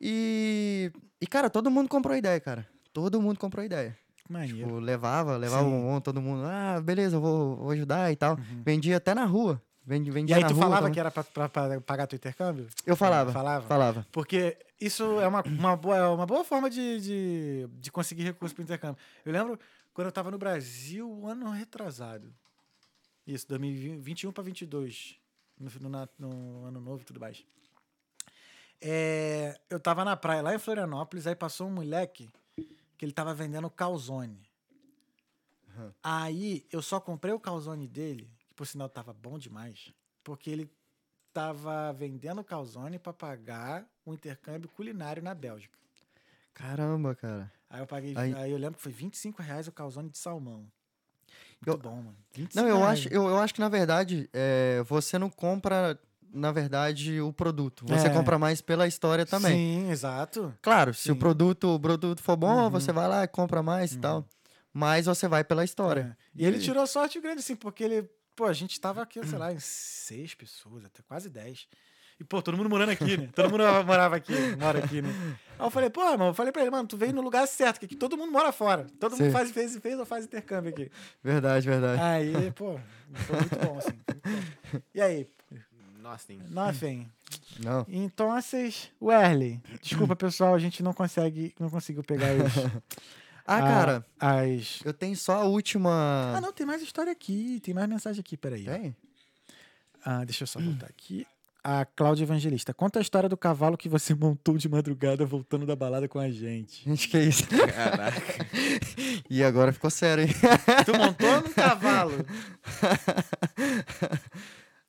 E, e, cara, todo mundo comprou ideia, cara. Todo mundo comprou ideia. Maneiro. Tipo, levava, levava Sim. bombom, todo mundo, ah, beleza, vou, vou ajudar e tal. Uhum. Vendia até na rua. Vendi, E vendia aí na tu rua. falava também. que era pra pagar teu intercâmbio? Eu falava, Falava? falava. Porque isso é uma, uma, boa, é uma boa forma de, de, de conseguir recurso para intercâmbio. Eu lembro quando eu estava no Brasil, um ano retrasado. Isso, 2021 para 22. No, no, no ano novo e tudo mais. É, eu tava na praia lá em Florianópolis, aí passou um moleque que ele tava vendendo calzone. Aí eu só comprei o calzone dele, que por sinal tava bom demais, porque ele tava vendendo calzone para pagar o intercâmbio culinário na Bélgica. Caramba, cara. Aí eu paguei, aí, Aí- eu lembro que foi 25 reais o calzone de salmão. Muito Eu- bom, mano. 25 Não, eu reais. acho, eu, eu acho que, na verdade, é, você não compra, na verdade, o produto. Você É. compra mais pela história também. Sim, exato. Claro, se o Sim. produto, o produto for bom, Uhum. você vai lá e compra mais e tal. Mas você vai pela história. É. E ele tirou sorte grande, assim, porque ele. Pô, a gente tava aqui, sei lá, em seis pessoas, até quase dez. E, pô, todo mundo morando aqui, né? Todo mundo morava aqui, mora aqui, né? Aí eu falei, pô, mano, eu falei pra ele, mano, tu veio no lugar certo, que aqui todo mundo mora fora. Todo mundo Sim. faz, fez, fez ou faz intercâmbio aqui. Verdade, verdade. Aí, pô, foi muito bom, assim. muito bom. E aí, Tem. nothing. Não. Então, vocês. Werley, desculpa, pessoal, a gente não consegue, não conseguiu pegar os. Ah, a- cara, As. eu tenho só a última. Ah, não, tem mais história aqui, tem mais mensagem aqui, peraí. Tem? Ah, deixa eu só voltar aqui. A Cláudia Evangelista. Conta a história do cavalo que você montou de madrugada voltando da balada com a gente. Gente, que isso? Caraca. E agora ficou sério, hein? Tu montou no cavalo?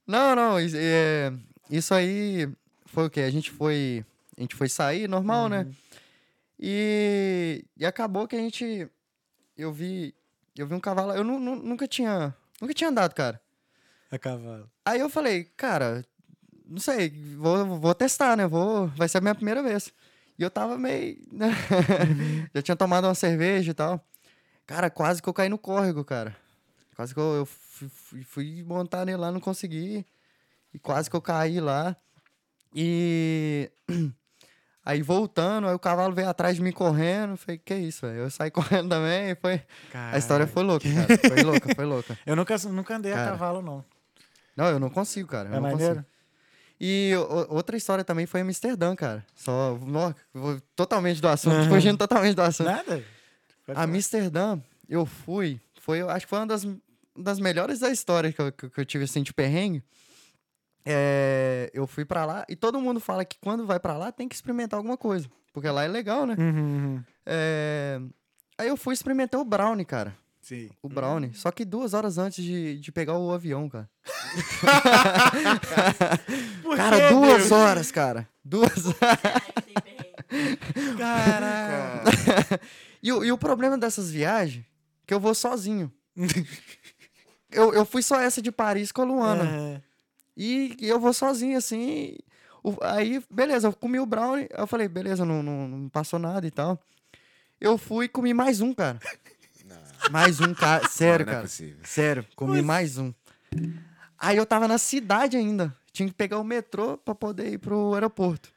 Não, não, isso, é, isso aí foi o quê? A gente foi, a gente foi sair normal, né? E, e acabou que a gente, eu vi, eu vi um cavalo, eu nu- nu- nunca tinha, nunca tinha andado, cara. A cavalo. Aí eu falei, cara, não sei, vou, vou testar, né? Vou, vai ser a minha primeira vez. E eu tava meio, né? Já tinha tomado uma cerveja e tal. Cara, quase que eu caí no córrego, cara. Quase que eu, eu fui, fui- montar nele lá, não consegui. E quase que eu caí lá. E aí voltando, aí o cavalo veio atrás de mim correndo. Falei, que isso, velho? Eu saí correndo também. e Foi... A história foi louca, cara. Foi louca, foi louca. Eu nunca, nunca andei a Cara, cavalo, não. Não, eu não consigo, cara. Eu É não maneiro? consigo. E o- outra história também foi em Amsterdã, cara. Só, vou totalmente do assunto, Aham. fugindo totalmente do assunto. Nada? Pode. Amsterdã, eu fui, foi, acho que foi uma das, das melhores da história que eu, que, que eu tive, assim, de perrengue. É, eu fui pra lá, e todo mundo fala que quando vai pra lá tem que experimentar alguma coisa, porque lá é legal, né? Uhum, uhum. É, aí eu fui experimentar o brownie, cara. Sim. O brownie. Só que duas horas antes de, de pegar o avião, cara. Por Cara, quê, duas Deus? horas, cara. Duas que perrengue. Caraca. E, o- e o problema dessas viagens, que eu vou sozinho. Eu, eu fui só essa de Paris com a Luana. Aham. E, e eu vou sozinho, assim. o- aí, beleza, eu comi o brownie. Eu falei, beleza, não, não, não passou nada e tal. Eu fui e comi mais um, cara. Mais um, cara. Sério, não é cara. possível. Sério, comi mais um. Aí eu tava na cidade ainda. Tinha que pegar o metrô pra poder ir pro aeroporto.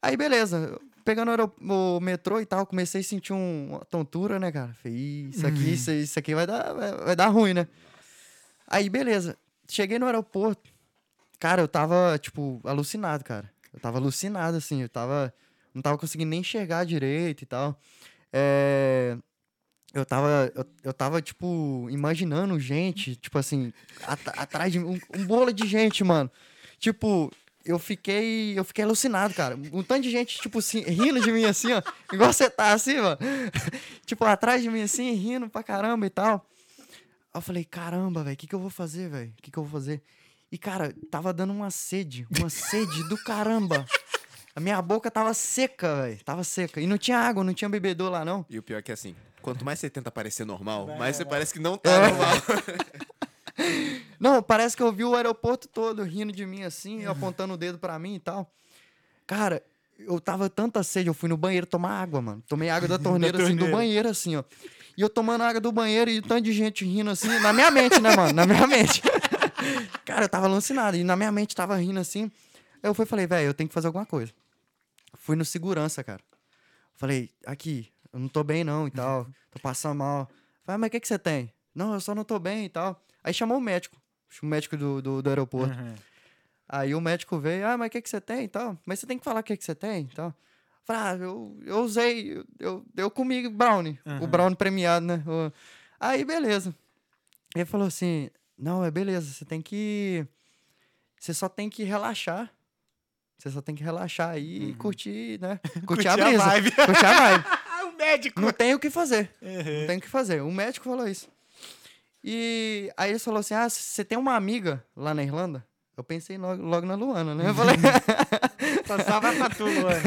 Aí, beleza. Pegando o, o metrô e tal, comecei a sentir um- uma tontura, né, cara? Falei, "Ih, isso aqui, isso, isso aqui vai dar, vai, vai dar ruim, né? Aí, beleza. Cheguei no aeroporto. Cara, eu tava, tipo, alucinado, cara. Eu tava alucinado, assim. Eu tava. Não tava conseguindo nem enxergar direito e tal. É. Eu tava, eu, eu tava, tipo, imaginando gente, tipo assim, at- atrás de mim, um, um bolo de gente, mano. Tipo, eu fiquei, eu fiquei alucinado, cara. Um tanto de gente, tipo assim, rindo de mim assim, ó. Igual você tá assim, mano. tipo, atrás de mim assim, rindo pra caramba e tal. Aí eu falei, caramba, velho, o que que eu vou fazer, velho? O que que eu vou fazer? E, cara, tava dando uma sede, uma sede do caramba. A minha boca tava seca, velho. Tava seca. E não tinha água, não tinha bebedor lá, não. E o pior é que assim, quanto mais você tenta parecer normal, Vai, mais você vai. parece que não tá É. normal. Não, parece que eu vi o aeroporto todo rindo de mim assim, apontando o dedo pra mim e tal. Cara, eu tava tanta sede, eu fui no banheiro tomar água, mano. Tomei água da torneira, assim, do banheiro, assim, ó. E eu tomando água do banheiro e um tanto de gente rindo assim, na minha mente, né, mano? Na minha mente. Cara, eu tava alucinado. E na minha mente tava rindo assim. Aí eu fui e falei, velho, eu tenho que fazer alguma coisa. Fui no segurança, cara. Falei, aqui, eu não tô bem não e tal. Tô passando mal. Falei, "Ah, mas o que, que você tem? Não, eu só não tô bem e tal. Aí chamou o médico. O médico do, do, do aeroporto. Aham. Aí o médico veio, ah, mas o que, que você tem e tal? Mas você tem que falar o que, que você tem e tal. Falei, ah, eu, eu usei, eu, eu, comi brownie, o Aham. brownie premiado, né? O- Aí, beleza. Ele falou assim, não, é beleza, você tem que... Você só tem que relaxar. Você só tem que relaxar aí e curtir, né? Curtir, Curtir a a brisa. vibe. curtir a vibe. O médico. Não tem o que fazer. Uhum. Não tem o que fazer. O médico falou isso. E aí ele falou assim: Ah, você tem uma amiga lá na Irlanda? Eu pensei logo, logo na Luana, né? Eu falei, Só salva pra tu, Luana.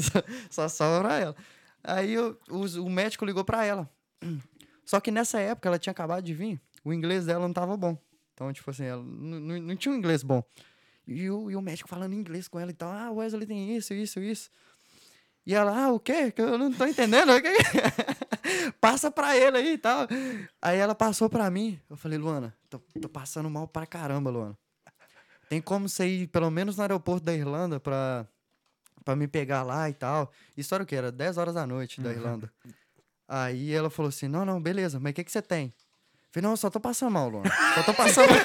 só, só sobra pra ela. Aí eu- os- o médico ligou pra ela. Só que nessa época ela tinha acabado de vir, o inglês dela não tava bom. Então, tipo assim, ela não, tinha um inglês bom. E o, e o médico falando inglês com ela e tal. Ah, o Wesley tem isso, isso, isso. E ela, ah, o quê? Que eu não tô entendendo. O? Passa pra ele aí e tal. Aí ela passou pra mim. Eu falei, Luana, tô, tô passando mal pra caramba, Luana. Tem como você ir, pelo menos no aeroporto da Irlanda, pra, pra me pegar lá e tal. Isso era o quê? Era 10 horas da noite da Irlanda. Aí ela falou assim: não, não, beleza, mas o que, que você tem? Falei, não, eu só tô passando mal, Luana. Só tô passando mal.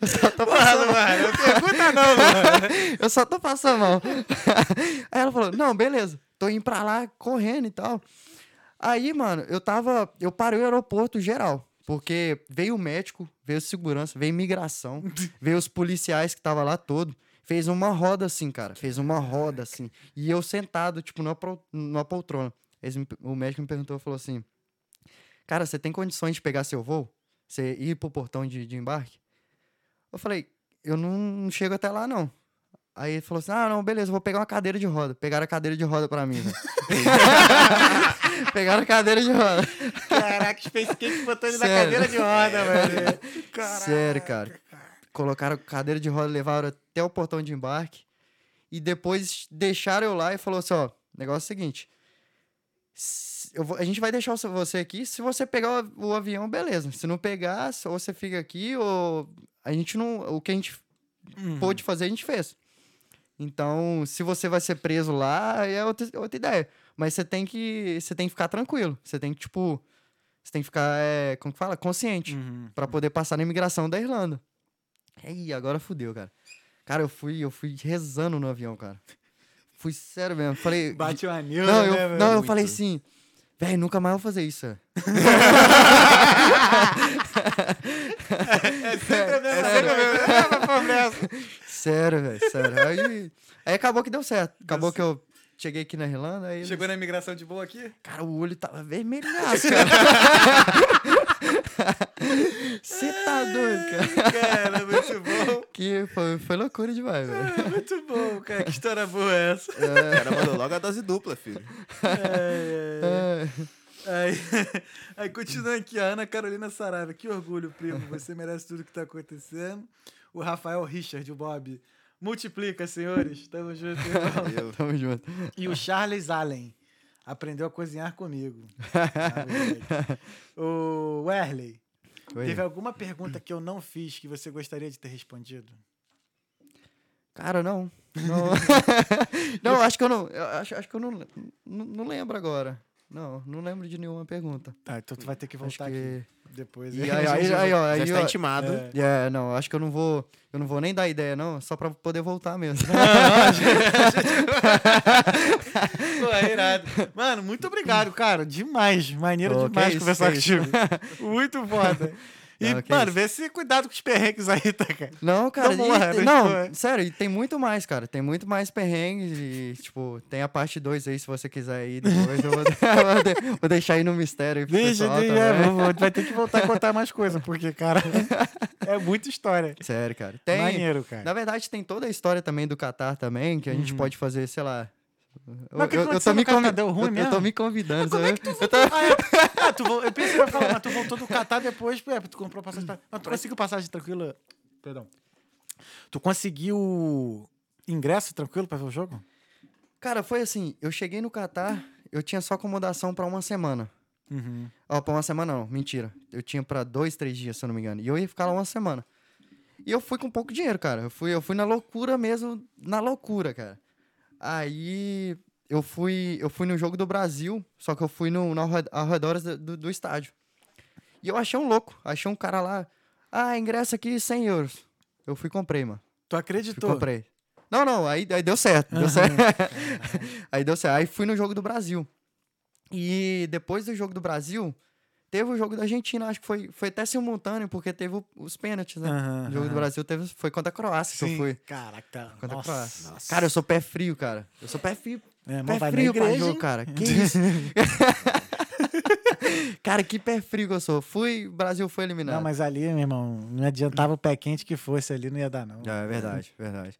eu só tô passando mal. Não pergunta não, Luana. Eu só tô passando mal. Aí ela falou: Não, beleza, tô indo pra lá correndo e tal. Aí, mano, eu tava. Eu parei o aeroporto geral. Porque veio o médico, veio segurança, veio imigração, veio os policiais que tava lá todo. Fez uma roda assim, cara. Fez uma roda assim. E eu sentado, tipo, numa, pro- numa poltrona. Me- o médico me perguntou, falou assim: Cara, você tem condições de pegar seu voo? Você ir pro portão de, de embarque? Eu falei: Eu não, não chego até lá, não. Aí ele falou assim: Ah, não, beleza, vou pegar uma cadeira de roda. Pegaram a cadeira de roda pra mim, velho. Pegaram a cadeira de roda. Caraca, Space Cake botou ele na Sério. cadeira de roda, velho. Caraca. Sério, cara. Colocaram a cadeira de roda, levaram até o portão de embarque. E depois deixaram eu lá e falou assim: ó, negócio é o seguinte. vou- a gente vai deixar você aqui. Se você pegar o, o avião, beleza. Se não pegar, ou você fica aqui, ou a gente não. O que a gente Uhum. pôde fazer, a gente fez. Então, se você vai ser preso lá, é outra, outra ideia. Mas você tem que. Você tem que ficar tranquilo. Você tem que, tipo. Você tem que ficar, é, como que fala? Consciente Uhum. para poder passar na imigração da Irlanda. Aí, agora fudeu, cara. Cara, eu fui, eu fui rezando no avião, cara. Fui sério mesmo. Falei. Bate uma neura, Não, eu, né, velho? não, eu Muito. falei assim, velho, nunca mais vou fazer isso. é." É sempre a mesma coisa, é a mesma Sério, velho, sério. Aí, aí acabou que deu certo. Acabou que eu cheguei aqui na Irlanda, aí. eles- Chegou na imigração de boa aqui? Cara, o olho tava vermelhaço, cara. Você tá doido, cara. Cara, muito bom. Que foi, foi loucura demais, velho. Muito bom, cara. Que história boa é essa? O cara mandou logo a dose dupla, filho. É, É, Aí, aí continuando aqui, a Ana Carolina Saraiva. Que orgulho, primo. Você merece tudo que tá acontecendo. O Rafael Richard, o Bob. Multiplica, senhores. Tamo junto, irmão. Tamo junto. E o Charles Allen. Aprendeu a cozinhar comigo. O Werley. Oi. Teve alguma pergunta que eu não fiz que você gostaria de ter respondido? Cara, não. Não, não acho que eu não. Acho, acho que eu não, não, não lembro agora. Não, não lembro de nenhuma pergunta. Tá, então tu vai ter que voltar que. aqui depois. E aí, aí, aí, ó, já aí, está ó, intimado. É. É, não, acho que eu não vou. Eu não vou nem dar ideia, não, só pra poder voltar mesmo. Pô, é irado. Mano, muito obrigado, cara. Demais. Maneiro Pô, demais isso, conversar isso. contigo. Muito foda. E, Não, mano, vê se cuidado com os perrengues aí, tá, cara? Não, cara, Não e né? não, Tipo, sério, e tem muito mais, cara. Tem muito mais perrengues e, tipo, tem a parte 2 aí, se você quiser ir depois. eu vou, vou de- vou deixar aí no mistério aí pro Deixa, pessoal deixa, é, vou- vou- vai ter que voltar a contar mais coisas, porque, cara, é muita história. Sério, cara. Tem, Maneiro, cara. na verdade, tem toda a história também do Catar também, que a gente pode fazer, sei lá... Eu, Mas que eu- eu tô me Catar? convi- Deu ruim eu- eu, tô me convidando. Como é sabe? que tu Eu tô- Ah, é. Ah, tu vol- eu pensei que ia falar, mas tu voltou do Catar depois, é, tu comprou passagem pra... Mas tu conseguiu passagem tranquila? Perdão. Tu conseguiu ingresso tranquilo pra ver o jogo? Cara, foi assim, eu cheguei no Catar, eu tinha só acomodação pra uma semana. Uhum. Ó, pra uma semana não, mentira. Eu tinha pra dois, três dias, se eu não me engano. E eu ia ficar lá uma semana. E eu fui com pouco dinheiro, cara. Eu fui, eu fui na loucura mesmo, na loucura, cara. Aí eu fui, eu fui no jogo do Brasil, só que eu fui no, no arredores do, do, estádio. E eu achei um louco, achei um cara lá. Ah, ingresso aqui 100 euros. Eu fui e comprei, mano. Tu Fui acreditou? comprei. Não, não, aí, aí deu certo, deu certo. aí deu certo. Aí fui no jogo do Brasil. E depois do jogo do Brasil, teve o jogo da Argentina, acho que foi, foi até simultâneo, porque teve o- os pênaltis, né? Aham, o jogo do aham. Brasil teve, foi contra a Croácia que eu Sim. fui. Caraca, Contra a nossa. Croácia. Nossa. Cara, eu sou pé frio, cara. Eu sou pé frio. É, Pé vai frio pra jogo, cara. Que isso? cara, que pé frio que eu sou. Fui, o Brasil foi eliminado. Não, mas ali, meu irmão, não adiantava o pé quente que fosse ali, não ia dar, não. É, é verdade, verdade.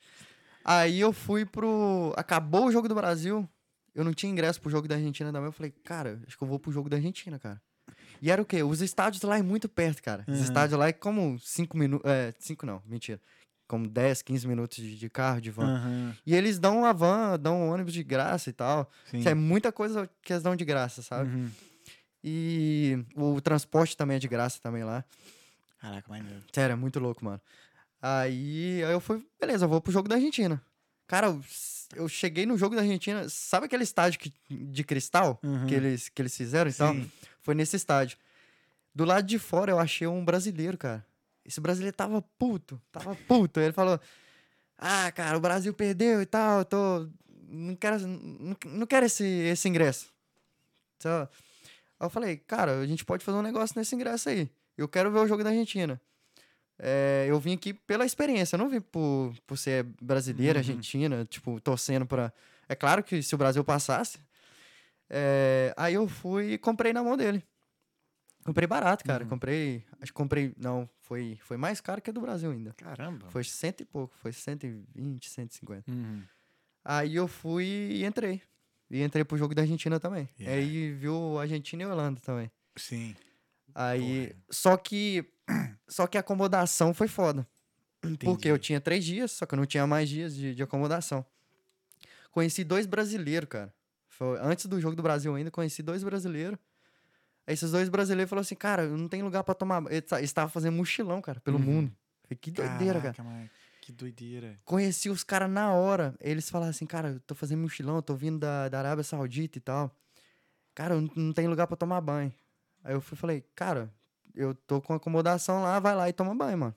Aí eu fui pro. Acabou o jogo do Brasil. Eu não tinha ingresso pro jogo da Argentina também. Eu falei, cara, acho que eu vou pro jogo da Argentina, cara. E era o quê? Os estádios lá é muito perto, cara. Os Uhum. estádios lá é como 5 minutos. É, 5 não, mentira. Como 10, 15 minutos de, de carro, de van. Aham, E eles dão uma van, dão um ônibus de graça e tal. sim. Isso é muita coisa que eles dão de graça, sabe? Uhum. E o transporte também é de graça também lá. Caraca, maneiro. Sério, é muito louco, mano. Aí, aí eu fui, beleza, eu vou pro jogo da Argentina. Cara, eu, eu cheguei no jogo da Argentina, sabe aquele estádio que- de cristal Uhum. que, eles, que eles fizeram e tal? Foi nesse estádio. Do lado de fora eu achei um brasileiro, cara. Esse brasileiro tava puto, tava puto. Ele falou: Ah, cara, o Brasil perdeu e tal, eu tô. Não quero, não, não quero esse, esse ingresso. Só- Aí eu falei, cara, a gente pode fazer um negócio nesse ingresso aí. Eu quero ver o jogo da Argentina. É, eu vim aqui pela experiência, eu não vim por, por ser brasileiro, Uhum. argentina, tipo, torcendo pra. É claro que se o Brasil passasse. É, aí eu fui e comprei na mão dele. Comprei barato, cara. Uhum. Comprei. Acho que comprei. Não, foi, foi mais caro que a do Brasil ainda. Caramba. Foi cento e pouco, foi 120, 150. Uhum. Aí eu fui e entrei. E entrei pro jogo da Argentina também. Yeah. Aí viu Argentina e Holanda também. Sim. Aí. Só que. Só que a acomodação foi foda. Porque eu tinha três dias, só que eu não tinha mais dias de, de acomodação. Conheci dois brasileiros, cara. Foi, antes do jogo do Brasil ainda, conheci dois brasileiros. Aí esses dois brasileiros falaram assim, cara, não tem lugar pra tomar. banho." Eles ta- eles estavam fazendo mochilão, cara, pelo Uhum. mundo. Falei, que doideira, cara. Caraca, mano, Que doideira. Conheci os caras na hora. Eles falaram assim, cara, eu tô fazendo mochilão, tô vindo da, da Arábia Saudita e tal. Cara, não, não tem lugar pra tomar banho. Aí eu fui falei, cara, eu tô com acomodação lá, vai lá e toma banho, mano.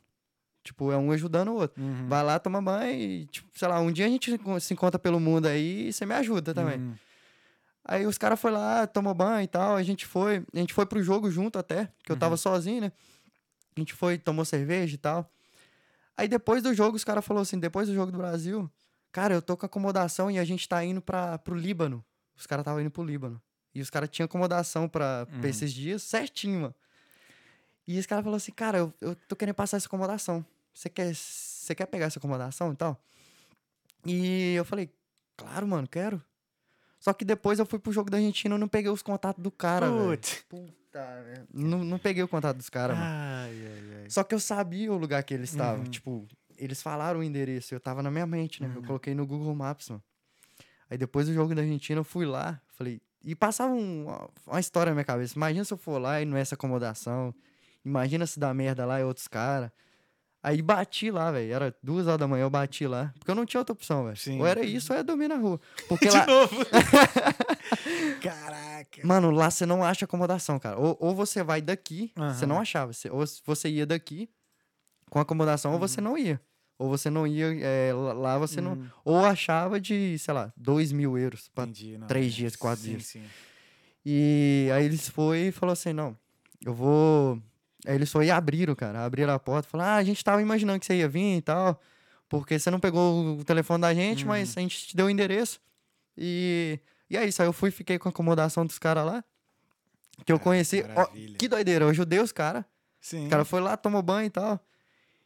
Tipo, é um ajudando o outro. Uhum. Vai lá, toma banho e, tipo, sei lá, um dia a gente se encontra pelo mundo aí e você me ajuda também. Uhum. Aí os caras foram lá, tomou banho e tal, a gente foi, a gente foi pro jogo junto até, que eu tava sozinho, né? A gente foi, tomou cerveja e tal. Aí depois do jogo, os caras falaram assim, depois do jogo do Brasil, cara, eu tô com acomodação e a gente tá indo pra, pro Líbano. Os caras estavam indo pro Líbano. E os caras tinham acomodação pra, pra esses dias certinho, mano. E os caras falaram assim, cara, eu, eu tô querendo passar essa acomodação. Você quer, você quer pegar essa acomodação e tal? E eu falei, claro, mano, quero. Só que depois eu fui pro jogo da Argentina e não peguei os contatos do cara, velho. Puta, velho. Não, não peguei o contato dos caras, mano. Ai, ai, ai. Só que eu sabia o lugar que eles estavam. Uhum. Tipo, eles falaram o endereço. Eu tava na minha mente, né? Eu coloquei no Google Maps, mano. Aí depois do jogo da Argentina, eu fui lá. Falei... E passava um- uma história na minha cabeça. Imagina se eu for lá e não é essa acomodação. Imagina se dá merda lá e outros caras. Aí bati lá, velho. Era duas horas da manhã, eu bati lá. Porque eu não tinha outra opção, velho. Ou era isso ou era dormir na rua. Porque De lá... novo. Caraca. Mano, lá você não acha acomodação, cara. Ou, ou você vai daqui, você Aham. não achava. Você- ou você ia daqui com acomodação, ou Uhum. você não ia. Ou você não ia, é, lá você não. Uhum. Ou achava de, sei lá, dois mil euros pra Entendi, não. três dias, quatro Sim, dias. Sim. E aí eles foi e falou assim: não, eu vou. Aí eles foi e abriram, cara. Abriram a porta. Falaram: ah, a gente tava imaginando que você ia vir e tal. Porque você não pegou o telefone da gente, Uhum. mas a gente te deu o endereço. E, e é isso. Aí eu fui fiquei com a acomodação dos caras lá. Que eu conheci. Ó, que doideira. Eu ajudei os caras. Sim. O cara foi lá, tomou banho e tal.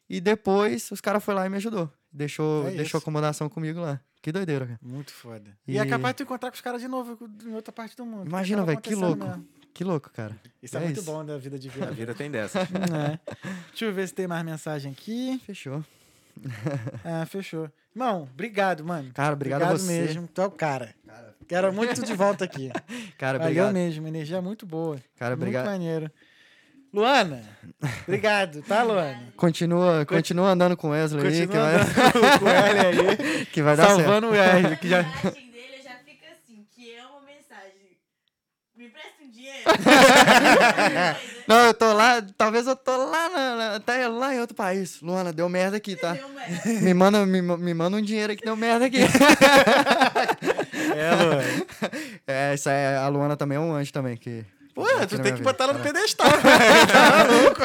E depois os caras foram lá e me ajudou. Deixou, É deixou acomodação comigo lá. Que doideira, cara. Muito foda. E... é E- capaz de tu encontrar com os caras de novo em outra parte do mundo. Imagina, velho, que louco. mesmo. Que louco, cara. Isso é, É muito isso. bom da vida de A vida. vida tem dessa. é. Deixa eu ver se tem mais mensagem aqui. Fechou. Ah, fechou. Irmão, obrigado, mano. Cara, obrigado a você. mesmo. Tu é o cara. Quero muito de volta aqui. Cara, Valeu obrigado. mesmo. Energia muito boa. Cara, obrigado. Muito maneiro. Luana, obrigado, tá, Luana? Continua, continua andando com o Wesley aí, que Continua vai, andando com o L aí, que vai dar certo. salvando o Wesley, que já fica assim, que é uma mensagem. Me presta um dinheiro. Não, eu tô lá, talvez eu tô lá, na, na- até lá em outro país. Luana, deu merda aqui, tá? Deu merda. Me manda, me, me manda um dinheiro que deu merda aqui. É, Luana. É, isso aí, a Luana também é um anjo também, que... Pô, tu tem que vida, botar ela no cara. pedestal, velho. Tá maluco?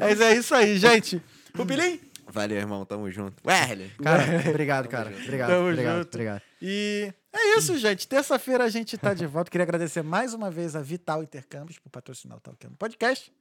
Mas é isso aí, gente. Rubilim? Valeu, irmão. Tamo junto. Wesley. Cara, obrigado, cara. Obrigado, Tamo obrigado, junto. obrigado. E é isso, gente. Terça-feira a gente tá de volta. Queria agradecer mais uma vez a Vital Intercâmbios por patrocinar o Talkando Podcast.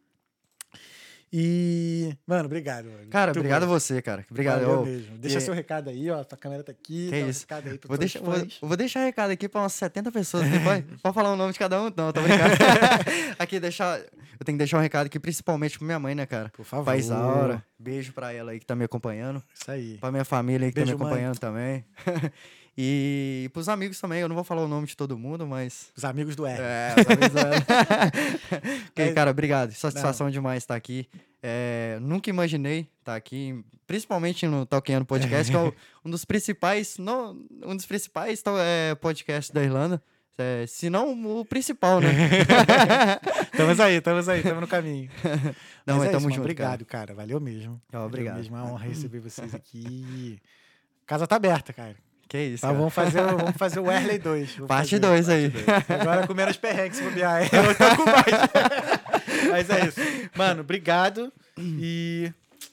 E, mano, obrigado. mano. Cara, Muito obrigado a bom. você, cara. Obrigado. Valeu eu- mesmo. Deixa e- seu recado aí, ó. Tua câmera tá aqui. Que um isso. recado aí Vou deixar, vou, vou deixar um recado aqui pra umas 70 pessoas depois. Pode falar o nome de cada um? Não, tô brincando. aqui, deixar. Eu tenho que deixar um recado aqui, principalmente pra minha mãe, né, cara? Por favor. Pra Isaura. Beijo pra ela aí que tá me acompanhando. Isso aí. Pra minha família aí que Beijo, tá me mãe. acompanhando também. e pros amigos também. Eu não vou falar o nome de todo mundo, mas. Os amigos do R. É, os amigos dela. Ok, É- cara, obrigado. Satisfação demais estar aqui. É, nunca imaginei estar aqui, principalmente no Talkando Podcast, que é um dos principais, não, um dos principais tal- é, podcasts da Irlanda. É, se não o principal, né? Estamos aí, estamos aí, estamos no caminho. Não, Mas mas é isso, junto, Obrigado, cara. Valeu mesmo. Valeu obrigado. mesmo. É uma honra receber vocês aqui. Casa tá aberta, cara. Que isso, Tá, cara. vamos, fazer, o- vamos fazer o Werley 2. Vamos Parte fazer. 2 aí. Agora com menos perrengue, se bobear. Eu tô com mais. Mas é isso. Mano, obrigado. E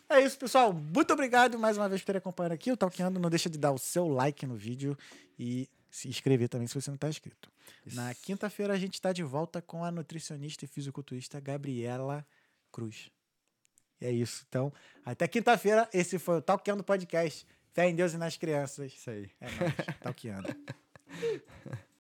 é isso, pessoal. Muito obrigado mais uma vez por terem acompanhado aqui o Talkando. Não deixa de dar o seu like no vídeo e se inscrever também se você não está inscrito. Na quinta-feira a gente está de volta com a nutricionista e fisiculturista Gabriela Cruz. E é isso. Então, até quinta-feira. Esse foi o Talkando Podcast. Fé em Deus e nas crianças. Isso aí. É nóis. Talkando.